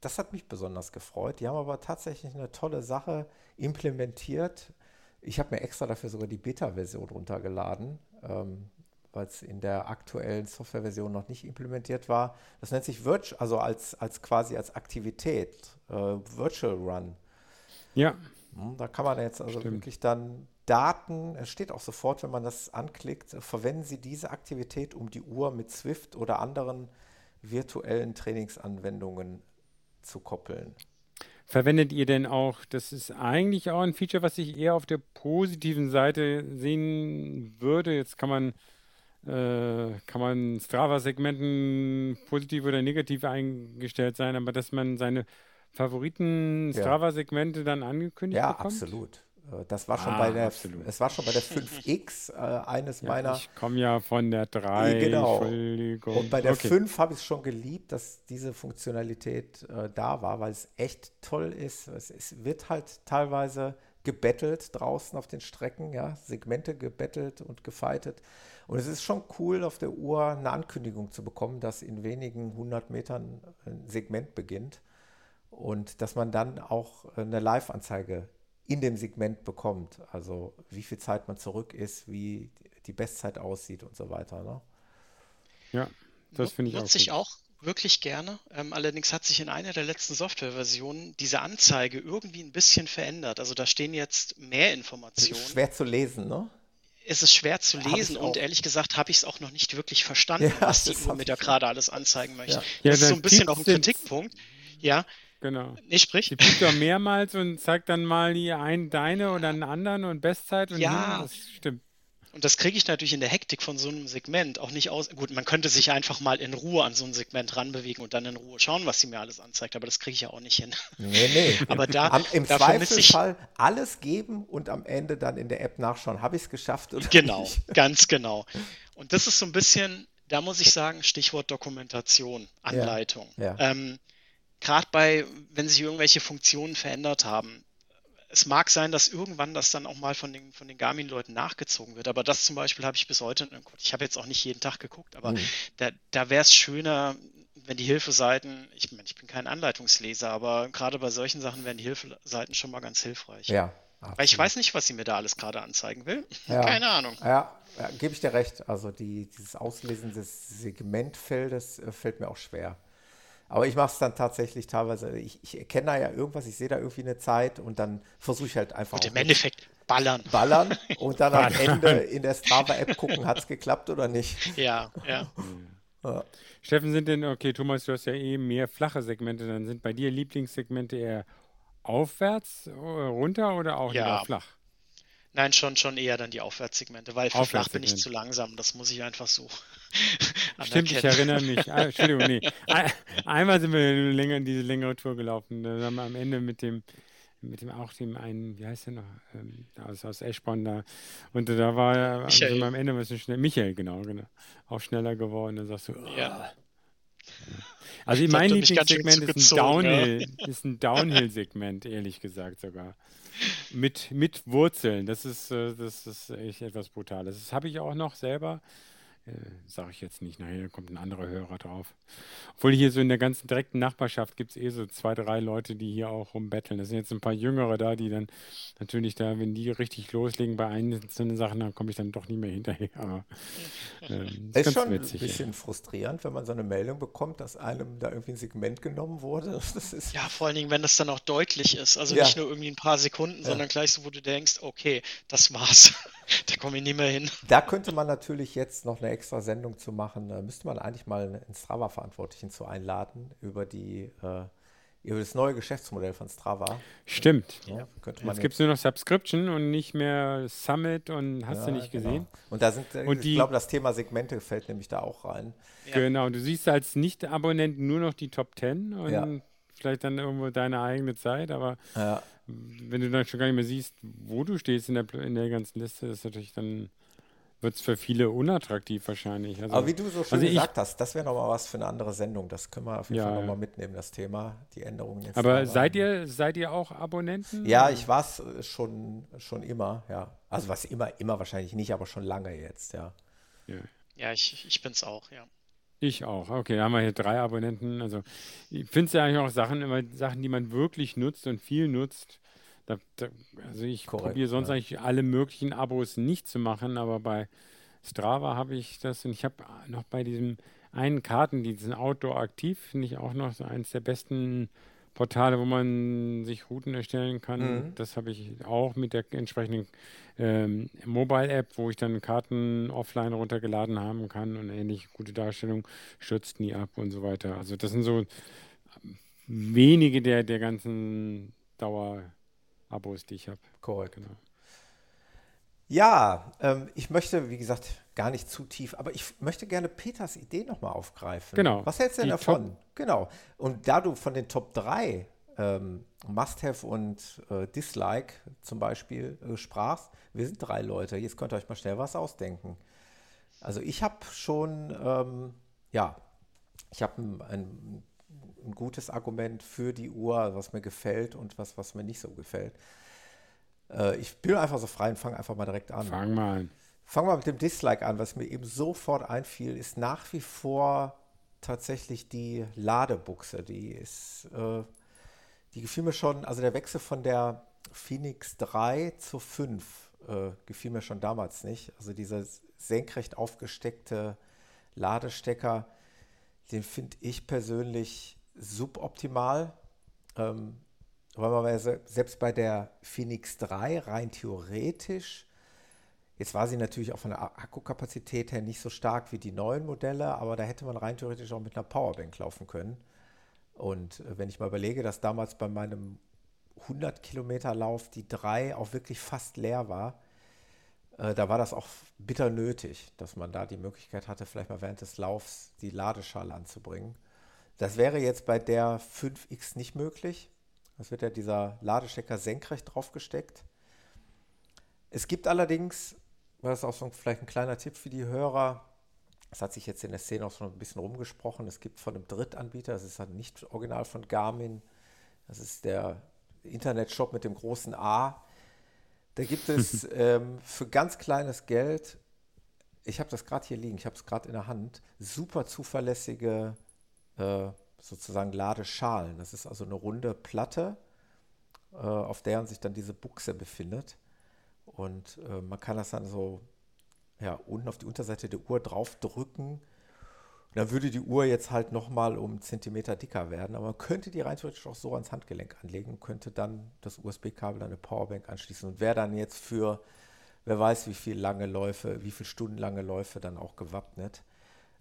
das hat mich besonders gefreut. Die haben aber tatsächlich eine tolle Sache implementiert. Ich habe mir extra dafür sogar die Beta-Version runtergeladen, ähm, weil es in der aktuellen Softwareversion noch nicht implementiert war. Das nennt sich Virtual, also als, als quasi als Aktivität, äh, Virtual Run. Ja. Hm, da kann man jetzt also Stimmt. wirklich dann Daten, es steht auch sofort, wenn man das anklickt, verwenden Sie diese Aktivität, um die Uhr mit Swift oder anderen virtuellen Trainingsanwendungen zu koppeln. Verwendet ihr denn auch, das ist eigentlich auch ein Feature, was ich eher auf der positiven Seite sehen würde. Jetzt kann man, äh, kann man Strava-Segmenten positiv oder negativ eingestellt sein, aber dass man seine Favoriten Strava-Segmente dann angekündigt ja, bekommt? Ja, absolut. Äh, das war schon ah, bei der, absolut. es war schon bei der 5X äh, eines ja, meiner. Ich komme ja von der 3. Genau. Und bei der okay. 5 habe ich es schon geliebt, dass diese Funktionalität äh, da war, weil es echt toll ist. Es, es, wird halt teilweise gebettelt draußen auf den Strecken, ja, Segmente gebettelt und gefeitet. Und es ist schon cool, auf der Uhr eine Ankündigung zu bekommen, dass in wenigen 100 Metern ein Segment beginnt und dass man dann auch eine Live-Anzeige in dem Segment bekommt. Also wie viel Zeit man zurück ist, wie die Bestzeit aussieht und so weiter. Ne? Ja, das finde ich Nutze auch. ich auch wirklich gerne. Ähm, allerdings hat sich in einer der letzten Softwareversionen diese Anzeige irgendwie ein bisschen verändert. Also da stehen jetzt mehr Informationen. schwer zu lesen, ne? Es ist schwer zu lesen und ehrlich gesagt habe ich es auch noch nicht wirklich verstanden, ja, was die Uhr mir da gerade alles anzeigen möchte. Ja. Das ja, ist so ein bisschen auch ein Kritikpunkt. Ja, Genau. Nee, sprich. Die piept ja mehrmals und zeigt dann mal die einen deine oder einen anderen und Bestzeit und ja, das stimmt. Und das kriege ich natürlich in der Hektik von so einem Segment auch nicht aus. Gut, man könnte sich einfach mal in Ruhe an so ein Segment ranbewegen und dann in Ruhe schauen, was sie mir alles anzeigt, aber das kriege ich ja auch nicht hin. Nee, nee. aber da am, im Zweifelsfall alles geben und am Ende dann in der App nachschauen, habe ich es geschafft oder Genau, nicht? ganz genau. Und das ist so ein bisschen, da muss ich sagen, Stichwort Dokumentation, Anleitung. Ja, ja. Ähm, gerade bei, wenn sich irgendwelche Funktionen verändert haben. Es mag sein, dass irgendwann das dann auch mal von den, von den Garmin-Leuten nachgezogen wird, aber das zum Beispiel habe ich bis heute, ich habe jetzt auch nicht jeden Tag geguckt, aber mhm. da, da wäre es schöner, wenn die Hilfeseiten, ich meine, ich bin kein Anleitungsleser, aber gerade bei solchen Sachen wären die Hilfeseiten schon mal ganz hilfreich. Ja. Absolut. Weil ich weiß nicht, was sie mir da alles gerade anzeigen will. Ja. Keine Ahnung. Ja, ja gebe ich dir recht. Also die, dieses Auslesen des Segmentfeldes äh, fällt mir auch schwer. Aber ich mache es dann tatsächlich teilweise, ich, ich erkenne da ja irgendwas, ich sehe da irgendwie eine Zeit und dann versuche ich halt einfach. Und im Endeffekt ballern. Ballern und dann am Ende in der Strava-App gucken, hat es geklappt oder nicht. Ja, ja. ja. Steffen, sind denn, okay, Thomas, du hast ja eh mehr flache Segmente, dann sind bei dir Lieblingssegmente eher aufwärts, äh, runter oder auch ja. flach? Nein, schon, schon eher dann die Aufwärtssegmente, weil für flach bin ich zu langsam. Das muss ich einfach so. Stimmt, ich erinnere mich. Ah, Entschuldigung, nee. Einmal sind wir länger, diese längere Tour gelaufen. Da haben wir am Ende mit dem, mit dem auch dem einen, wie heißt der noch, ähm, aus, aus Eschborn da. Und da war wir am Ende ein bisschen schnell. Michael, genau, genau. Auch schneller geworden. Da sagst du, oh. ja. Also mein Lieblingssegment ist ein Downhill, ja. ist ein Downhill-Segment, ehrlich gesagt sogar. Mit, mit Wurzeln. Das ist, äh, das ist echt etwas Brutales. Das habe ich auch noch selber äh, sage ich jetzt nicht. Nachher kommt ein anderer Hörer drauf. Obwohl hier so in der ganzen direkten Nachbarschaft gibt es eh so zwei, drei Leute, die hier auch rumbetteln. Das sind jetzt ein paar Jüngere da, die dann natürlich da, wenn die richtig loslegen bei einzelnen Sachen, dann komme ich dann doch nicht mehr hinterher. Aber ähm, ist, ist schon witzig, ein bisschen ja. frustrierend, wenn man so eine Meldung bekommt, dass einem da irgendwie ein Segment genommen wurde. ja, vor allen Dingen, wenn das dann auch deutlich ist. Also ja. nicht nur irgendwie ein paar Sekunden, ja. sondern gleich so, wo du denkst, okay, das war's. da komme ich nie mehr hin. Da könnte man natürlich jetzt noch eine extra Sendung zu machen. Da müsste man eigentlich mal einen Strava-Verantwortlichen zu einladen über die äh, über das neue Geschäftsmodell von Strava. Stimmt. Ja, könnte man jetzt gibt es nur noch Subscription und nicht mehr Summit und hast ja, du nicht genau. gesehen. Und da sind, und ich glaube, das Thema Segmente fällt nämlich da auch rein. Ja. Genau, du siehst als Nicht-Abonnent nur noch die Top 10 und ja. Vielleicht dann irgendwo deine eigene Zeit, aber wenn du dann schon gar nicht mehr siehst, wo du stehst in der, in der ganzen Liste, ist natürlich dann wird es für viele unattraktiv wahrscheinlich. Also, Aber wie du so schön also gesagt ich, hast, das wäre nochmal was für eine andere Sendung. Das können wir auf jeden ja, Fall nochmal mitnehmen, das Thema, die Änderungen jetzt. Aber seid ihr, seid ihr auch Abonnenten? Ja, ich war es äh, schon, schon immer, ja. Also was immer, immer wahrscheinlich nicht, aber schon lange jetzt, ja. Ja, ja ich, ich bin es auch, ja. Ich auch. Okay, da haben wir hier drei Abonnenten. Also ich finde es ja eigentlich auch Sachen, immer Sachen, die man wirklich nutzt und viel nutzt. Da, da, also ich probiere sonst ja. eigentlich alle möglichen Abos nicht zu machen, aber bei Strava habe ich das und ich habe noch bei diesem einen Karten, diesen Outdoor Aktiv, finde ich auch noch so eines der besten Portale, wo man sich Routen erstellen kann. Mhm. Das habe ich auch mit der entsprechenden ähm, Mobile-App, wo ich dann Karten offline runtergeladen haben kann und ähnlich gute Darstellung, stürzt nie ab und so weiter. Also das sind so wenige der, der ganzen Dauer- Abos, die ich habe. Korrekt. Genau. Ja, ähm, ich möchte, wie gesagt, gar nicht zu tief, aber ich möchte gerne Peters Idee nochmal aufgreifen. Genau. Was hältst du denn davon? Top genau. Und da du von den Top 3 ähm, Must-Have und äh, Dislike zum Beispiel äh, sprachst, wir sind drei Leute, jetzt könnt ihr euch mal schnell was ausdenken. Also ich habe schon, ähm, ja, ich habe ein, ein, ein gutes Argument für die Uhr, was mir gefällt und was, was mir nicht so gefällt. Äh, ich bin einfach so frei und fange einfach mal direkt an. Fang mal an. Fang mal mit dem Dislike an. Was mir eben sofort einfiel, ist nach wie vor tatsächlich die Ladebuchse. Die ist, äh, die gefiel mir schon, also der Wechsel von der Phoenix 3 zu 5 äh, gefiel mir schon damals nicht. Also dieser senkrecht aufgesteckte Ladestecker, den finde ich persönlich suboptimal. Ähm, man selbst bei der Phoenix 3 rein theoretisch, jetzt war sie natürlich auch von der Akkukapazität her nicht so stark wie die neuen Modelle, aber da hätte man rein theoretisch auch mit einer Powerbank laufen können. Und äh, wenn ich mal überlege, dass damals bei meinem 100 Kilometer Lauf die 3 auch wirklich fast leer war, äh, da war das auch bitter nötig, dass man da die Möglichkeit hatte, vielleicht mal während des Laufs die Ladeschale anzubringen. Das wäre jetzt bei der 5X nicht möglich. Es wird ja dieser Ladestecker senkrecht draufgesteckt. Es gibt allerdings, das ist auch so vielleicht ein kleiner Tipp für die Hörer, das hat sich jetzt in der Szene auch schon ein bisschen rumgesprochen, es gibt von einem Drittanbieter, das ist halt nicht original von Garmin, das ist der Internetshop mit dem großen A. Da gibt es ähm, für ganz kleines Geld, ich habe das gerade hier liegen, ich habe es gerade in der Hand, super zuverlässige äh, sozusagen Ladeschalen. Das ist also eine runde Platte, äh, auf deren sich dann diese Buchse befindet. Und äh, man kann das dann so ja, unten auf die Unterseite der Uhr draufdrücken. Dann würde die Uhr jetzt halt nochmal um einen Zentimeter dicker werden, aber man könnte die rein theoretisch auch so ans Handgelenk anlegen und könnte dann das USB-Kabel an eine Powerbank anschließen und wäre dann jetzt für, wer weiß wie viele lange Läufe, wie viele stundenlange Läufe dann auch gewappnet.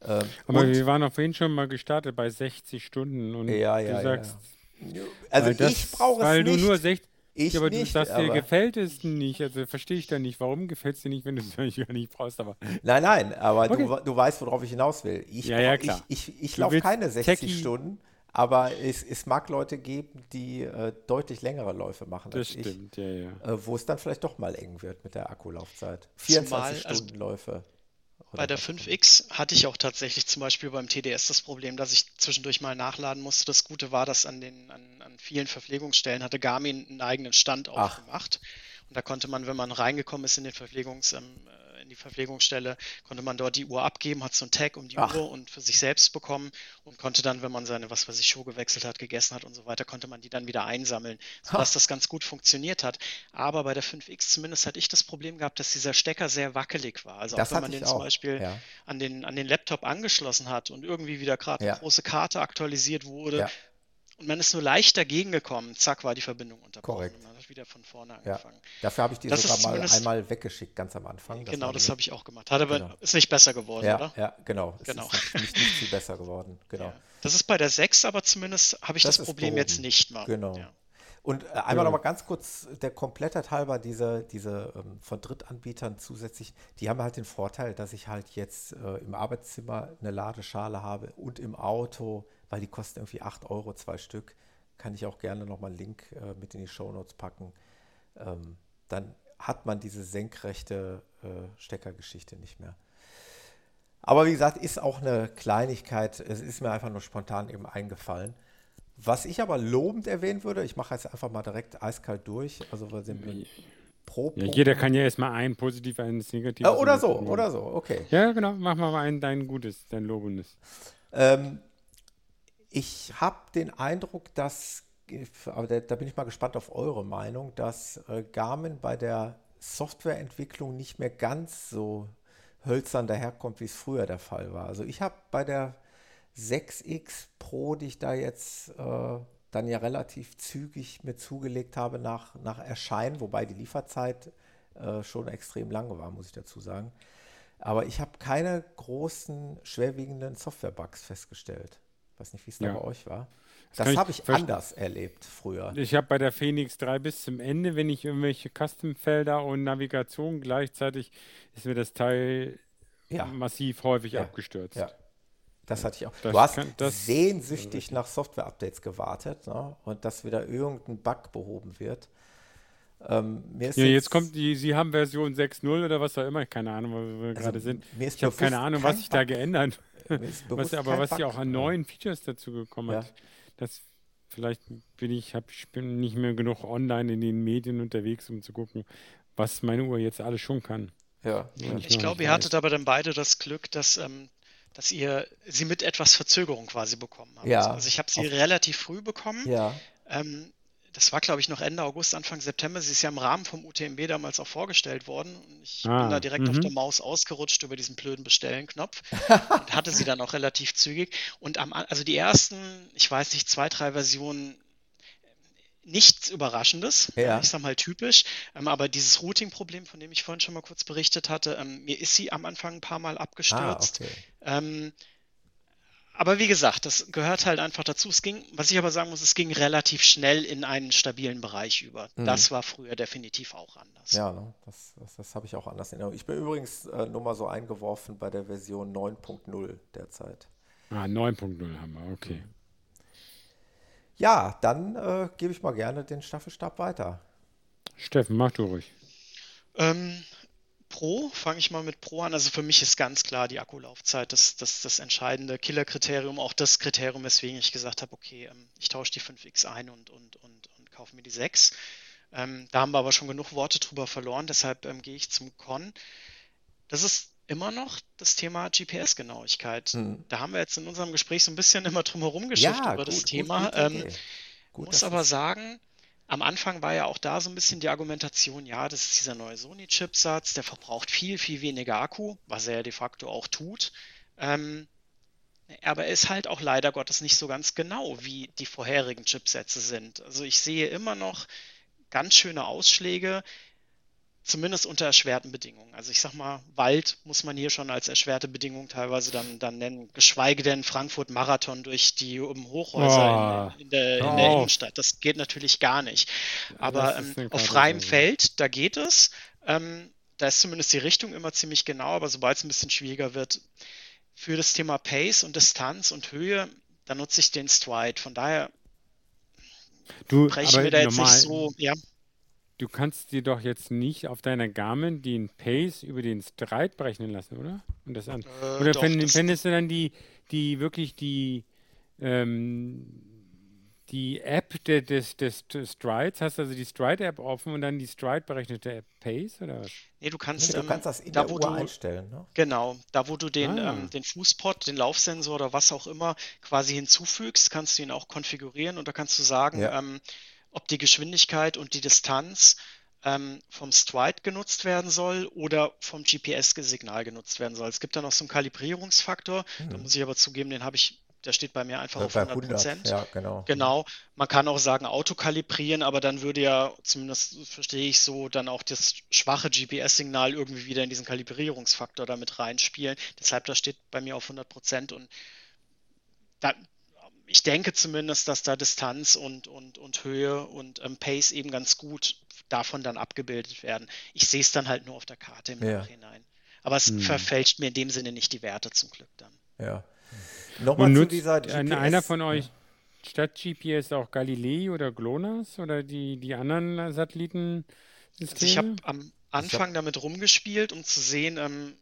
Ähm, Aber wir waren auf jeden schon mal gestartet bei 60 Stunden und ja, ja, du sagst, ja. also das, ich brauche es nicht. Weil du nur 60, ich aber nicht, du sagst, dir gefällt es nicht. Also verstehe ich da nicht. Warum gefällt es dir nicht, wenn du es eigentlich gar nicht brauchst? Aber nein, nein, aber okay. du, du weißt, worauf ich hinaus will. Ich, ja, ja, klar. ich, ich, ich laufe keine 60 Techie. Stunden, aber es, es mag Leute geben, die äh, deutlich längere Läufe machen das als stimmt, ich. Ja, ja. Äh, wo es dann vielleicht doch mal eng wird mit der Akkulaufzeit. 24 Bei der 5X hatte ich auch tatsächlich zum Beispiel beim TDS das Problem, dass ich zwischendurch mal nachladen musste. Das Gute war, dass an, den, an, an vielen Verpflegungsstellen hatte Garmin einen eigenen Stand aufgemacht. Und da konnte man, wenn man reingekommen ist in den Verpflegungs, ähm, in die Verpflegungsstelle, konnte man dort die Uhr abgeben, hat so ein Tag um die Ach. Uhr und für sich selbst bekommen und konnte dann, wenn man seine, was weiß ich, Schuhe gewechselt hat, gegessen hat und so weiter, konnte man die dann wieder einsammeln, sodass ha. das ganz gut funktioniert hat. Aber bei der 5X zumindest hatte ich das Problem gehabt, dass dieser Stecker sehr wackelig war. Also das auch wenn man den auch. zum Beispiel ja. an, den, an den Laptop angeschlossen hat und irgendwie wieder gerade ja. eine große Karte aktualisiert wurde, ja und man ist nur leicht dagegen gekommen, zack, war die Verbindung unterbrochen. Korrekt. Und man hat wieder von vorne angefangen. Ja. Dafür habe ich die das sogar mal einmal weggeschickt, ganz am Anfang. Das genau, das habe ich auch gemacht. Hat aber genau. ist nicht besser geworden, ja, oder? Ja, genau. genau. Es ist nicht, nicht, viel besser geworden. Genau. Ja. Das ist bei der 6, aber zumindest habe ich das, das Problem behoben. jetzt nicht mal. Genau. Und äh, einmal ja. noch mal ganz kurz der Komplettheit halber, diese, diese ähm, von Drittanbietern zusätzlich, die haben halt den Vorteil, dass ich halt jetzt äh, im Arbeitszimmer eine Ladeschale habe und im Auto, weil die kosten irgendwie 8 Euro zwei Stück kann ich auch gerne nochmal einen Link äh, mit in die Show Notes packen. Ähm, dann hat man diese senkrechte äh, Steckergeschichte nicht mehr. Aber wie gesagt, ist auch eine Kleinigkeit. Es ist mir einfach nur spontan eben eingefallen. Was ich aber lobend erwähnen würde, ich mache jetzt einfach mal direkt eiskalt durch. Also wir sind pro ja, Jeder kann ja erstmal ein positiv, ein negativ. Äh, oder so, oder so, okay. Ja, genau. Mach mal ein dein Gutes, dein Lobendes. Ähm, ich habe den Eindruck, dass, aber da, bin ich mal gespannt auf eure Meinung, dass äh, Garmin bei der Softwareentwicklung nicht mehr ganz so hölzern daherkommt, wie es früher der Fall war. Also ich habe bei der 6X Pro, die ich da jetzt äh, dann ja relativ zügig mir zugelegt habe nach, nach Erscheinen, wobei die Lieferzeit äh, schon extrem lange war, muss ich dazu sagen. Aber ich habe keine großen, schwerwiegenden Software-Bugs festgestellt. Ich weiß nicht, wie es ja. da bei euch war. Das, das habe ich anders erlebt früher. Ich habe bei der Phoenix 3 bis zum Ende, wenn ich irgendwelche Custom-Felder und Navigation gleichzeitig, ist mir das Teil ja. massiv häufig ja. abgestürzt. Ja. Das hatte ich auch. Das du hast kann, sehnsüchtig nach Software-Updates gewartet ne? und dass wieder irgendein Bug behoben wird. Ähm, ja, jetzt, jetzt, kommt die, Sie haben Version 6.0 oder was auch immer, keine Ahnung, wo wir also gerade sind. ich habe keine Ahnung, was sich da geändert was, aber was ja auch an neuen Features dazu gekommen ja. hat, das vielleicht bin ich, hab, ich bin nicht mehr genug online in den Medien unterwegs, um zu gucken, was meine Uhr jetzt alles schon kann. Ja. Ich, ich glaube, ihr hattet aber dann beide das Glück, dass, ähm, dass ihr sie mit etwas Verzögerung quasi bekommen habt. Ja. Also ich habe sie Auf relativ früh bekommen. Ja. Ähm, das war, glaube ich, noch Ende August, Anfang September. Sie ist ja im Rahmen vom UTMB damals auch vorgestellt worden. Ich ah, bin da direkt -hmm. auf der Maus ausgerutscht über diesen blöden Bestellen-Knopf und hatte sie dann auch relativ zügig. Und am, also die ersten, ich weiß nicht, zwei, drei Versionen nichts Überraschendes, ja. ich sag mal typisch, ähm, aber dieses Routing-Problem, von dem ich vorhin schon mal kurz berichtet hatte, ähm, mir ist sie am Anfang ein paar Mal abgestürzt. Ah, okay. ähm, aber wie gesagt, das gehört halt einfach dazu. Es ging, was ich aber sagen muss, es ging relativ schnell in einen stabilen Bereich über. Mhm. Das war früher definitiv auch anders. Ja, ne? das, das, das habe ich auch anders in Erinnerung. Ich bin übrigens äh, nur mal so eingeworfen bei der Version 9.0 derzeit. Ah, 9.0 haben wir, okay. Mhm. Ja, dann äh, gebe ich mal gerne den Staffelstab weiter. Steffen, mach du ruhig. Ähm, Pro, fange ich mal mit Pro an. Also für mich ist ganz klar die Akkulaufzeit das, das, das entscheidende Killerkriterium, auch das Kriterium, weswegen ich gesagt habe, okay, ähm, ich tausche die 5X ein und, und, und, und kaufe mir die 6. Ähm, da haben wir aber schon genug Worte drüber verloren, deshalb ähm, gehe ich zum Con. Das ist immer noch das Thema GPS-Genauigkeit. Hm. Da haben wir jetzt in unserem Gespräch so ein bisschen immer drum herum geschifft ja, über gut, das Thema. Gut, ähm, gut, muss aber sagen, am Anfang war ja auch da so ein bisschen die Argumentation, ja, das ist dieser neue Sony-Chipsatz, der verbraucht viel, viel weniger Akku, was er ja de facto auch tut. Ähm, aber er ist halt auch leider Gottes nicht so ganz genau, wie die vorherigen Chipsätze sind. Also ich sehe immer noch ganz schöne Ausschläge zumindest unter erschwerten Bedingungen. Also ich sag mal, Wald muss man hier schon als erschwerte Bedingung teilweise dann, dann nennen, geschweige denn Frankfurt Marathon durch die um Hochhäuser oh. in, in, der, in oh. der, Innenstadt. Das geht natürlich gar nicht. Aber ähm, auf freiem Feld, da geht es. Ähm, da ist zumindest die Richtung immer ziemlich genau, aber sobald es ein bisschen schwieriger wird, für das Thema Pace und Distanz und Höhe, da nutze ich den Stride. Von daher du, brechen wir da jetzt normal, nicht so, ja du kannst dir doch jetzt nicht auf deiner Garmin den Pace über den Stride berechnen lassen, oder? Und das an. Äh, oder doch, fändest du dann die, die wirklich die, ähm, die App des, des, des, des Strides, hast also die Stride-App offen und dann die Stride-berechnete App Pace oder was? Nee, du kannst, nee, du ähm, kannst das in da, der Uhr du, einstellen. Ne? Genau, da wo du den, ah. ähm, den Fußpod, den Laufsensor oder was auch immer quasi hinzufügst, kannst du ihn auch konfigurieren und da kannst du sagen, ja. ähm, ob die Geschwindigkeit und die Distanz ähm, vom Stride genutzt werden soll oder vom GPS-Signal genutzt werden soll. Es gibt da noch so einen Kalibrierungsfaktor, hm. da muss ich aber zugeben, den habe ich der steht bei mir einfach auf 100 Prozent. Ja, genau. Genau. Man kann auch sagen, autokalibrieren, aber dann würde ja, zumindest verstehe ich so, dann auch das schwache GPS-Signal irgendwie wieder in diesen Kalibrierungsfaktor damit reinspielen. Deshalb, das steht bei mir auf 100 Prozent und da, ich denke zumindest, dass da Distanz und, und, und Höhe und ähm, Pace eben ganz gut davon dann abgebildet werden. Ich sehe es dann halt nur auf der Karte im ja. Nachhinein. Aber es hm. verfälscht mir in dem Sinne nicht die Werte zum Glück dann. Ja. Nochmal zu dieser GPS. Einer von euch statt GPS auch Galilei oder GLONASS oder die, die anderen Satelliten? Also ich habe am Anfang damit rumgespielt, um zu sehen, ähm,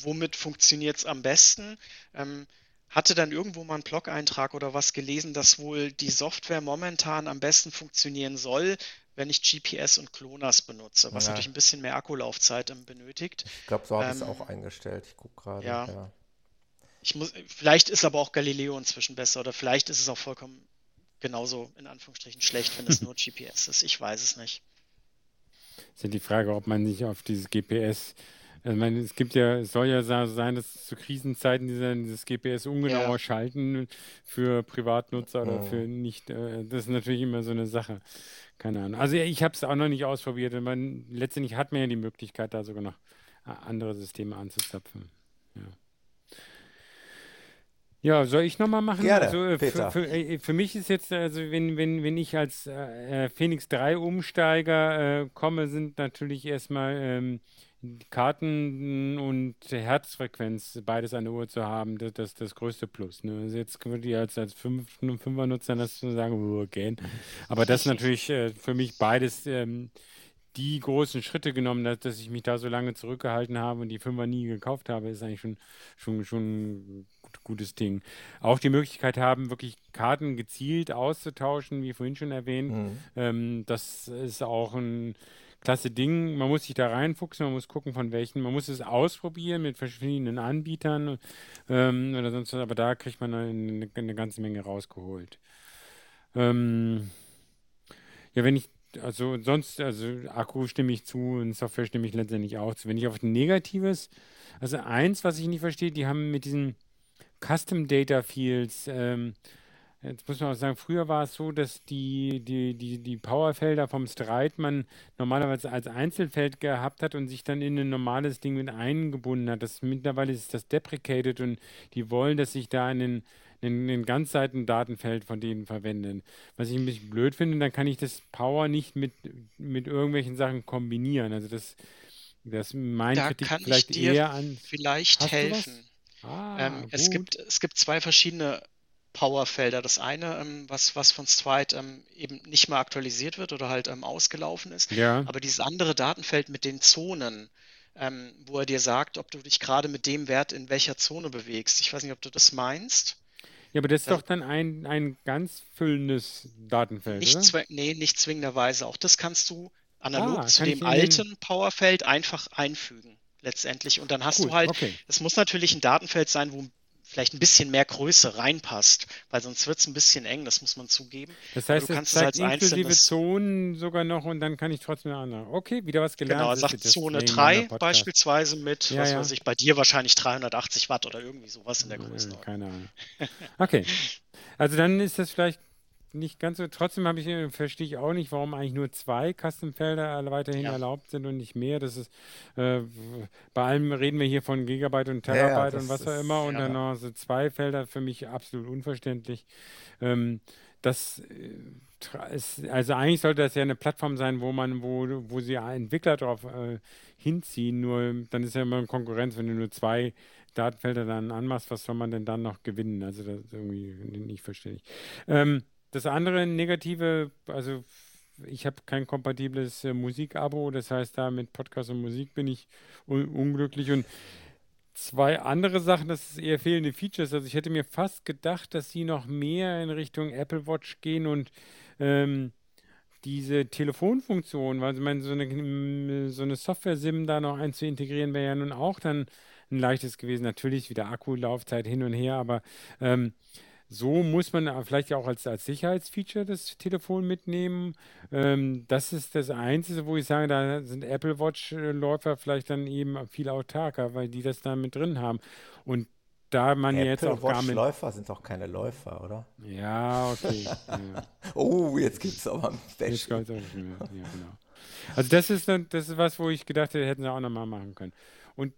womit funktioniert es am besten. Ähm, hatte dann irgendwo mal einen Blog-Eintrag oder was gelesen, dass wohl die Software momentan am besten funktionieren soll, wenn ich GPS und GLONASS benutze, was ja. natürlich ein bisschen mehr Akkulaufzeit ähm, benötigt. Ich glaube, so habe ich es ähm, auch eingestellt. Ich gucke gerade. Ja. ja. Ich muss, vielleicht ist aber auch Galileo inzwischen besser oder vielleicht ist es auch vollkommen genauso in Anführungsstrichen schlecht, wenn es nur GPS ist. Ich weiß es nicht. Ist ja die Frage, ob man nicht auf dieses GPS also meine, es gibt ja, es soll ja sein, dass zu Krisenzeiten dieser, dieses GPS ungenauer ja. schalten für Privatnutzer oder oh. für nicht. Äh, das ist natürlich immer so eine Sache. Keine Ahnung. Also ich habe es auch noch nicht ausprobiert. Man, letztendlich hat man ja die Möglichkeit, da sogar noch äh, andere Systeme anzuzapfen. Ja. Ja, soll ich nochmal machen? Gerne, also, äh, Peter. Für, für, für, mich ist jetzt, also wenn, wenn, wenn ich als äh, Phoenix 3 Umsteiger äh, komme, sind natürlich erstmal ähm, Karten und Herzfrequenz, beides an der Uhr zu haben, das, das, das größte Plus. Ne? Also jetzt würde ich als, als Fünf, Fünfer-Nutzer das sagen, oh, gern. Aber das ist natürlich äh, für mich beides ähm, die großen Schritte genommen, dass, dass ich mich da so lange zurückgehalten habe und die Fünfer nie gekauft habe, ist eigentlich schon, schon, schon gutes Ding. Auch die Möglichkeit haben, wirklich Karten gezielt auszutauschen, wie vorhin schon erwähnt. Mhm. Ähm, das ist auch ein klasse Ding. Man muss sich da reinfuchsen, man muss gucken, von welchen. Man muss es ausprobieren mit verschiedenen Anbietern ähm, oder sonst was, aber da kriegt man eine, eine ganze Menge rausgeholt. Ähm, ja, wenn ich also sonst, also Akku stimme ich zu und Software stimme ich letztendlich auch zu. Wenn ich auf Negatives, also eins, was ich nicht verstehe, die haben mit diesen Custom Data Fields, ähm, jetzt muss man auch sagen, früher war es so, dass die, die, die, die Powerfelder vom Stride man normalerweise als Einzelfeld gehabt hat und sich dann in ein normales Ding mit eingebunden hat. Das, mittlerweile ist das deprecated und die wollen, dass sich da in den ein, ein Ganzseiten-Datenfeld von denen verwenden. Was ich ein bisschen blöd finde, dann kann ich das Power nicht mit, mit irgendwelchen Sachen kombinieren. Also das, das mein da Kritik kann vielleicht ich dir eher an. Vielleicht helfen. Ah, ähm, es, gibt, es gibt zwei verschiedene Powerfelder. Das eine, ähm, was, was von Stride ähm, eben nicht mehr aktualisiert wird oder halt ähm, ausgelaufen ist. Ja. Aber dieses andere Datenfeld mit den Zonen, ähm, wo er dir sagt, ob du dich gerade mit dem Wert in welcher Zone bewegst. Ich weiß nicht, ob du das meinst. Ja, aber das ist doch dann ein, ein ganz füllendes Datenfeld, nicht oder? Nee, nicht zwingenderweise. Auch das kannst du analog ah, zu dem alten Powerfeld einfach einfügen letztendlich. Und dann hast Gut, du halt, okay. es muss natürlich ein Datenfeld sein, wo vielleicht ein bisschen mehr Größe reinpasst, weil sonst wird es ein bisschen eng, das muss man zugeben. Das heißt, du kannst es als inklusive Zonen sogar noch und dann kann ich trotzdem eine andere. Okay, wieder was gelernt. Genau, sagt Zone 3 beispielsweise mit, ja, was ja. weiß ich, bei dir wahrscheinlich 380 Watt oder irgendwie sowas in der Größenordnung. Keine Ahnung. Okay, also dann ist das vielleicht nicht ganz so. Trotzdem habe ich, äh, verstehe ich auch nicht, warum eigentlich nur zwei Custom-Felder weiterhin ja. erlaubt sind und nicht mehr. Das ist, äh, bei allem reden wir hier von Gigabyte und Terabyte ja, und was auch immer und dann noch so zwei Felder für mich absolut unverständlich. Ähm, das äh, ist, also eigentlich sollte das ja eine Plattform sein, wo man, wo, wo sie Entwickler darauf äh, hinziehen, nur dann ist ja immer eine Konkurrenz, wenn du nur zwei Datenfelder dann anmachst, was soll man denn dann noch gewinnen? Also das ist irgendwie nicht verständlich. Ähm, das andere Negative, also ich habe kein kompatibles äh, Musikabo, das heißt, da mit Podcast und Musik bin ich un unglücklich und zwei andere Sachen, das ist eher fehlende Features. Also ich hätte mir fast gedacht, dass sie noch mehr in Richtung Apple Watch gehen und ähm, diese Telefonfunktion, weil ich meine, so eine, so eine Software-SIM da noch einzuintegrieren, wäre ja nun auch dann ein leichtes gewesen. Natürlich wieder Akkulaufzeit hin und her, aber ähm, so muss man vielleicht auch als, als Sicherheitsfeature das Telefon mitnehmen. Ähm, das ist das Einzige, wo ich sage, da sind Apple Watch-Läufer vielleicht dann eben viel autarker, weil die das da mit drin haben. Und da man Apple jetzt auch Watch Läufer sind doch keine Läufer, oder? Ja, okay. ja. oh, jetzt gibt es aber ein Special. Ja, genau. Also das ist, das ist was, wo ich gedacht hätte, hätten sie auch nochmal machen können. Und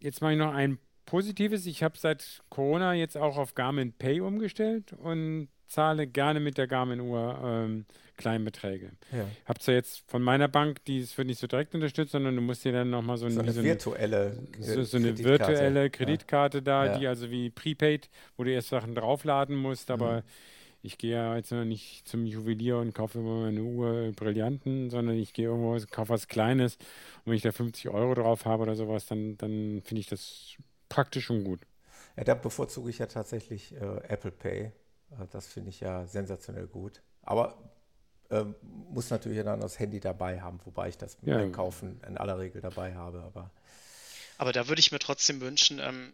jetzt mache ich noch ein positives. Ich habe seit Corona jetzt auch auf Garmin Pay umgestellt und zahle gerne mit der Garmin-Uhr ähm, Kleinbeträge. Ja. Habe zwar jetzt von meiner Bank, die es wird nicht so direkt unterstützt, sondern du musst dir dann nochmal so, so, eine so virtuelle so, so eine virtuelle Kreditkarte ja. da, ja. die also wie Prepaid, wo du erst Sachen draufladen musst, aber mhm. ich gehe ja jetzt noch nicht zum Juwelier und kaufe immer eine Uhr Brillanten, sondern ich gehe irgendwo, kaufe was Kleines und wenn ich da 50 Euro drauf habe oder sowas, dann, dann finde ich das praktisch und gut. Ja, da bevorzuge ich ja tatsächlich äh, Apple Pay. Äh, das finde ich ja sensationell gut. Aber ähm, muss natürlich dann das Handy dabei haben, wobei ich das ja. Einkaufen in aller Regel dabei habe. Aber, aber da würde ich mir trotzdem wünschen, ähm,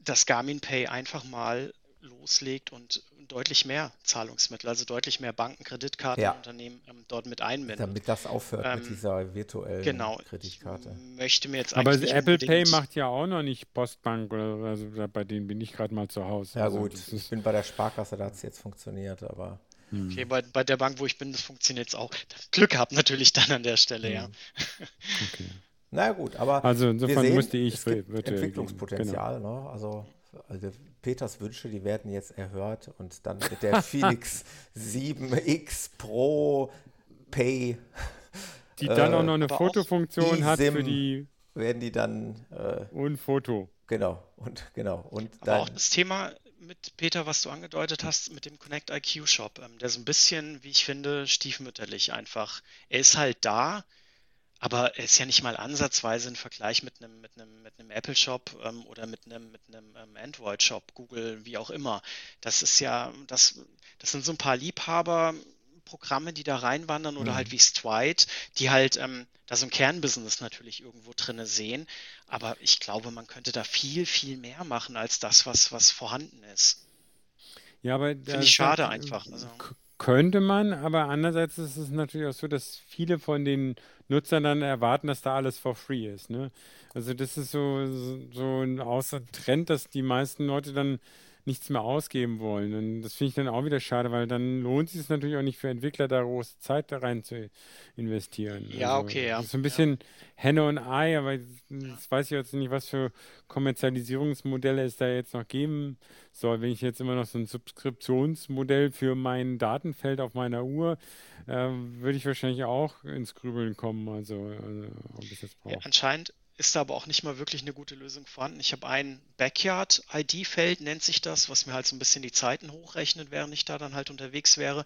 dass Garmin Pay einfach mal loslegt und deutlich mehr Zahlungsmittel, also deutlich mehr Banken, Kreditkartenunternehmen ja. ähm, dort mit einbindet. Damit das aufhört ähm, mit dieser virtuellen genau, Kreditkarte. möchte mir jetzt Aber Apple Pay macht ja auch noch nicht Postbank oder also bei denen bin ich gerade mal zu Hause. Ja also gut, ich bin bei der Sparkasse, da hat es jetzt funktioniert, aber hm. Okay, bei, bei der Bank, wo ich bin, das funktioniert jetzt auch. Glück gehabt natürlich dann an der Stelle, ja. Okay. Na gut, aber also insofern sehen, musste ich es gibt Entwicklungspotenzial. Genau. Ne? Also, also Peters Wünsche, die werden jetzt erhört und dann wird der Phoenix 7X Pro Pay. Die dann äh, auch noch eine Fotofunktion hat für die. Werden die dann. Äh, und Foto. Genau, und genau. Und aber dann, auch das Thema mit Peter, was du angedeutet hast, mit dem Connect IQ Shop. Ähm, der ist ein bisschen, wie ich finde, stiefmütterlich einfach. Er ist halt da, aber er ist ja nicht mal ansatzweise ein Vergleich mit einem, mit einem, mit einem Apple Shop ähm, oder mit einem, mit einem ähm, Android Shop, Google, wie auch immer. Das ist ja, das, das sind so ein paar Liebhaber, Programme, die da reinwandern oder mhm. halt wie Stride, die halt ähm, da so ein Kernbusiness natürlich irgendwo drinne sehen. Aber ich glaube, man könnte da viel, viel mehr machen als das, was, was vorhanden ist. Ja, aber finde ich schade einfach. Also. Könnte man, aber andererseits ist es natürlich auch so, dass viele von den Nutzern dann erwarten, dass da alles for free ist. Ne? Also das ist so, so, ein außer Trend, dass die meisten Leute dann nichts mehr ausgeben wollen. Und das finde ich dann auch wieder schade, weil dann lohnt es sich natürlich auch nicht für Entwickler, da große Zeit da rein zu investieren. Ja, also, okay, ja. Das ist so ein bisschen ja. Henne und Ei, aber das weiß ich jetzt nicht, was für Kommerzialisierungsmodelle es da jetzt noch geben soll. Wenn ich jetzt immer noch so ein Subskriptionsmodell für mein Datenfeld auf meiner Uhr, äh, würde ich wahrscheinlich auch ins Grübeln kommen. Also, also ob ich das brauche. Ja, anscheinend ist da aber auch nicht mal wirklich eine gute Lösung vorhanden. Ich habe ein Backyard-ID-Feld, nennt sich das, was mir halt so ein bisschen die Zeiten hochrechnet, während ich da dann halt unterwegs wäre.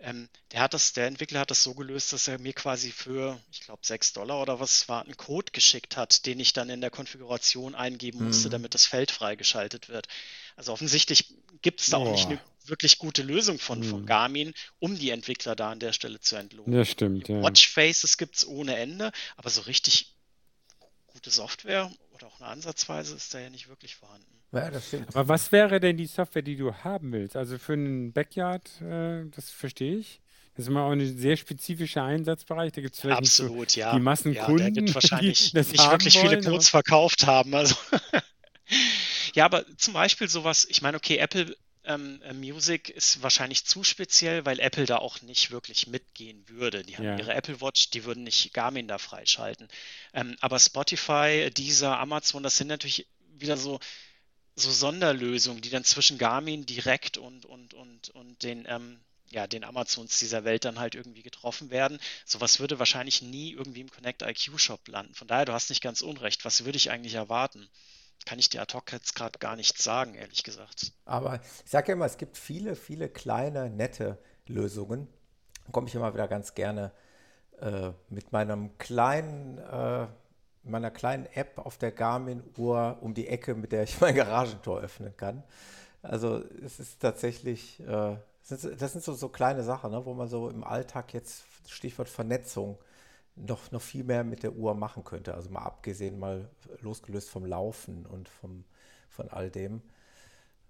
Ähm, der hat das, der Entwickler hat das so gelöst, dass er mir quasi für, ich glaube, 6 Dollar oder was war, einen Code geschickt hat, den ich dann in der Konfiguration eingeben musste, mhm. damit das Feld freigeschaltet wird. Also offensichtlich gibt es da Boah. auch nicht eine wirklich gute Lösung von, mhm. von Garmin, um die Entwickler da an der Stelle zu entlohnen. Ja, stimmt. Ja. Watchfaces gibt es ohne Ende, aber so richtig gute Software oder auch eine Ansatzweise ist da ja nicht wirklich vorhanden. Ja, das stimmt. Aber was wäre denn die Software, die du haben willst? Also für einen Backyard, äh, das verstehe ich. Das ist immer auch ein sehr spezifischer Einsatzbereich. Da gibt es vielleicht Absolut, so ja. die Massenkunden, ja, wahrscheinlich die nicht wirklich wollen, viele Codes verkauft haben. Also ja, aber zum Beispiel sowas, ich meine, okay, Apple ähm, äh, Music ist wahrscheinlich zu speziell, weil Apple da auch nicht wirklich mitgehen würde. Die haben ja. ihre Apple Watch, die würden nicht Garmin da freischalten. Ähm, aber Spotify, dieser Amazon, das sind natürlich wieder so, so Sonderlösungen, die dann zwischen Garmin direkt und, und, und, und den, ähm, ja, den Amazons dieser Welt dann halt irgendwie getroffen werden. Sowas würde wahrscheinlich nie irgendwie im Connect IQ Shop landen. Von daher, du hast nicht ganz unrecht. Was würde ich eigentlich erwarten? Kann ich dir ad hoc jetzt gerade gar nichts sagen, ehrlich gesagt. Aber ich sage ja immer, es gibt viele, viele kleine, nette Lösungen. Da komme ich immer wieder ganz gerne äh, mit meinem kleinen äh, meiner kleinen App auf der Garmin-Uhr um die Ecke, mit der ich mein Garagentor öffnen kann. Also es ist tatsächlich, äh, das sind so, so kleine Sachen, ne, wo man so im Alltag jetzt, Stichwort Vernetzung, noch, noch viel mehr mit der Uhr machen könnte. Also mal abgesehen, mal losgelöst vom Laufen und vom, von all dem.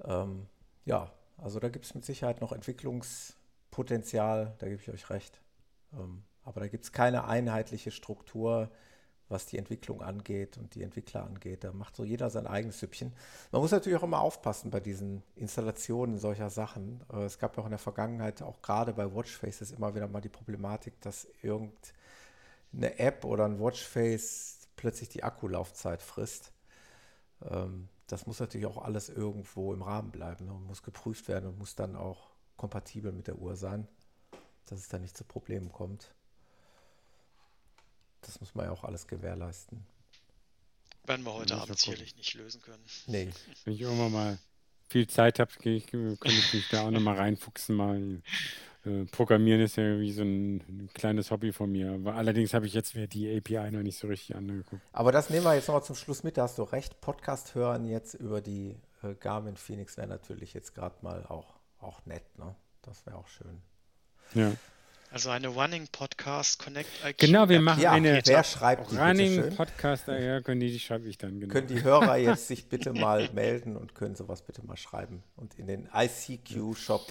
Ähm, ja, also da gibt es mit Sicherheit noch Entwicklungspotenzial, da gebe ich euch recht. Ähm, aber da gibt es keine einheitliche Struktur, was die Entwicklung angeht und die Entwickler angeht. Da macht so jeder sein eigenes Süppchen. Man muss natürlich auch immer aufpassen bei diesen Installationen solcher Sachen. Es gab ja auch in der Vergangenheit, auch gerade bei Watchfaces, immer wieder mal die Problematik, dass irgendeine App oder ein Watchface plötzlich die Akkulaufzeit frisst. Ähm, das muss natürlich auch alles irgendwo im Rahmen bleiben ne? und muss geprüft werden und muss dann auch kompatibel mit der Uhr sein, dass es da nicht zu Problemen kommt. Das muss man ja auch alles gewährleisten. Werden wir heute Abend sicherlich nicht lösen können. Nee. Wenn ich irgendwann mal viel Zeit habe, könnte ich mich da auch nochmal reinfuchsen. Mal Programmieren ist ja wie so ein, ein, kleines Hobby von mir. Aber allerdings habe ich jetzt wieder die API noch nicht so richtig angeguckt. Aber das nehmen wir jetzt noch zum Schluss mit. Da hast du recht. Podcast hören jetzt über die äh, Garmin Phoenix wäre natürlich jetzt gerade mal auch, auch nett. Ne? Das wäre auch schön. Ja. Also eine Running Podcast Connect IQ. Genau, wir machen ja, eine wer schreibt die Running Podcast, ja, können die, die schreibe ich dann. Genau. Können die Hörer jetzt sich bitte mal melden und können sowas bitte mal schreiben und in den ICQ Shop.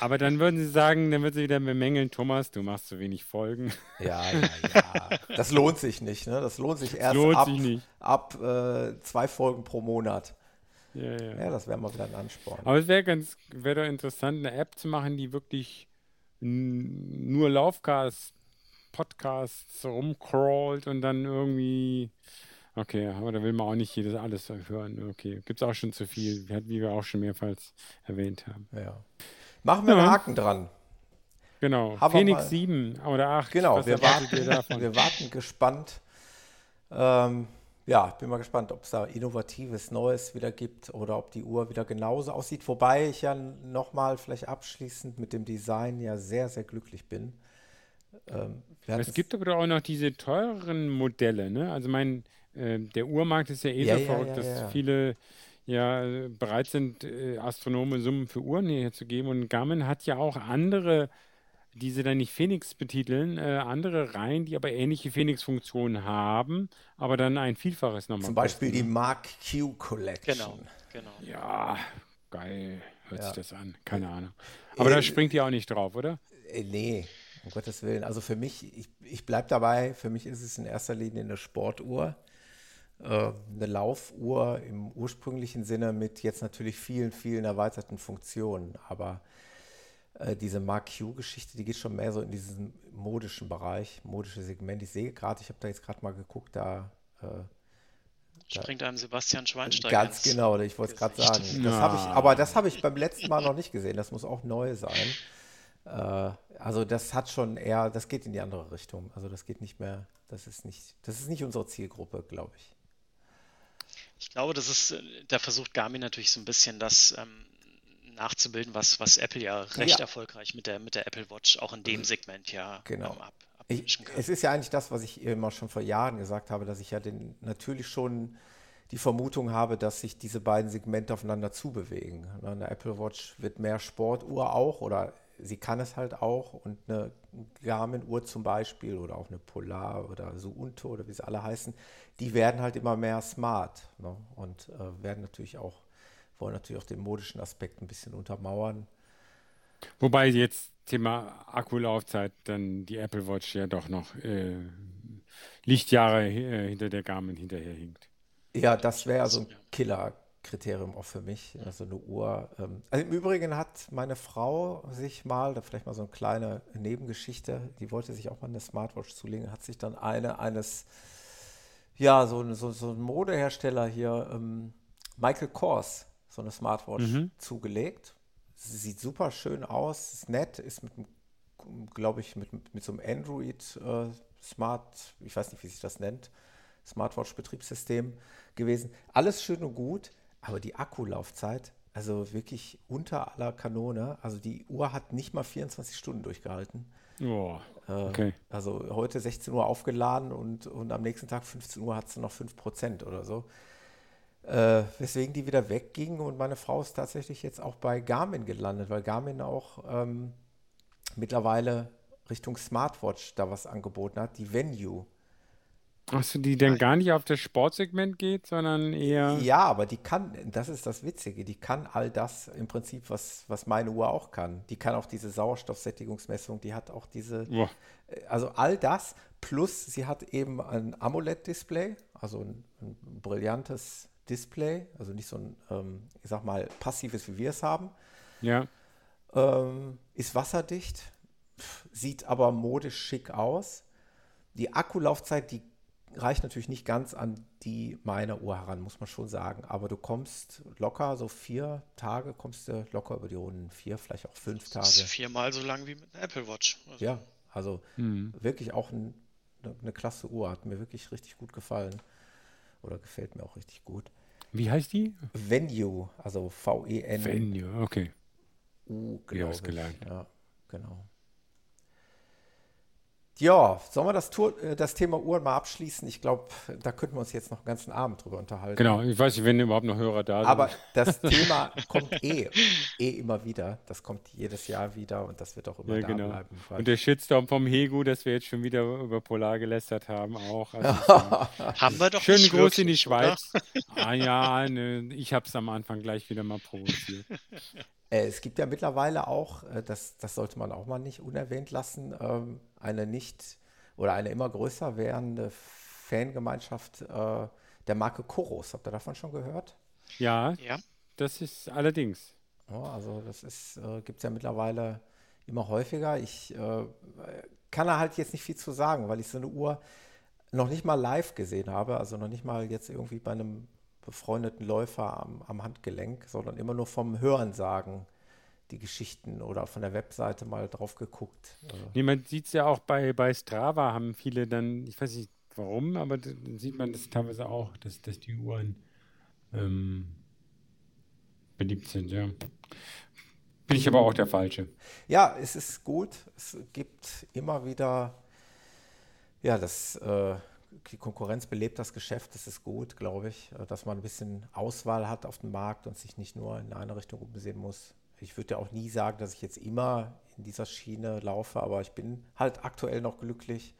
Aber dann würden sie sagen, dann würden sie wieder bemängeln, Thomas, du machst zu wenig Folgen. Ja, ja, ja. Das lohnt sich nicht, ne? Das lohnt sich erst lohnt ab, sich ab äh, zwei Folgen pro Monat. Ja, ja. ja das wäre mal wieder ein Ansporn. Aber es wäre ganz, wäre doch interessant, eine App zu machen, die wirklich nur Laufcast, Podcasts rumcrawlt und dann irgendwie. Okay, aber da will man auch nicht jedes alles hören. Okay, gibt es auch schon zu viel, wie wir auch schon mehrfach erwähnt haben. Ja. Machen wir ja. einen Haken dran. Genau. Haben Phoenix 7 oder 8. Genau, wir warten, wir warten gespannt. Ähm, ja, bin mal gespannt, ob es da innovatives Neues wieder gibt oder ob die Uhr wieder genauso aussieht. Wobei ich ja nochmal vielleicht abschließend mit dem Design ja sehr, sehr glücklich bin. Ähm, es gibt aber auch noch diese teureren Modelle. Ne? Also mein, äh, der Uhrmarkt ist ja eh ja, so verrückt, ja, ja, dass viele ja bereit sind, äh, Astronome Summen für Uhren herzugeben. Und Garmin hat ja auch andere die sie dann nicht Phoenix betiteln, äh, andere Reihen, die aber ähnliche Phoenix-Funktionen haben, aber dann ein Vielfaches nochmal. Zum Beispiel kosten. die Mark Q Collection. Genau, genau. Ja, geil, hört ja. sich das an. Keine Ahnung. Aber äh, da springt ihr auch nicht drauf, oder? Äh, nee, um Gottes Willen. Also für mich, ich, ich bleibe dabei, für mich ist es in erster Linie eine Sportuhr. Äh, eine Laufuhr im ursprünglichen Sinne mit jetzt natürlich vielen, vielen erweiterten Funktionen. Aber äh, diese Mark Q-Geschichte, die geht schon mehr so in diesen modischen Bereich, modische Segment. Ich sehe gerade, ich habe da jetzt gerade mal geguckt, da äh, springt einem Sebastian Schweinsteiger. Ganz genau, ich wollte es gerade sagen. Das ja. ich, aber das habe ich beim letzten Mal noch nicht gesehen. Das muss auch neu sein. Äh, also das hat schon eher, das geht in die andere Richtung. Also das geht nicht mehr, das ist nicht, das ist nicht unsere Zielgruppe, glaube ich. Ich glaube, das ist, äh, da versucht Garmin natürlich so ein bisschen das ähm, nachzubilden, was, was Apple ja recht ja. erfolgreich mit der, mit der Apple Watch auch in dem Segment ja genau. Ähm, ab, ich, es ist ja eigentlich das, was ich immer schon vor Jahren gesagt habe, dass ich ja den, natürlich schon die Vermutung habe, dass sich diese beiden Segmente aufeinander zubewegen. Eine Apple Watch wird mehr Sportuhr auch oder sie kann es halt auch und eine Garmin-Uhr zum Beispiel oder auch eine Polar oder Suunto oder wie sie alle heißen, die werden halt immer mehr smart ne? und äh, werden natürlich auch wollen natürlich auch den modischen Aspekt ein bisschen untermauern. Wobei jetzt Thema Akkulaufzeit dann die Apple Watch ja doch noch äh, Lichtjahre äh, hinter der Garmin hinterherhinkt. Ja, das wäre so ein Killer-Kriterium auch für mich. Also eine Uhr. Ähm, also im Übrigen hat meine Frau sich mal, da vielleicht mal so eine kleine Nebengeschichte, die wollte sich auch mal eine Smartwatch zulegen, hat sich dann eine eines, ja, so, so, so ein Modehersteller hier, ähm, Michael Kors, so eine Smartwatch mhm. zugelegt. Sie sieht super schön aus, ist nett, ist mit, glaube ich, mit, mit so einem Android äh, Smart, ich weiß nicht, wie sich das nennt, Smartwatch-Betriebssystem gewesen. Alles schön und gut, aber die Akkulaufzeit, also wirklich unter aller Kanone. Also die Uhr hat nicht mal 24 Stunden durchgehalten. Oh, okay. Äh, also heute 16 Uhr aufgeladen und, und am nächsten Tag 15 Uhr hat sie noch 5% oder so. Äh, weswegen die wieder wegging und meine Frau ist tatsächlich jetzt auch bei Garmin gelandet, weil Garmin auch ähm, mittlerweile Richtung Smartwatch da was angeboten hat, die Venue. Achso, die denn gar nicht auf das Sportsegment geht, sondern eher. Ja, aber die kann, das ist das Witzige, die kann all das im Prinzip, was, was meine Uhr auch kann. Die kann auch diese Sauerstoffsättigungsmessung, die hat auch diese, Boah. Äh, also all das, plus sie hat eben ein AMOLED-Display, also ein, ein, brillantes Display, also nicht so ein, ähm, ich sag mal, passives, wie wir es haben. Ja. Ähm, ist wasserdicht, sieht aber modisch schick aus. Die Akkulaufzeit, die reicht natürlich nicht ganz an die meiner Uhr heran, muss man schon sagen. Aber du kommst locker, so vier Tage kommst du locker über die Runden. Vier, vielleicht auch fünf Tage. Das ist viermal so lang wie mit einer Apple Watch. Also. Ja, also mhm. wirklich auch ein, eine klasse Uhr. Hat mir wirklich richtig gut gefallen. Oder gefällt mir auch richtig gut. Wie heißt die? Venue, also V-E-N. Venue, okay. U, glaube ich. Gelernt. Ja, genau. Ja, sollen wir das, Tour, äh, das Thema Uhren mal abschließen? Ich glaube, da könnten wir uns jetzt noch einen ganzen Abend drüber unterhalten. Genau, ich weiß nicht, wenn überhaupt noch Hörer da sind. Aber das Thema kommt eh, eh immer wieder. Das kommt jedes Jahr wieder und das wird auch immer ja, da genau. bleiben. Und der Shitstorm vom Hegu, dass wir jetzt schon wieder über Polar gelästert haben, auch. Also haben wir doch Schönen Gruß in die Schweiz. ah ja, ne, ich habe es am Anfang gleich wieder mal provoziert. Äh, es gibt ja mittlerweile auch, äh, das, das sollte man auch mal nicht unerwähnt lassen, ähm, eine nicht oder eine immer größer werdende Fangemeinschaft äh, der Marke Koros. Habt ihr davon schon gehört? Ja, ja. das ist allerdings. Also das ist, äh, gibt es ja mittlerweile immer häufiger. Ich äh, kann da halt jetzt nicht viel zu sagen, weil ich so eine Uhr noch nicht mal live gesehen habe, also noch nicht mal jetzt irgendwie bei einem befreundeten Läufer am, am Handgelenk, sondern immer nur vom Hörensagen die Geschichten oder von der Webseite mal drauf geguckt. Äh. Nee, man sieht es ja auch bei, bei Strava, haben viele dann, ich weiß nicht warum, aber dann sieht man das teilweise auch, dass, dass die Uhren ähm, beliebt sind, ja. Bin ich aber auch der Falsche. Ja, es ist gut. Es gibt immer wieder, ja, das äh, die Konkurrenz belebt das Geschäft, das ist gut, glaube ich, äh, dass man ein bisschen Auswahl hat auf dem Markt und sich nicht nur in eine Richtung umsehen muss. Ich würde ja auch nie sagen, dass ich jetzt immer in dieser Schiene laufe, aber ich bin halt aktuell noch glücklich.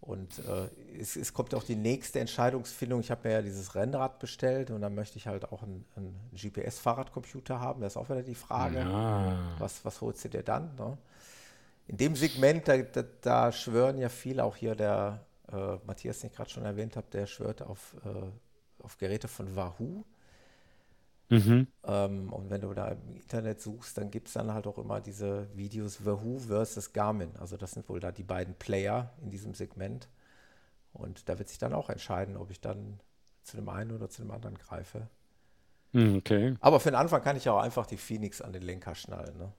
Und äh, es, es, kommt auch die nächste Entscheidungsfindung. Ich habe mir ja dieses Rennrad bestellt und dann möchte ich halt auch einen, einen GPS-Fahrradcomputer haben. Das ist auch wieder die Frage, ja. was, was holst du dir dann? Ne? In dem Segment, da, da, da schwören ja viele, auch hier der äh, Matthias, den ich gerade schon erwähnt habe, der schwört auf, äh, auf Geräte von Wahoo. Mhm. Ähm, und wenn du da im Internet suchst, dann gibt es dann halt auch immer diese Videos Wahoo versus Garmin. Also das sind wohl da die beiden Player in diesem Segment. Und da wird sich dann auch entscheiden, ob ich dann zu dem einen oder zu dem anderen greife. Hm, okay. Aber für den Anfang kann ich auch einfach die Phoenix an den Lenker schnallen. Ne?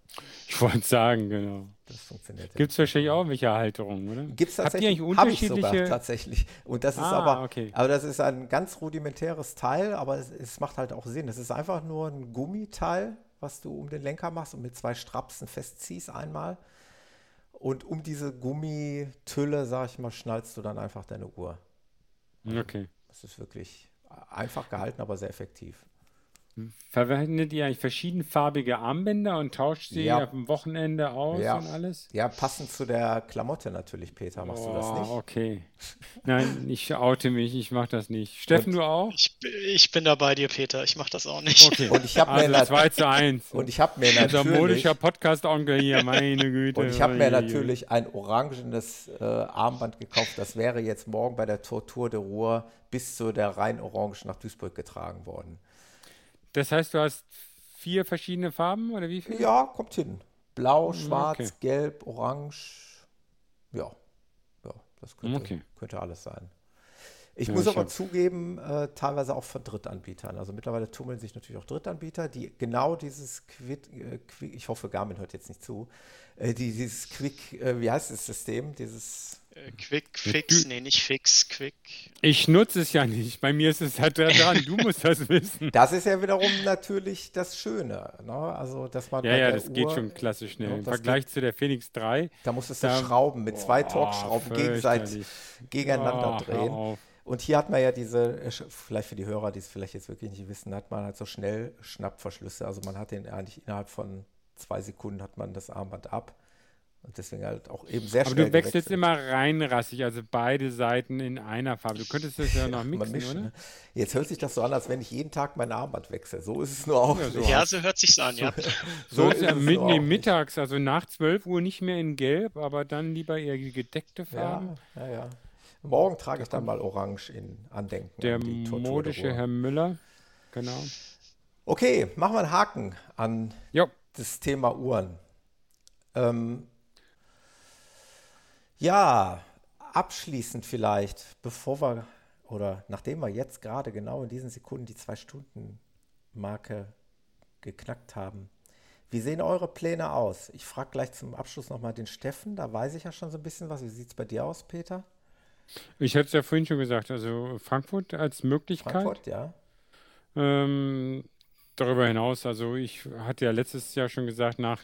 Ich wollte sagen, genau. Das funktioniert. Gibt es wahrscheinlich auch welche Halterungen, oder? Gibt es tatsächlich unterschiedliche? Sogar, tatsächlich. Und das ist ah, aber, okay. aber das ist ein ganz rudimentäres Teil, aber es, es macht halt auch Sinn. Es ist einfach nur ein Gummiteil, was du um den Lenker machst und mit zwei Strapsen festziehst einmal. Und um diese Gummitülle, sag ich mal, schnallst du dann einfach deine Uhr. Okay. Das ist wirklich einfach gehalten, aber sehr effektiv. Verwendet ihr eigentlich verschiedenfarbige Armbänder und tauscht sie ja. am Wochenende aus ja. und alles? Ja, passend zu der Klamotte natürlich, Peter. Machst oh, du das nicht? Okay. Nein, ich oute mich, ich mache das nicht. Steffen, und du auch? Ich, ich, bin da bei dir, Peter. Ich mache das auch nicht. Okay. Und ich habe also mir 2 zu 1. Und ich habe mir natürlich. Unser modischer Podcast-Onkel hier, meine Güte. Und ich habe mir natürlich ein orangenes äh, Armband gekauft. Das wäre jetzt morgen bei der Tortur de Ruhr bis zu der Rhein-Orange nach Duisburg getragen worden. Das heißt, du hast vier verschiedene Farben oder wie viele? Ja, kommt hin. Blau, hm, schwarz, okay. gelb, orange. Ja, ja das könnte, okay. könnte alles sein. Ich ja, muss aber zugeben, äh, teilweise auch von Drittanbietern. Also mittlerweile tummeln sich natürlich auch Drittanbieter, die genau dieses Quick, äh, Quick ich hoffe, Garmin hört jetzt nicht zu, äh, die, dieses Quick, äh, wie heißt das System? Dieses Äh, Quick Fix, nee, nicht Fix, Quick. Ich nutze es ja nicht. Bei mir ist es halt dran. Du musst das wissen. Das ist ja wiederum natürlich das Schöne. Ne? Also, dass man ja, ja, das Uhr, geht schon klassisch schnell. Im Vergleich geht, zu der Phoenix 3. Da musstest du da, Schrauben mit zwei oh, Torx-Schrauben gegenseitig gegeneinander oh, drehen. Und hier hat man ja diese, vielleicht für die Hörer, die es vielleicht jetzt wirklich nicht wissen, hat man halt so schnell Schnappverschlüsse. Also man hat den eigentlich innerhalb von zwei Sekunden hat man das Armband ab. Und deswegen halt auch eben sehr schnell. Aber du wechselst gewechselt. immer reinrassig, also beide Seiten in einer Farbe. Du könntest das ja noch mixen, mischen, oder? Ne? Jetzt hört sich das so an, als wenn ich jeden Tag mein Armband wechsle. So ist es nur auch. Ja, so, ja, so hört sich an, ja. So, so ist es mit, nee, mittags, also nach 12 Uhr nicht mehr in Gelb, aber dann lieber eher gedeckte Farben. Ja, ja, ja. Morgen trage ich dann mal Orange in Andenken. Der an modische Herr Müller, genau. Okay, machen wir einen Haken an jo. das Thema Uhren. Ähm, ja, abschließend vielleicht, bevor wir oder nachdem wir jetzt gerade genau in diesen Sekunden die Zwei-Stunden-Marke geknackt haben, wie sehen eure Pläne aus? Ich frage gleich zum Abschluss nochmal den Steffen, da weiß ich ja schon so ein bisschen was. Wie sieht es bei dir aus, Peter? Ich hatte es ja vorhin schon gesagt, also Frankfurt als Möglichkeit. Frankfurt, ja. Ähm, darüber hinaus, also ich hatte ja letztes Jahr schon gesagt, nach,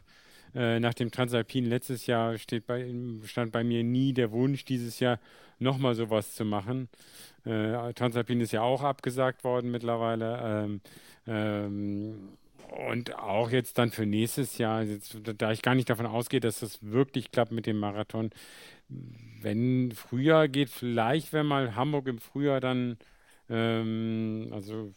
äh, nach dem Transalpin letztes Jahr steht bei, stand bei mir nie der Wunsch, dieses Jahr nochmal sowas zu machen. Äh, Transalpin ist ja auch abgesagt worden mittlerweile. Ähm, ähm, und auch jetzt dann für nächstes Jahr, jetzt, da ich gar nicht davon ausgehe, dass das wirklich klappt mit dem Marathon, wenn Frühjahr geht, vielleicht, wenn mal Hamburg im Frühjahr dann, ähm, also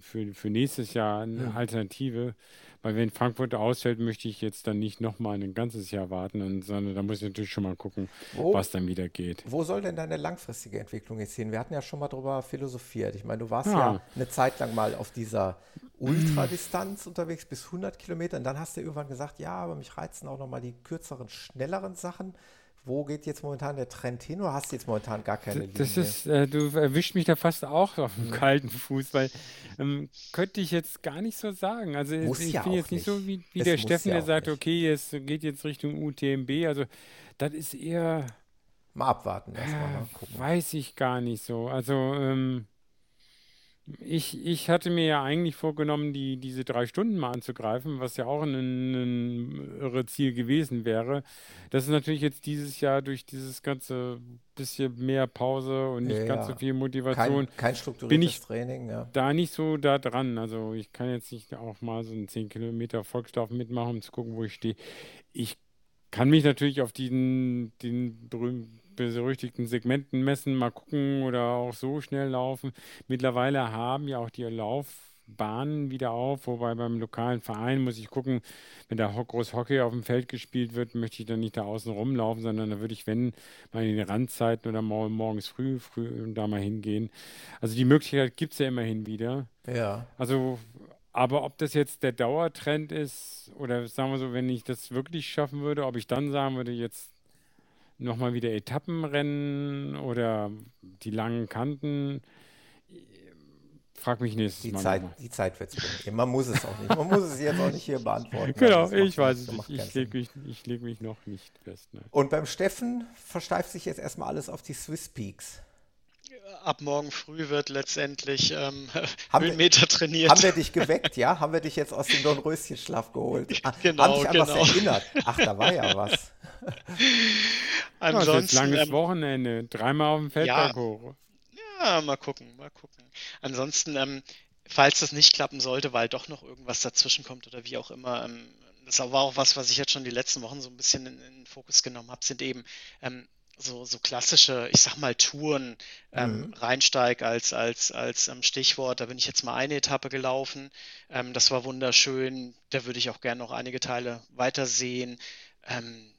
für, für, nächstes Jahr eine ja. Alternative, weil wenn Frankfurt ausfällt, möchte ich jetzt dann nicht nochmal ein ganzes Jahr warten, sondern da muss ich natürlich schon mal gucken, wo, was dann wieder geht. Wo soll denn deine langfristige Entwicklung jetzt hin? Wir hatten ja schon mal darüber philosophiert. Ich meine, du warst ja, ja eine Zeit lang mal auf dieser Ultradistanz unterwegs bis 100 Kilometer und dann hast du irgendwann gesagt, ja, aber mich reizen auch nochmal die kürzeren, schnelleren Sachen. Wo geht jetzt momentan der Trend hin oder hast du jetzt momentan gar keine Linie? Das ist, äh, du erwischt mich da fast auch auf dem kalten Fuß, weil ähm, könnte ich jetzt gar nicht so sagen. Also muss ich ja bin jetzt nicht so wie, wie der Steffen, ja der sagt, nicht. okay, es geht jetzt Richtung UTMB. Also das ist eher. Mal abwarten erstmal. Äh, weiß ich gar nicht so. Also ähm, ich, ich hatte mir ja eigentlich vorgenommen, die, diese drei Stunden mal anzugreifen, was ja auch ein, ein irre Ziel gewesen wäre. Das ist natürlich jetzt dieses Jahr durch dieses ganze bisschen mehr Pause und nicht ja, ganz so viel Motivation. Kein, kein strukturiertes bin ich Training, ja. Da nicht so da dran. Also ich kann jetzt nicht auch mal so einen 10 Kilometer Volkslauf mitmachen, um zu gucken, wo ich stehe. Ich kann mich natürlich auf den, den berühmten berüchtigten Segmenten messen, mal gucken oder auch so schnell laufen. Mittlerweile haben ja auch die Laufbahnen wieder auf, wobei beim lokalen Verein muss ich gucken, wenn da groß Hockey auf dem Feld gespielt wird, möchte ich dann nicht da außen rumlaufen, sondern da würde ich, wenn, mal in den Randzeiten oder morgens früh, früh da mal hingehen. Also die Möglichkeit gibt es ja immerhin wieder. Ja. Also aber ob das jetzt der Dauertrend ist oder sagen wir so, wenn ich das wirklich schaffen würde, ob ich dann sagen würde, jetzt nochmal wieder Etappenrennen oder die langen Kanten. Frag mich nächstes die Mal. Zeit, die Zeit wird es. Man muss es auch nicht. Man muss es jetzt auch nicht hier beantworten. Genau, ich weiß es nicht. Ich lege mich, leg mich noch nicht fest. Nein. Und beim Steffen versteift sich jetzt erstmal alles auf die Swiss Peaks. Ab morgen früh wird letztendlich ähm, Höhenmeter trainiert. Haben wir dich geweckt, ja? Haben wir dich jetzt aus dem Dornröschenschlaf geholt? genau, haben dich an genau. was erinnert? Ach, da war ja was. Ansonsten. Ja, langes ähm, Wochenende, dreimal auf dem Feldberg ja, hoch. Ja, mal gucken, mal gucken. Ansonsten, ähm, falls das nicht klappen sollte, weil doch noch irgendwas dazwischen kommt oder wie auch immer, ähm, das war auch was, was ich jetzt schon die letzten Wochen so ein bisschen in, in den Fokus genommen habe, sind eben ähm, so, so klassische, ich sag mal, Touren. Ähm, mhm. Rheinsteig als, als, als ähm, Stichwort, da bin ich jetzt mal eine Etappe gelaufen. Ähm, das war wunderschön. Da würde ich auch gerne noch einige Teile weitersehen. Ähm,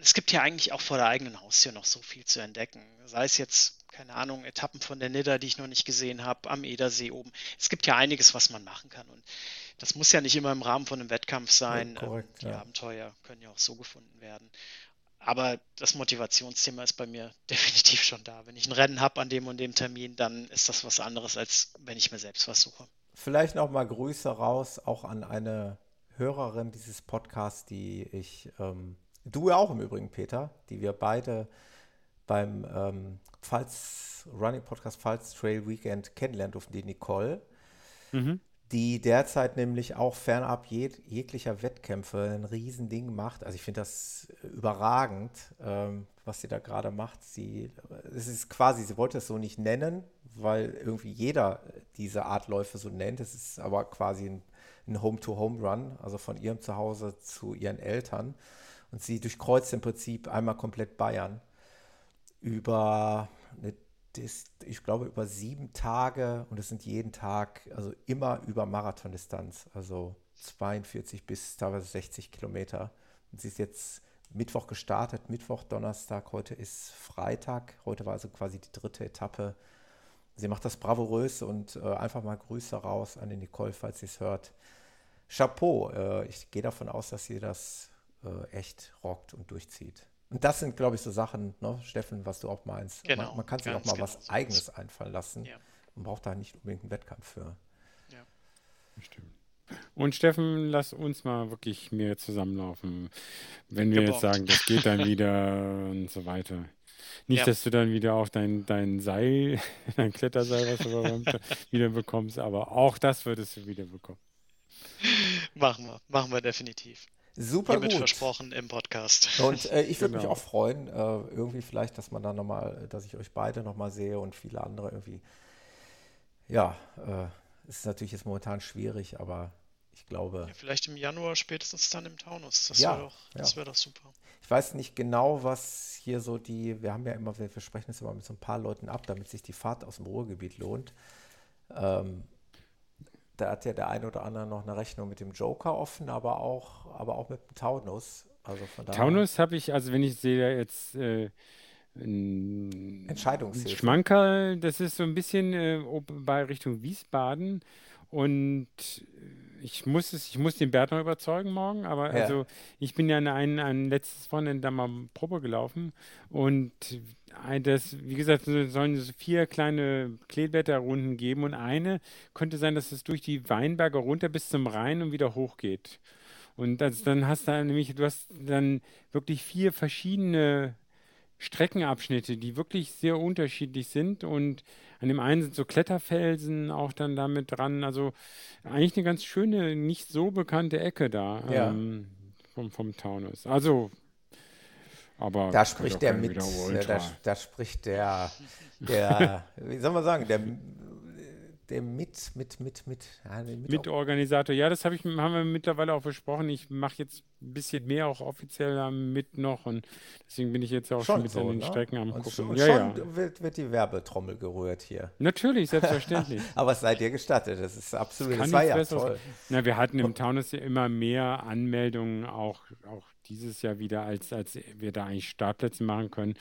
es gibt ja eigentlich auch vor der eigenen Haustür noch so viel zu entdecken. Sei es jetzt, keine Ahnung, Etappen von der Nidda, die ich noch nicht gesehen habe, am Edersee oben. Es gibt ja einiges, was man machen kann. Und das muss ja nicht immer im Rahmen von einem Wettkampf sein. Ja, korrekt, die ja. Abenteuer können ja auch so gefunden werden. Aber das Motivationsthema ist bei mir definitiv schon da. Wenn ich ein Rennen habe an dem und dem Termin, dann ist das was anderes, als wenn ich mir selbst was suche. Vielleicht noch mal Grüße raus, auch an eine Hörerin dieses Podcasts, die ich ähm, Du auch im Übrigen, Peter, die wir beide beim ähm, Pfalz Running Podcast Pfalz Trail Weekend kennenlernen durften, die Nicole. Mhm die derzeit nämlich auch fernab jeg jeglicher Wettkämpfe ein Riesending macht. Also ich finde das überragend, ähm, was sie da gerade macht. Sie, es ist quasi, sie wollte es so nicht nennen, weil irgendwie jeder diese Art Läufe so nennt. Es ist aber quasi ein, ein Home-to-Home-Run, also von ihrem Zuhause zu ihren Eltern. Und sie durchkreuzt im Prinzip einmal komplett Bayern über eine ist, ich glaube, über sieben Tage und es sind jeden Tag, also immer über Marathondistanz, also 42 bis teilweise 60 Kilometer. Und sie ist jetzt Mittwoch gestartet, Mittwoch, Donnerstag, heute ist Freitag, heute war also quasi die dritte Etappe. Sie macht das bravourös und äh, einfach mal Grüße raus an die Nicole, falls sie es hört. Chapeau, äh, ich gehe davon aus, dass sie das äh, echt rockt und durchzieht. Und das sind, glaube ich, so Sachen, ne, Steffen, was du auch meinst. Genau, man, man kann sich auch mal genau was so Eigenes so. einfallen lassen. Ja. Man braucht da nicht unbedingt einen Wettkampf für. Ja. Stimmt. Und Steffen, lass uns mal wirklich mehr zusammenlaufen, wenn wir Gebombt. jetzt sagen, das geht dann wieder und so weiter. Nicht, ja. dass du dann wieder auf dein, dein Seil, dein Kletterseil, was du wieder bekommst, aber auch das würdest du wieder bekommen. Machen wir, machen wir definitiv. Super Hiermit gut. versprochen im Podcast. Und äh, ich würde genau. mich auch freuen, äh, irgendwie vielleicht, dass man dann nochmal, dass ich euch beide nochmal sehe und viele andere irgendwie. Ja, äh, ist natürlich jetzt momentan schwierig, aber ich glaube. Ja, vielleicht im Januar spätestens dann im Taunus. Das ja, wäre doch, das ja. wär doch super. Ich weiß nicht genau, was hier so die, wir haben ja immer, wir sprechen es immer mit so ein paar Leuten ab, damit sich die Fahrt aus dem Ruhrgebiet lohnt. Ähm, da hat ja der eine oder andere noch eine Rechnung mit dem Joker offen, aber auch, aber auch mit dem Taunus. Also von Taunus habe ich, also wenn ich sehe jetzt äh, Entscheidungshilfe. Schmankerl, das ist so ein bisschen äh, bei Richtung Wiesbaden und ich muss es, ich muss den Bert noch überzeugen morgen, aber ja. also ich bin ja ein, ein letztes Wochenende da mal Probe gelaufen und das, wie gesagt, sollen so vier kleine Kleeblätterrunden geben und eine könnte sein, dass es durch die Weinberge runter bis zum Rhein und wieder hochgeht. Und das, dann hast du nämlich, du hast dann wirklich vier verschiedene Streckenabschnitte, die wirklich sehr unterschiedlich sind und an dem einen sind so Kletterfelsen auch dann damit dran. Also eigentlich eine ganz schöne, nicht so bekannte Ecke da ja. ähm, vom, vom Taunus. Also aber da spricht der mit, da, da, spricht der, der, wie soll man sagen, der, der mit, mit, mit, mit, ja, mit Mitorganisator. Ja, das hab ich, haben wir mittlerweile auch besprochen. Ich mache jetzt ein bisschen mehr auch offiziell mit noch und deswegen bin ich jetzt auch schon, schon mit so, an den ne? Strecken am und gucken. Schon, ja, ja. Wird, wird, die Werbetrommel gerührt hier. Natürlich, selbstverständlich. Aber es seid ihr gestattet, das ist absolut, das, das war ja toll. Na, wir hatten im Taunus ja immer mehr Anmeldungen, auch, auch dieses Jahr wieder, als, als wir da eigentlich Startplätze machen können.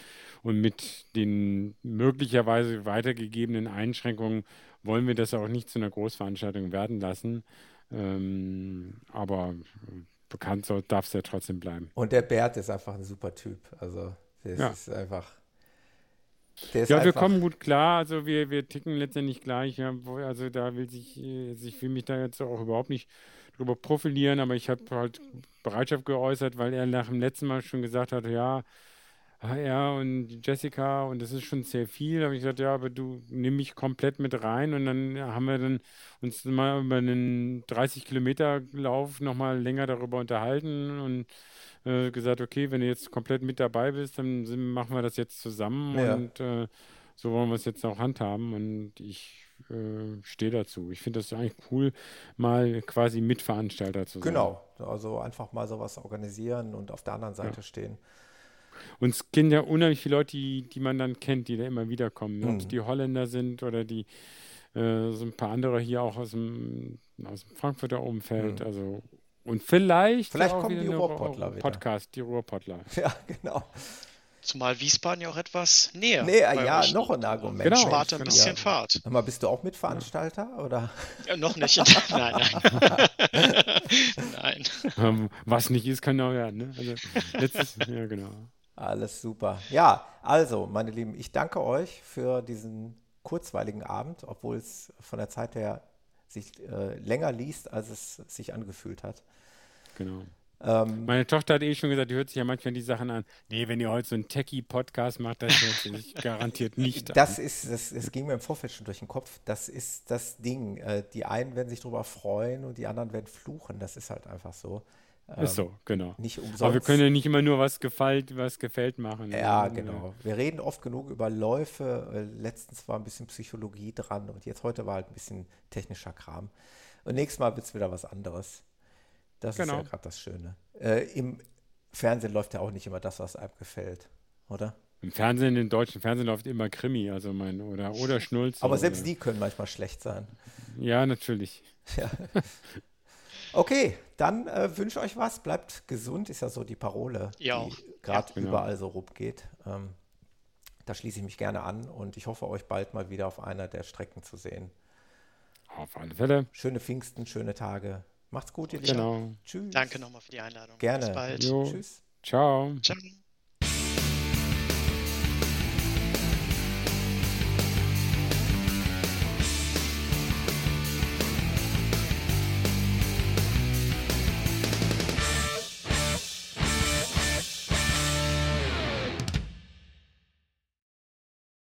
Und mit den möglicherweise weitergegebenen Einschränkungen wollen wir das auch nicht zu einer Großveranstaltung werden lassen. Ähm, aber bekannt soll, darf es ja trotzdem bleiben. Und der Bert ist einfach ein super Typ. Also, das ja. ist einfach. ja, einfach wir kommen gut klar. Also, wir, wir ticken letztendlich gleich. Ja, also, da will sich, also ich will mich da jetzt auch überhaupt nicht drüber profilieren, aber ich habe halt Bereitschaft geäußert, weil er nach dem letzten Mal schon gesagt hat, ja, er und Jessica und das ist schon sehr viel. Da habe ich gesagt, ja, aber du nimm mich komplett mit rein und dann haben wir dann uns mal über einen 30 Kilometer Lauf nochmal länger darüber unterhalten und äh, gesagt, okay, wenn du jetzt komplett mit dabei bist, dann sind, machen wir das jetzt zusammen ja. und äh, so wollen wir es jetzt auch handhaben und ich äh, stehe dazu. Ich finde das eigentlich cool, mal quasi Mitveranstalter zu sein. Genau, also einfach mal sowas organisieren und auf der anderen Seite ja. stehen. Und es kennen ja unheimlich viele Leute, die, die man dann kennt, die da immer wieder kommen. Mhm. Ob es die Holländer sind oder die äh, so ein paar andere hier auch aus dem, aus dem Frankfurter Umfeld. Mhm. Also und vielleicht, vielleicht kommen die Ruhrpottler wieder. Podcast, die Ruhrpottler. Ja, genau. Zumal Wiesbaden ja auch etwas näher. Nee, ja, noch ein Argument. Genau, spart ein bisschen ja. Fahrt. Aber bist du auch Mitveranstalter ja. oder? Ja, noch nicht. nein, nein. nein. Ähm, was nicht ist, kann auch werden. Ne? Also, letztes, ja, genau. Alles super. Ja, also, meine Lieben, ich danke euch für diesen kurzweiligen Abend, obwohl es von der Zeit her sich äh, länger liest, als es sich angefühlt hat. Genau. Ähm, Meine Tochter hat eh schon gesagt, die hört sich ja manchmal die Sachen an. Nee, wenn ihr heute so einen Techie-Podcast macht, das hört sich garantiert nicht das an. Ist, das, das ging mir im Vorfeld schon durch den Kopf. Das ist das Ding. Äh, die einen werden sich darüber freuen und die anderen werden fluchen. Das ist halt einfach so. Ist so, genau. Nicht umsonst. Aber wir können ja nicht immer nur was gefällt, was gefällt machen. Ja, genau. Wir reden oft genug über Läufe. Äh, letztens war ein bisschen Psychologie dran und jetzt heute war halt ein bisschen technischer Kram. Und nächstes Mal wird es wieder was anderes. Das genau. ist ja genau. gerade das Schöne. Äh, Im Fernsehen läuft ja auch nicht immer das, was einem gefällt, oder? Im Fernsehen, im deutschen Fernsehen läuft immer Krimi, also mein, oder, oder Schnulz. Aber selbst die können manchmal schlecht sein. Ja, natürlich. Ja. Okay, dann äh, wünsche euch was. Bleibt gesund, ist ja so die Parole, ja. die gerade ja, genau. überall so rumgeht. Ähm, da schließe ich mich gerne an und ich hoffe, euch bald mal wieder auf einer der Strecken zu sehen. Auf alle Fälle. Schöne Pfingsten, schöne Tage. Macht's gut, ihr Lieben. Genau. Tschüss. Danke nochmal für die Einladung. Gerne. Bis bald. Jo. Tschüss. Ciao. Ciao.